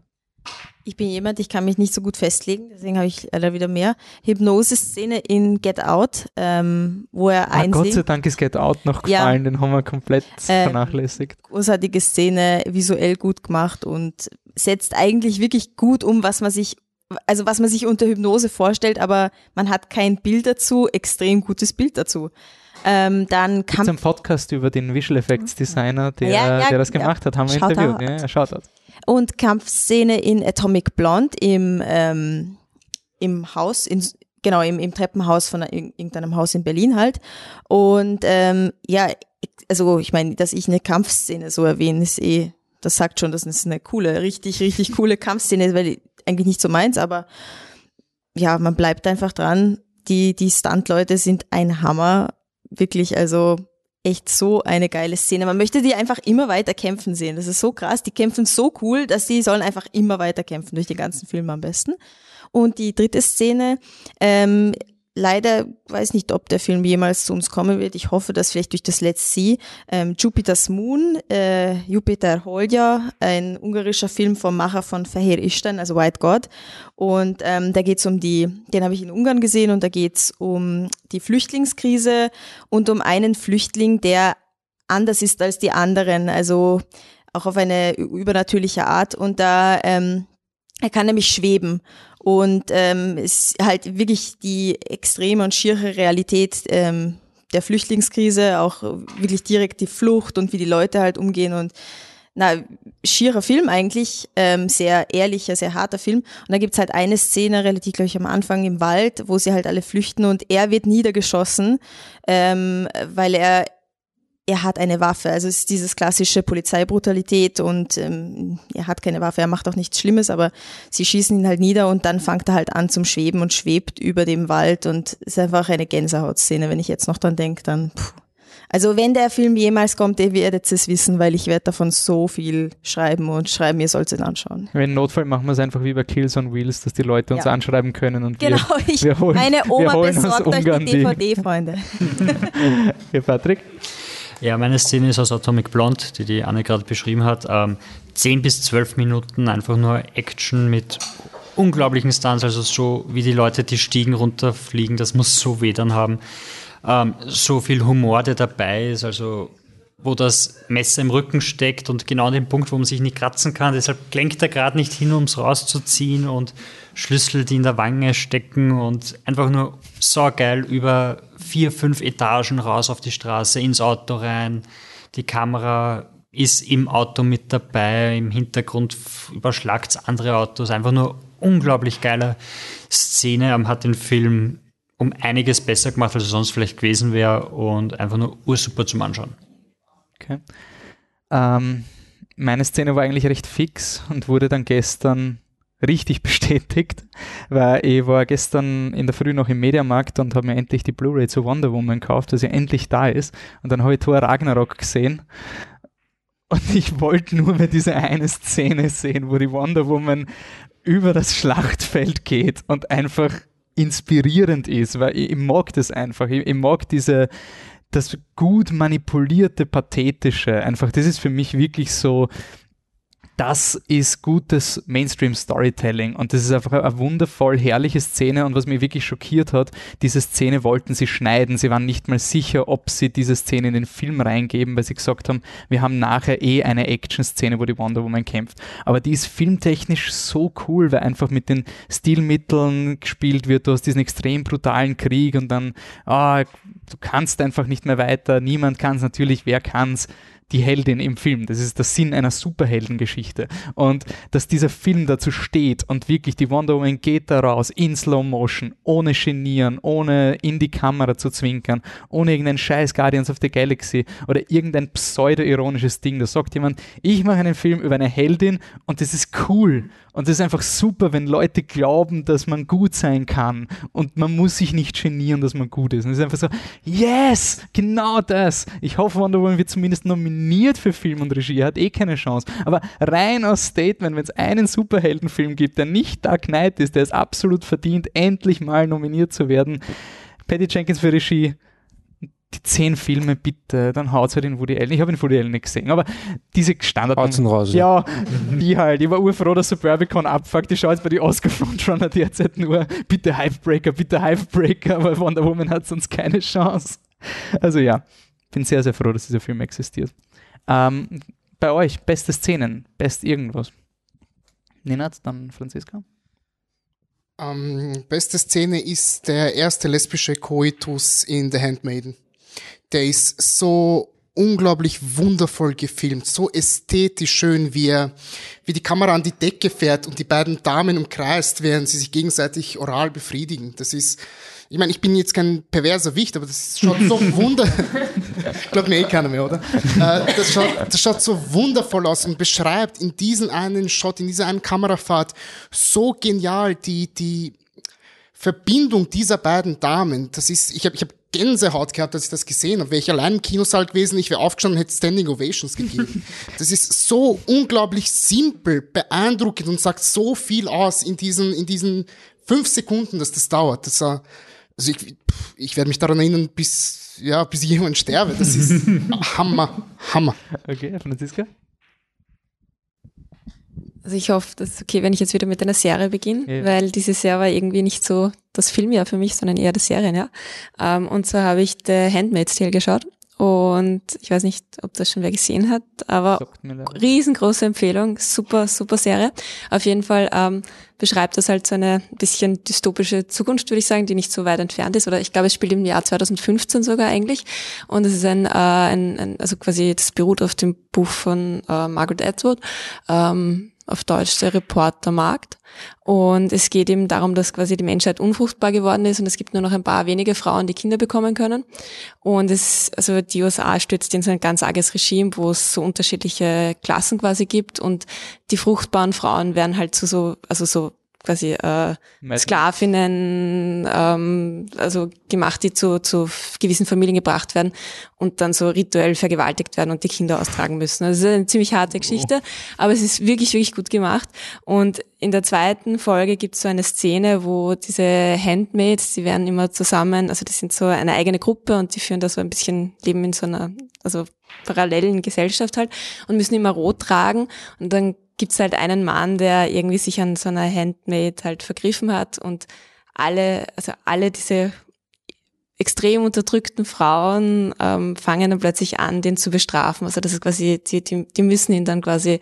Ich bin jemand, ich kann mich nicht so gut festlegen, deswegen habe ich leider wieder mehr. Hypnose-Szene in Get Out, ähm, wo er ah. Gott sei Dank ist Get Out noch Ja. gefallen, den haben wir komplett Ähm, vernachlässigt. Großartige Szene, visuell gut gemacht und setzt eigentlich wirklich gut um, was man sich, also was man sich unter Hypnose vorstellt, aber man hat kein Bild dazu, extrem gutes Bild dazu. Ähm, dann Gibt es Kampf einen Podcast über den Visual Effects Designer, der, Ja, ja, der das ja. gemacht hat, haben wir Shoutout. interviewt. Ja, ja, Shoutout. Und Kampfszene in Atomic Blonde im, ähm, im Haus, in, genau, im, im Treppenhaus von ir- irgendeinem Haus in Berlin halt. Und ähm, ja, also ich meine, dass ich eine Kampfszene so erwähne, ist eh, das sagt schon, dass es eine coole, richtig, richtig coole Kampfszene ist, weil eigentlich nicht so meins, aber ja, man bleibt einfach dran. Die, die Stunt-Leute sind ein Hammer. Wirklich, also echt so eine geile Szene. Man möchte die einfach immer weiter kämpfen sehen. Das ist so krass. Die kämpfen so cool, dass die sollen einfach immer weiter kämpfen, durch den ganzen Film am besten. Und die dritte Szene, ähm, leider weiß nicht, ob der Film jemals zu uns kommen wird. Ich hoffe, dass vielleicht durch das Let's See ähm, Jupiter's Moon, äh, Jupiter Holja, ein ungarischer Film vom Macher von Feher Istan, also White God. Und ähm, da geht's um die, den habe ich in Ungarn gesehen und da geht's um die Flüchtlingskrise und um einen Flüchtling, der anders ist als die anderen, also auch auf eine übernatürliche Art. Und da ähm, er kann nämlich schweben und ähm, ist halt wirklich die extreme und schiere Realität ähm, der Flüchtlingskrise, auch wirklich direkt die Flucht und wie die Leute halt umgehen und na, schierer Film eigentlich, ähm, sehr ehrlicher, sehr harter Film. Und da gibt's halt eine Szene, relativ, glaube ich, am Anfang im Wald, wo sie halt alle flüchten und er wird niedergeschossen, ähm, weil er er hat eine Waffe. Also es ist dieses klassische Polizeibrutalität und ähm, er hat keine Waffe, er macht auch nichts Schlimmes, aber sie schießen ihn halt nieder und dann fängt er halt an zum Schweben und schwebt über dem Wald und es ist einfach eine Gänsehautszene. Wenn ich jetzt noch dran denke, dann puh. Also wenn der Film jemals kommt, ihr werdet es wissen, weil ich werde davon so viel schreiben und schreiben, ihr sollt es anschauen. Wenn Notfall machen wir es einfach wie bei Kills on Wheels, dass die Leute uns Ja. anschreiben können und Genau, wir, ich, wir holen, meine Oma besorgt euch die DVD, Freunde. Ja, Patrick? Ja, meine Szene ist aus Atomic Blonde, die die Anne gerade beschrieben hat. Ähm, 10 bis 12 Minuten einfach nur Action mit unglaublichen Stunts, also so wie die Leute die Stiegen runterfliegen, das muss so weh dann haben. Ähm, so viel Humor, der dabei ist, also wo das Messer im Rücken steckt und genau an dem Punkt, wo man sich nicht kratzen kann. Deshalb klenkt er gerade nicht hin, um es rauszuziehen und Schlüssel, die in der Wange stecken und einfach nur so geil über vier, fünf Etagen raus auf die Straße, ins Auto rein. Die Kamera ist im Auto mit dabei, im Hintergrund überschlagt andere Autos. Einfach nur unglaublich geile Szene. Ähm, Hat den Film um einiges besser gemacht, als er sonst vielleicht gewesen wäre und einfach nur ursuper zum Anschauen. Okay. Ähm, meine Szene war eigentlich recht fix und wurde dann gestern richtig bestätigt, weil ich war gestern in der Früh noch im Mediamarkt und habe mir endlich die Blu-ray zu Wonder Woman gekauft, dass sie endlich da ist. Und dann habe ich Thor Ragnarok gesehen. Und ich wollte nur mehr diese eine Szene sehen, wo die Wonder Woman über das Schlachtfeld geht und einfach inspirierend ist, weil ich, ich mag das einfach. Ich, ich mag diese, das gut manipulierte, pathetische. Einfach, das ist für mich wirklich so, das ist gutes Mainstream-Storytelling und das ist einfach eine wundervoll herrliche Szene und was mich wirklich schockiert hat, diese Szene wollten sie schneiden. Sie waren nicht mal sicher, ob sie diese Szene in den Film reingeben, weil sie gesagt haben, wir haben nachher eh eine Action-Szene, wo die Wonder Woman kämpft. Aber die ist filmtechnisch so cool, weil einfach mit den Stilmitteln gespielt wird. Du hast diesen extrem brutalen Krieg und dann, ah, du kannst einfach nicht mehr weiter. Niemand kann es natürlich, wer kann's? Die Heldin im Film. Das ist der Sinn einer Superheldengeschichte. Und dass dieser Film dazu steht und wirklich die Wonder Woman geht da raus in Slow Motion, ohne genieren, ohne in die Kamera zu zwinkern, ohne irgendeinen scheiß Guardians of the Galaxy oder irgendein pseudo-ironisches Ding. Da sagt jemand, ich mache einen Film über eine Heldin und das ist cool. Und das ist einfach super, wenn Leute glauben, dass man gut sein kann und man muss sich nicht genieren, dass man gut ist. Und es ist einfach so, yes, genau das. Ich hoffe, Wonder Woman wird zumindest nominiert für Film und Regie. Er hat eh keine Chance. Aber rein aus Statement, wenn es einen Superheldenfilm gibt, der nicht Dark Knight ist, der es absolut verdient, endlich mal nominiert zu werden. Patty Jenkins für Regie, die zehn Filme bitte, dann haut's halt in Woody Allen. Ich habe in Woody Allen nicht gesehen, aber diese Standard. Raus, ja. die halt. Ich war urfroh, dass Suburbicon abfuckt. Ich schaue jetzt bei den Oscar Frontrunner derzeit nur, bitte Hypebreaker, bitte Hypebreaker, aber Wonder Woman hat sonst keine Chance. Also ja, bin sehr, sehr froh, dass dieser Film existiert. Ähm, bei euch, beste Szenen, best irgendwas. Nenat, dann Franziska. Ähm, beste Szene ist der erste lesbische Koitus in The Handmaiden. Der ist so unglaublich wundervoll gefilmt, so ästhetisch schön, wie er, wie die Kamera an die Decke fährt und die beiden Damen umkreist, während sie sich gegenseitig oral befriedigen. Das ist, ich meine, ich bin jetzt kein perverser Wicht, aber das schaut so wunder, glaubt mir eh keiner mehr, oder? Äh, das, schaut, das schaut so wundervoll aus und beschreibt in diesem einen Shot, in dieser einen Kamerafahrt so genial die, die Verbindung dieser beiden Damen. Das ist, ich habe ich hab Gänsehaut gehabt, als ich das gesehen habe. Wäre ich allein im Kinosaal gewesen, ich wäre aufgestanden und hätte Standing Ovations gegeben. Das ist so unglaublich simpel, beeindruckend und sagt so viel aus in diesen, in diesen fünf Sekunden, dass das dauert. Das, äh, Also ich, ich werde mich daran erinnern, bis, ja, bis ich irgendwann sterbe. Das ist Hammer, Hammer. Okay, Franziska? Also ich hoffe, dass okay, wenn ich jetzt wieder mit einer Serie beginne, Ja. weil diese Serie war irgendwie nicht so das Filmjahr für mich, sondern eher das Serienjahr. Ähm, und so habe ich The Handmaid's Tale geschaut. Und ich weiß nicht, ob das schon wer gesehen hat, aber riesengroße Empfehlung, super, super Serie. Auf jeden Fall ähm, beschreibt das halt so eine bisschen dystopische Zukunft, würde ich sagen, die nicht so weit entfernt ist. Oder ich glaube, es spielt im Jahr 2015 sogar eigentlich. Und es ist ein, äh, ein, ein also quasi, das beruht auf dem Buch von äh, Margaret Atwood. Ähm, auf Deutsch der Reportermarkt. Und es geht eben darum, dass quasi die Menschheit unfruchtbar geworden ist und es gibt nur noch ein paar wenige Frauen, die Kinder bekommen können. Und es, also die USA stürzt in so ein ganz arges Regime, wo es so unterschiedliche Klassen quasi gibt und die fruchtbaren Frauen werden halt zu so, also so quasi äh, Sklavinnen, ähm, also gemacht, die zu, zu gewissen Familien gebracht werden und dann so rituell vergewaltigt werden und die Kinder austragen müssen. Also es ist eine ziemlich harte Geschichte, aber es ist wirklich, wirklich gut gemacht. Und in der zweiten Folge gibt es so eine Szene, wo diese Handmaids, die werden immer zusammen, also die sind so eine eigene Gruppe und die führen da so ein bisschen Leben in so einer, also parallelen Gesellschaft halt und müssen immer rot tragen und dann gibt's halt einen Mann, der irgendwie sich an so einer Handmaid halt vergriffen hat und alle, also alle diese extrem unterdrückten Frauen ähm, fangen dann plötzlich an, den zu bestrafen. Also das ist quasi, die, die, die müssen ihn dann quasi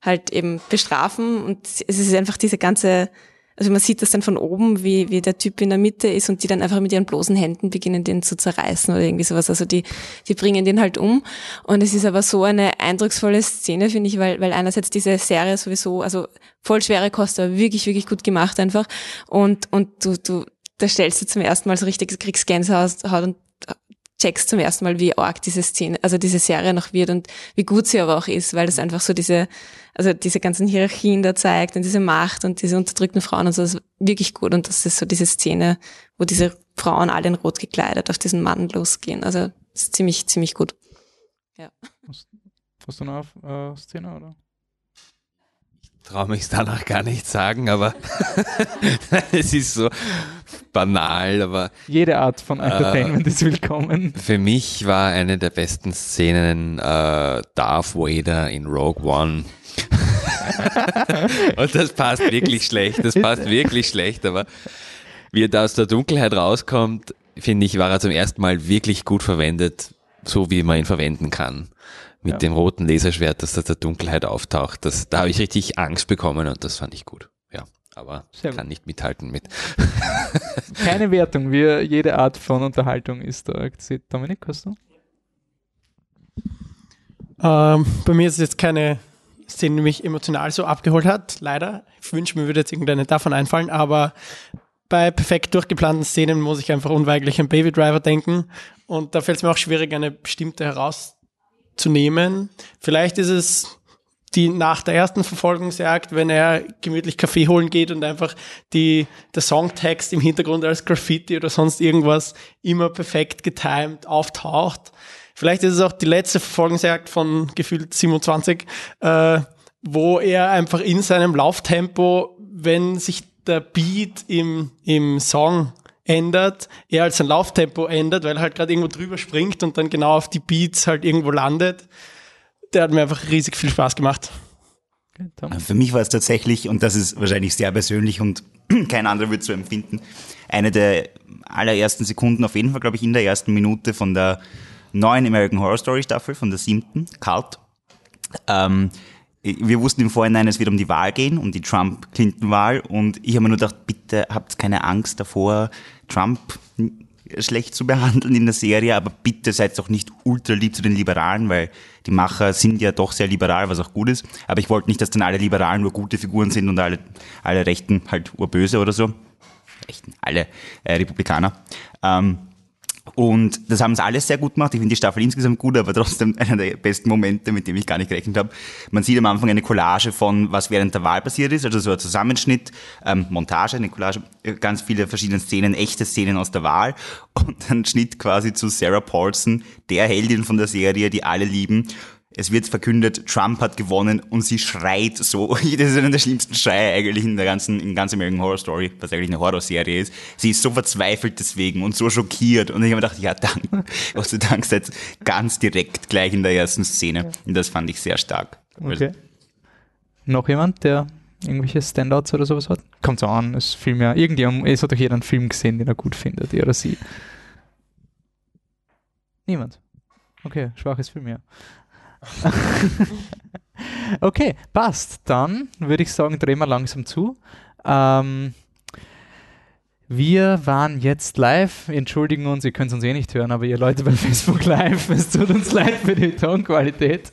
halt eben bestrafen und es ist einfach diese ganze, also man sieht das dann von oben, wie, wie der Typ in der Mitte ist und die dann einfach mit ihren bloßen Händen beginnen, den zu zerreißen oder irgendwie sowas. Also die, die bringen den halt um. Und es ist aber so eine eindrucksvolle Szene, finde ich, weil, weil einerseits diese Serie sowieso, also voll schwere Kost, aber wirklich, wirklich gut gemacht einfach. Und, und du, du, da stellst du zum ersten Mal so richtig, kriegst Gänsehaut und checkst zum ersten Mal, wie arg diese Szene, also diese Serie noch wird und wie gut sie aber auch ist, weil das einfach so diese, also diese ganzen Hierarchien da zeigt und diese Macht und diese unterdrückten Frauen und so, das ist wirklich gut und das ist so diese Szene, wo diese Frauen alle in Rot gekleidet auf diesen Mann losgehen. Also ist ziemlich, ziemlich gut. Ja. Hast du noch eine äh, Szene, oder? Traue mich danach gar nicht sagen, aber es ist so banal, aber Jede Art von Entertainment ist willkommen. Für mich war eine der besten Szenen äh, Darth Vader in Rogue One. Und das passt wirklich schlecht, das passt wirklich schlecht, aber wie er da aus der Dunkelheit rauskommt, finde ich, war er zum ersten Mal wirklich gut verwendet, so wie man ihn verwenden kann. Mit Ja. dem roten Laserschwert, das aus der Dunkelheit auftaucht. Das, da habe ich richtig Angst bekommen und das fand ich gut. Ja, aber Sehr kann nicht mithalten mit. Keine Wertung, wie jede Art von Unterhaltung ist da. Dominik, hast du? Ähm, bei mir ist es jetzt keine Szene, die mich emotional so abgeholt hat, leider. Ich wünsche mir würde jetzt irgendeine davon einfallen, aber bei perfekt durchgeplanten Szenen muss ich einfach unweigerlich an Baby Driver denken. Und da fällt es mir auch schwierig, eine bestimmte herauszunehmen. Vielleicht ist es die nach der ersten Verfolgungsjagd, wenn er gemütlich Kaffee holen geht und einfach die, der Songtext im Hintergrund als Graffiti oder sonst irgendwas immer perfekt getimed auftaucht. Vielleicht ist es auch die letzte Verfolgungsjagd von gefühlt 27, äh, wo er einfach in seinem Lauftempo, wenn sich der Beat im, im Song ändert, er halt sein Lauftempo ändert, weil er halt gerade irgendwo drüber springt und dann genau auf die Beats halt irgendwo landet. Der hat mir einfach riesig viel Spaß gemacht. Für mich war es tatsächlich, und das ist wahrscheinlich sehr persönlich und kein anderer wird so empfinden, eine der allerersten Sekunden, auf jeden Fall, glaube ich, in der ersten Minute von der neuen American Horror Story Staffel, von der siebten, Cult. Ähm, wir wussten im Vorhinein, es wird um die Wahl gehen, um die Trump-Clinton-Wahl. Und ich habe mir nur gedacht, bitte habt keine Angst davor, Trump schlecht zu behandeln in der Serie, aber bitte seid doch nicht ultra lieb zu den Liberalen, weil die Macher sind ja doch sehr liberal, was auch gut ist. Aber ich wollte nicht, dass dann alle Liberalen nur gute Figuren sind und alle, alle Rechten halt urböse oder so. Rechten, alle äh, Republikaner. Ähm, und das haben sie alles sehr gut gemacht. Ich finde die Staffel insgesamt gut, aber trotzdem einer der besten Momente, mit dem ich gar nicht gerechnet habe. Man sieht am Anfang eine Collage von, was während der Wahl passiert ist, also so ein Zusammenschnitt, ähm, Montage, eine Collage, äh, ganz viele verschiedene Szenen, echte Szenen aus der Wahl und dann Schnitt quasi zu Sarah Paulson, der Heldin von der Serie, die alle lieben. Es wird verkündet, Trump hat gewonnen und sie schreit so. Das ist einer der schlimmsten Schreie eigentlich in der ganzen, in ganz American Horror Story, was eigentlich eine Horrorserie ist. Sie ist so verzweifelt deswegen und so schockiert. Und ich habe mir gedacht, ja, dank, Gott sei Dank seid ganz direkt gleich in der ersten Szene. Und das fand ich sehr stark. Okay. Noch jemand, der irgendwelche Standouts oder sowas hat? Kommt so an, es Film ja, irgendjemand, es hat doch jeder einen Film gesehen, den er gut findet, er oder sie. Niemand. Okay, schwaches Film, ja. okay, passt. Dann würde ich sagen, drehen wir langsam zu. Ähm, wir waren jetzt live. Entschuldigen uns, ihr könnt es uns eh nicht hören, aber ihr Leute bei Facebook Live, es tut uns leid für die Tonqualität.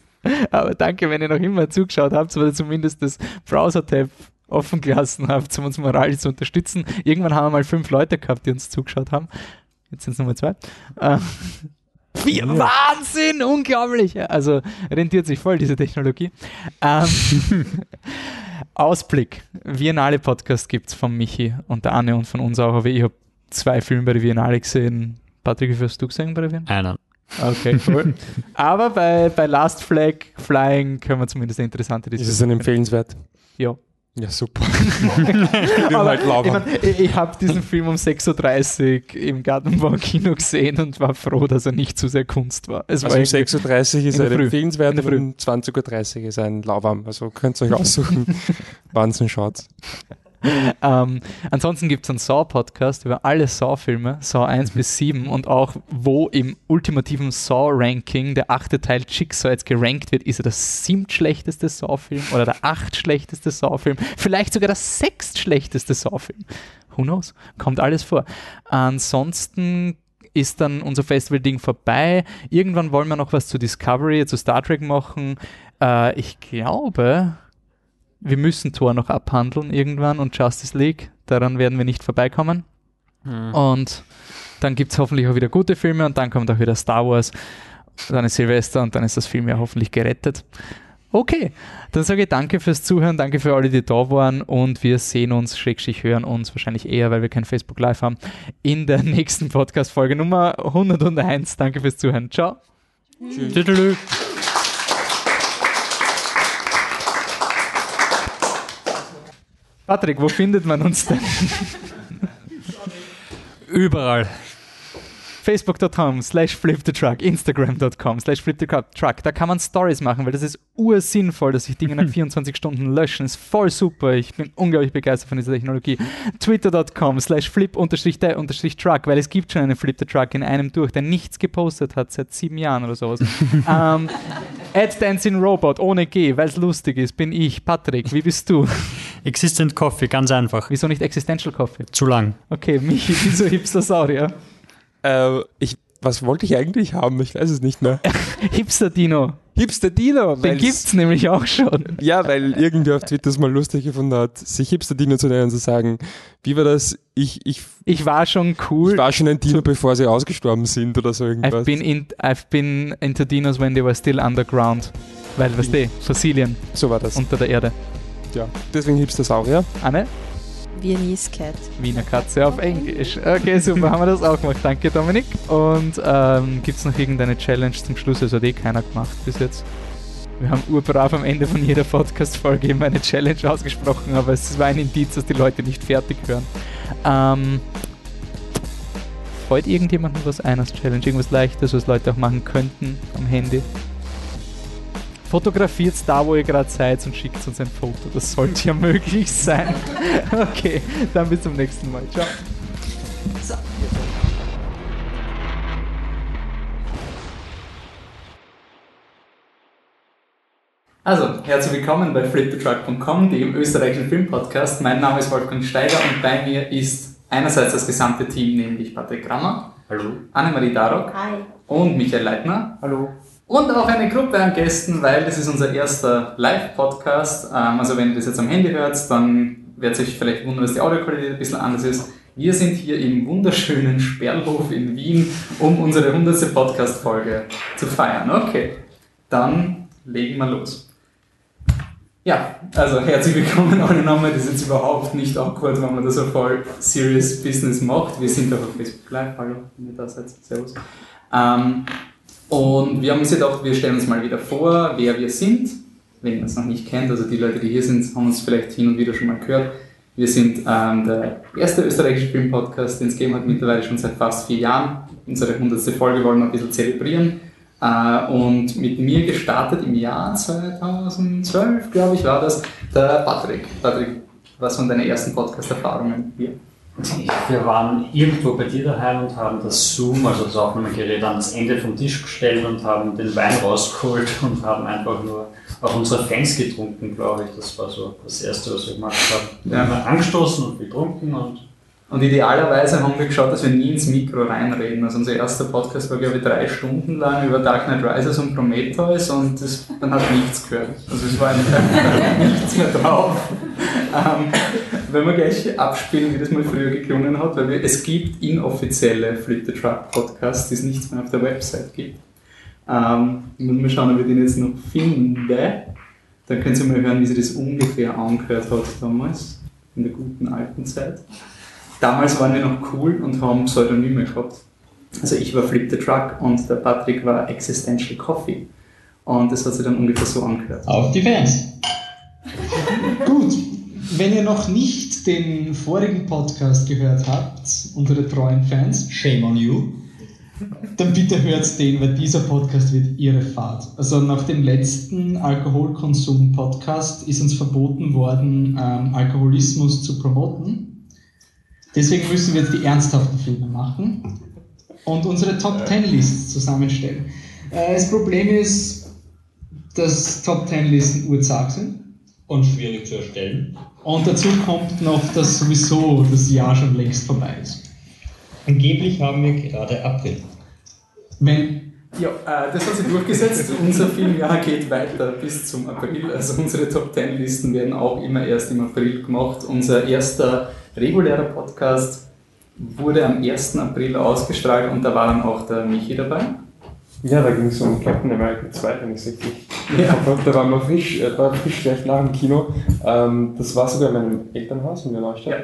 Aber danke, wenn ihr noch immer zugeschaut habt oder zumindest das Browser-Tab offen gelassen habt, um uns moralisch zu unterstützen. Irgendwann haben wir mal fünf Leute gehabt, die uns zugeschaut haben. Jetzt sind es nochmal zwei. Vier, Wahnsinn, unglaublich. Also rentiert sich voll diese Technologie. Ähm, Ausblick. Viennale Podcast gibt es von Michi und der Anne und von uns auch. Aber ich habe zwei Filme bei der Viennale gesehen. Patrick, wie viel hast du gesehen bei der Viennale? Einer. Okay, cool. Aber bei, bei Last Flag Flying können wir zumindest eine interessante Ist es ein empfehlenswert? Ja. Ja, super. Aber halt ich mein, ich, ich habe diesen Film um 6.30 Uhr im Gartenbaukino gesehen und war froh, dass er nicht zu sehr Kunst war. Es also war um 6.30 Uhr ist er empfehlenswert und um 20.30 Uhr ist ein lauwarm. Also könnt ihr euch aussuchen. Wahnsinn schaut's. ähm, ansonsten gibt es einen Saw-Podcast über alle Saw-Filme, Saw 1 bis 7 und auch wo im ultimativen Saw-Ranking der achte Teil Jigsaw jetzt gerankt wird, ist er das siebtschlechteste Saw-Film oder der achtschlechteste Saw-Film, vielleicht sogar der sechstschlechteste Saw-Film. Who knows? Kommt alles vor. Ansonsten ist dann unser Festival-Ding vorbei. Irgendwann wollen wir noch was zu Discovery, zu Star Trek machen. Äh, ich glaube, wir müssen Thor noch abhandeln irgendwann und Justice League. Daran werden wir nicht vorbeikommen. Hm. Und dann gibt es hoffentlich auch wieder gute Filme und dann kommt auch wieder Star Wars. Dann ist Silvester und dann ist das Film ja hoffentlich gerettet. Okay, dann sage ich danke fürs Zuhören, danke für alle, die da waren und wir sehen uns, Schrägstrich hören uns wahrscheinlich eher, weil wir kein Facebook Live haben, in der nächsten Podcast-Folge Nummer 101. Danke fürs Zuhören. Ciao. Tschüss. Patrick, wo findet man uns denn? Überall. Facebook.com slash flip the truck, Instagram.com slash flip the truck. Da kann man Stories machen, weil das ist ursinnvoll, dass sich Dinge nach 24 Stunden löschen. Ist voll super. Ich bin unglaublich begeistert von dieser Technologie. Twitter.com slash flip unterstrich der unterstrich truck, weil es gibt schon einen Flip the Truck in einem durch, der nichts gepostet hat seit sieben Jahren oder sowas. ähm, at Dancing Robot ohne G, weil es lustig ist, bin ich, Patrick. Wie bist du? Existent Coffee, ganz einfach. Wieso nicht Existential Coffee? Zu lang. Okay, Michi, wieso Hipster-Saurier? Äh, ich, was wollte ich eigentlich haben? Ich weiß es nicht mehr. Hipster Dino. Hipster Dino. Den gibt's nämlich auch schon. Ja, weil irgendwer auf Twitter es mal lustig gefunden hat, sich Hipster Dino zu nennen und zu sagen, wie war das? Ich, ich, ich war schon cool. Ich war schon ein Dino, bevor sie ausgestorben sind oder so irgendwas. I've been, in, I've been into dinos when they were still underground. Weil, weißt du, Fossilien. So war das. Unter der Erde. Ja, deswegen Hipster Saurier. Anne? Viennese Cat. Wiener Katze auf Englisch. Okay, super, haben wir das auch gemacht. Danke, Dominik. Und ähm, gibt es noch irgendeine Challenge zum Schluss? Also hat eh keiner gemacht bis jetzt. Wir haben urbrav am Ende von jeder Podcast-Folge immer eine Challenge ausgesprochen, aber es war ein Indiz, dass die Leute nicht fertig hören. Ähm, freut irgendjemand noch was ein als Challenge? Irgendwas Leichtes, was Leute auch machen könnten am Handy? Fotografiert da, wo ihr gerade seid und schickt uns ein Foto. Das sollte ja möglich sein. Okay, dann bis zum nächsten Mal. Ciao. Also, herzlich willkommen bei flipthetruck.com, dem österreichischen Filmpodcast. Mein Name ist Wolfgang Steiger und bei mir ist einerseits das gesamte Team, nämlich Patrick Grammer, Hallo. Annemarie Darok Hi. und Michael Leitner. Hallo. Und auch eine Gruppe an Gästen, weil das ist unser erster Live-Podcast. Ähm, also wenn ihr das jetzt am Handy hört, dann werdet ihr euch vielleicht wundern, dass die Audioqualität ein bisschen anders ist. Wir sind hier im wunderschönen Sperlhof in Wien, um unsere 100. Podcast-Folge zu feiern. Okay, dann legen wir los. Ja, also herzlich willkommen alle nochmal. Das ist jetzt überhaupt nicht awkward, wenn man das so voll serious Business macht. Wir sind auf Facebook Live. Hallo, wenn ihr da seid. Servus. Ähm, Und wir haben uns gedacht, wir stellen uns mal wieder vor, wer wir sind, wenn man es noch nicht kennt. Also die Leute, die hier sind, haben uns vielleicht hin und wieder schon mal gehört. Wir sind ähm, der erste österreichische Filmpodcast, den es gegeben hat, mittlerweile schon seit fast vier Jahren. Unsere 100. Folge wollen wir ein bisschen zelebrieren. Äh, und mit mir gestartet im Jahr 2012, glaube ich, war das der Patrick. Patrick, was waren deine ersten Podcast-Erfahrungen hier? Wir waren irgendwo bei dir daheim und haben das Zoom, also das Aufnahmegerät, an das Ende vom Tisch gestellt und haben den Wein rausgeholt und haben einfach nur auch unsere Fans getrunken, glaube ich. Das war so das Erste, was wir gemacht haben. Wir Ja. haben angestoßen und getrunken und Und idealerweise haben wir geschaut, dass wir nie ins Mikro reinreden. Also unser erster Podcast war, glaube ich, drei Stunden lang über Dark Knight Rises und Prometheus und das, man hat nichts gehört. Also es war nichts mehr drauf. Wenn wir gleich abspielen, wie das mal früher geklungen hat, weil wir, es gibt inoffizielle Flip the Truck Podcasts, die es nichts mehr auf der Website gibt. Ähm, ich muss mal schauen, ob ich den jetzt noch finde. Dann können Sie mal hören, wie sich das ungefähr angehört hat damals, in der guten alten Zeit. Damals waren wir noch cool und haben Pseudonyme gehabt. Also ich war Flip the Truck und der Patrick war Existential Coffee. Und das hat sich dann ungefähr so angehört. Auf die Fans. Wenn ihr noch nicht den vorigen Podcast gehört habt, unsere treuen Fans, shame on you, dann bitte hört den, weil dieser Podcast wird ihre Fahrt. Also nach dem letzten Alkoholkonsum-Podcast ist uns verboten worden, ähm, Alkoholismus zu promoten. Deswegen müssen wir jetzt die ernsthaften Filme machen und unsere Top 10 Lists zusammenstellen. Äh, das Problem ist, dass Top 10 Listen urzag sind. Und schwierig zu erstellen. Und dazu kommt noch, dass sowieso das Jahr schon längst vorbei ist. Angeblich haben wir gerade April. Wenn Ja, äh, das hat sich durchgesetzt. Unser Filmjahr geht weiter bis zum April. Also unsere Top 10 Listen werden auch immer erst im April gemacht. Unser erster regulärer Podcast wurde am 1. April ausgestrahlt und da war dann auch der Michi dabei. Ja, da ging es um Captain America 2, wenn ich es richtig Ja. Da waren wir frisch, äh, war frisch gleich nach dem Kino. Ähm, das war sogar in meinem Elternhaus in der Neustadt.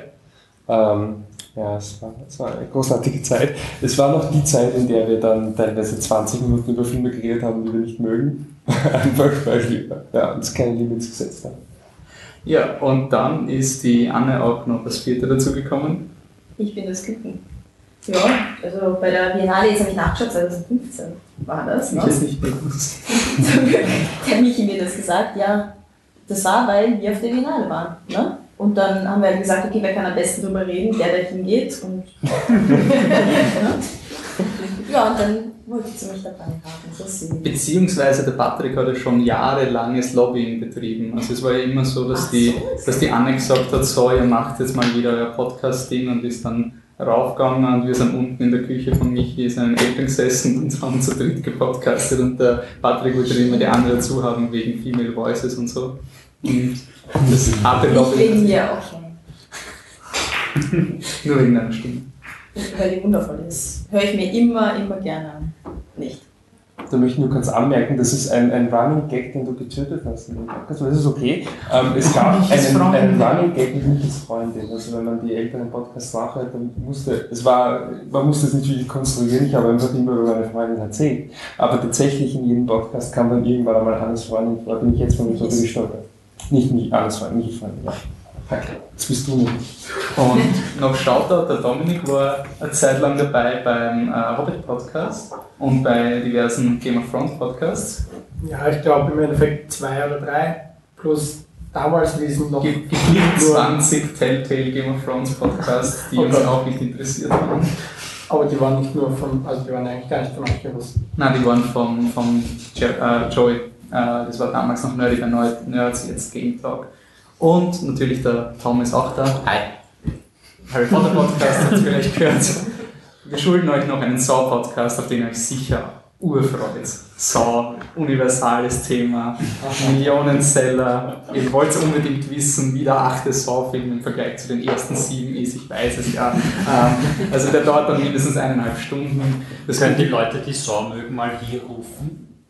Ähm, ja, es war, es war eine großartige Zeit. Es war noch die Zeit, in der wir dann teilweise 20 Minuten über Filme geredet haben, die wir nicht mögen. Einfach weil wir ja, uns keine Limits gesetzt haben. Ja, und dann ist die Anne auch noch als Vierte dazugekommen. Ich bin das Küken. Ja, also bei der Biennale, jetzt habe ich nachgeschaut, 2015 war das. Ne? Ich ist nicht bewusst. der Michi mir das gesagt, ja, das war, weil wir auf der Biennale waren. Ne? Und dann haben wir halt gesagt, okay, wer kann am besten drüber reden? Der, der hingeht. Und ja, und dann wollte sie mich dabei haben. So. Beziehungsweise der Patrick hat ja schon jahrelanges Lobbying betrieben. Also es war ja immer so, dass, die, dass die Anne gesagt hat, so, ihr macht jetzt mal wieder euer Podcast-Ding und ist dann raufgegangen und wir sind unten in der Küche von Michi in seinen Eltern gesessen und haben zu dritt gepodcastet und der Patrick wollte immer die andere dazu haben wegen Female Voices und so. Und das Nicht Lobbying. wegen mir auch schon. Nur wegen deiner Stimme. Weil die wundervoll ist. Höre ich mir immer, immer gerne an. Nicht. Da möchte ich nur kurz anmerken, das ist ein, ein Running Gag, den du getötet hast in dem Podcast, aber das ist okay. Ähm, es gab einen, einen Running Gag mit Michis Freundin. Also wenn man die Eltern im Podcast nachhört, dann musste, es war, man musste es natürlich konstruieren, ich habe einfach immer über meine Freundin erzählt. Aber tatsächlich in jedem Podcast kam dann irgendwann einmal Hannes Freundin vor, bin ich jetzt mal mit drüber gestolpert. Nicht mich, Hannes Freundin, Michis Freundin, ja. Jetzt bist du nämlich. Und noch Shoutout, der Dominik war eine Zeit lang dabei beim äh, Hobbit-Podcast und bei diversen Game of Thrones Podcasts. Ja, ich glaube im Endeffekt zwei oder drei. Plus damals wiesen noch. Ge- Gefühlt 20 Telltale Game of Thrones Podcasts, die uns Okay. auch nicht interessiert haben. Aber die waren nicht nur von, also die waren eigentlich gar nicht von euch gewusst. Nein, die waren vom, vom Je äh, Joey. Äh, das war damals noch Nerdy bei Nerd- Nerds, jetzt Game Talk. Und natürlich der Tom ist auch da. Hi. Harry Potter Podcast, habt ihr vielleicht gehört. Wir schulden euch noch einen Saw-Podcast, auf den ihr euch sicher urfreut. Saw, universales Thema, Millionenseller. Ihr wollt unbedingt wissen, wie der achte Saw-Film im Vergleich zu den ersten sieben ist. Ich weiß es ja. Ähm, also der dauert dann mindestens eineinhalb Stunden. Das Können die Leute, die Saw mögen, mal hier rufen?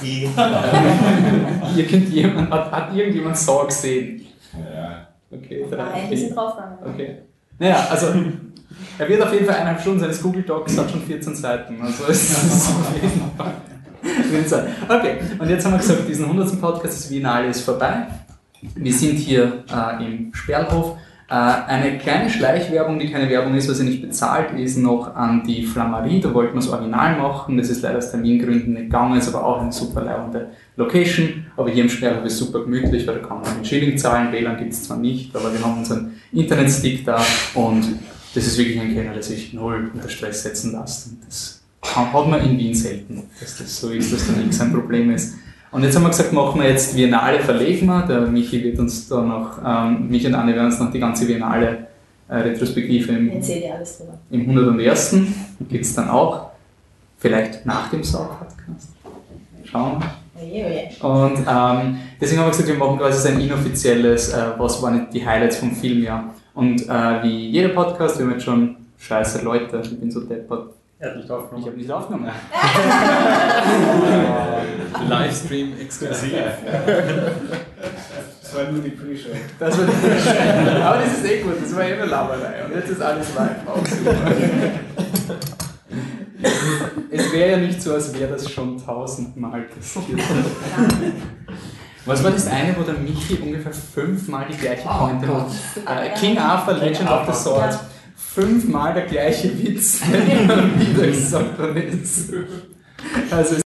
Ihr könnt jemand, hat, hat irgendjemand Saw gesehen? Ja. Okay, drei. Nein, wir sind draufgegangen. Okay. Naja, also er wird auf jeden Fall eineinhalb Stunden seines Google Docs, hat schon 14 Seiten. Also es ist auf jeden Fall. Okay, und jetzt haben wir gesagt, diesen 100. Podcast, das Biennale ist vorbei. Wir sind hier äh, im Sperlhof. Äh, eine kleine Schleichwerbung, die keine Werbung ist, was ja nicht bezahlt ist, noch an die Flammerie. Da wollten wir das Original machen. Das ist leider aus Termingründen nicht gegangen, ist aber auch eine super leibende Location. Aber hier im Sperrhof ist super gemütlich, weil da kann man mit Schilling zahlen. WLAN gibt es zwar nicht, aber wir haben unseren Internetstick da und das ist wirklich ein Kenner, der sich null unter Stress setzen lässt. Und das hat man in Wien selten, dass das so ist, dass da nichts ein Problem ist. Und jetzt haben wir gesagt, machen wir jetzt Biennale, verlegen wir. Der Michi wird uns da noch, ähm, Michi und Anne werden uns noch die ganze Biennale äh, Retrospektive im, im 101. gibt es dann auch. Vielleicht nach dem Sau-Podcast. Schauen wir. Oje, oje. Und ähm, deswegen haben wir gesagt, wir machen quasi ein inoffizielles, äh, was waren die Highlights vom Filmjahr. Und äh, wie jeder Podcast, wir haben jetzt schon scheiße Leute, ich bin so deppert. Er hat nicht aufgenommen. Ich habe nicht aufgenommen. Livestream exklusiv. Das war nur die Pre-Show. Das war die Pre-Show. Aber das ist eh gut, das war eh nur Laberei. Und jetzt ist alles live. Auch super. Es wäre ja nicht so, als wäre das schon tausendmal passiert. Was war das eine, wo der Michi ungefähr fünfmal die gleiche Pointe Gott. hat? Äh, King Arthur, Legend of the Sword. Fünfmal der gleiche Witz, der immer wieder gesagt worden ist. Also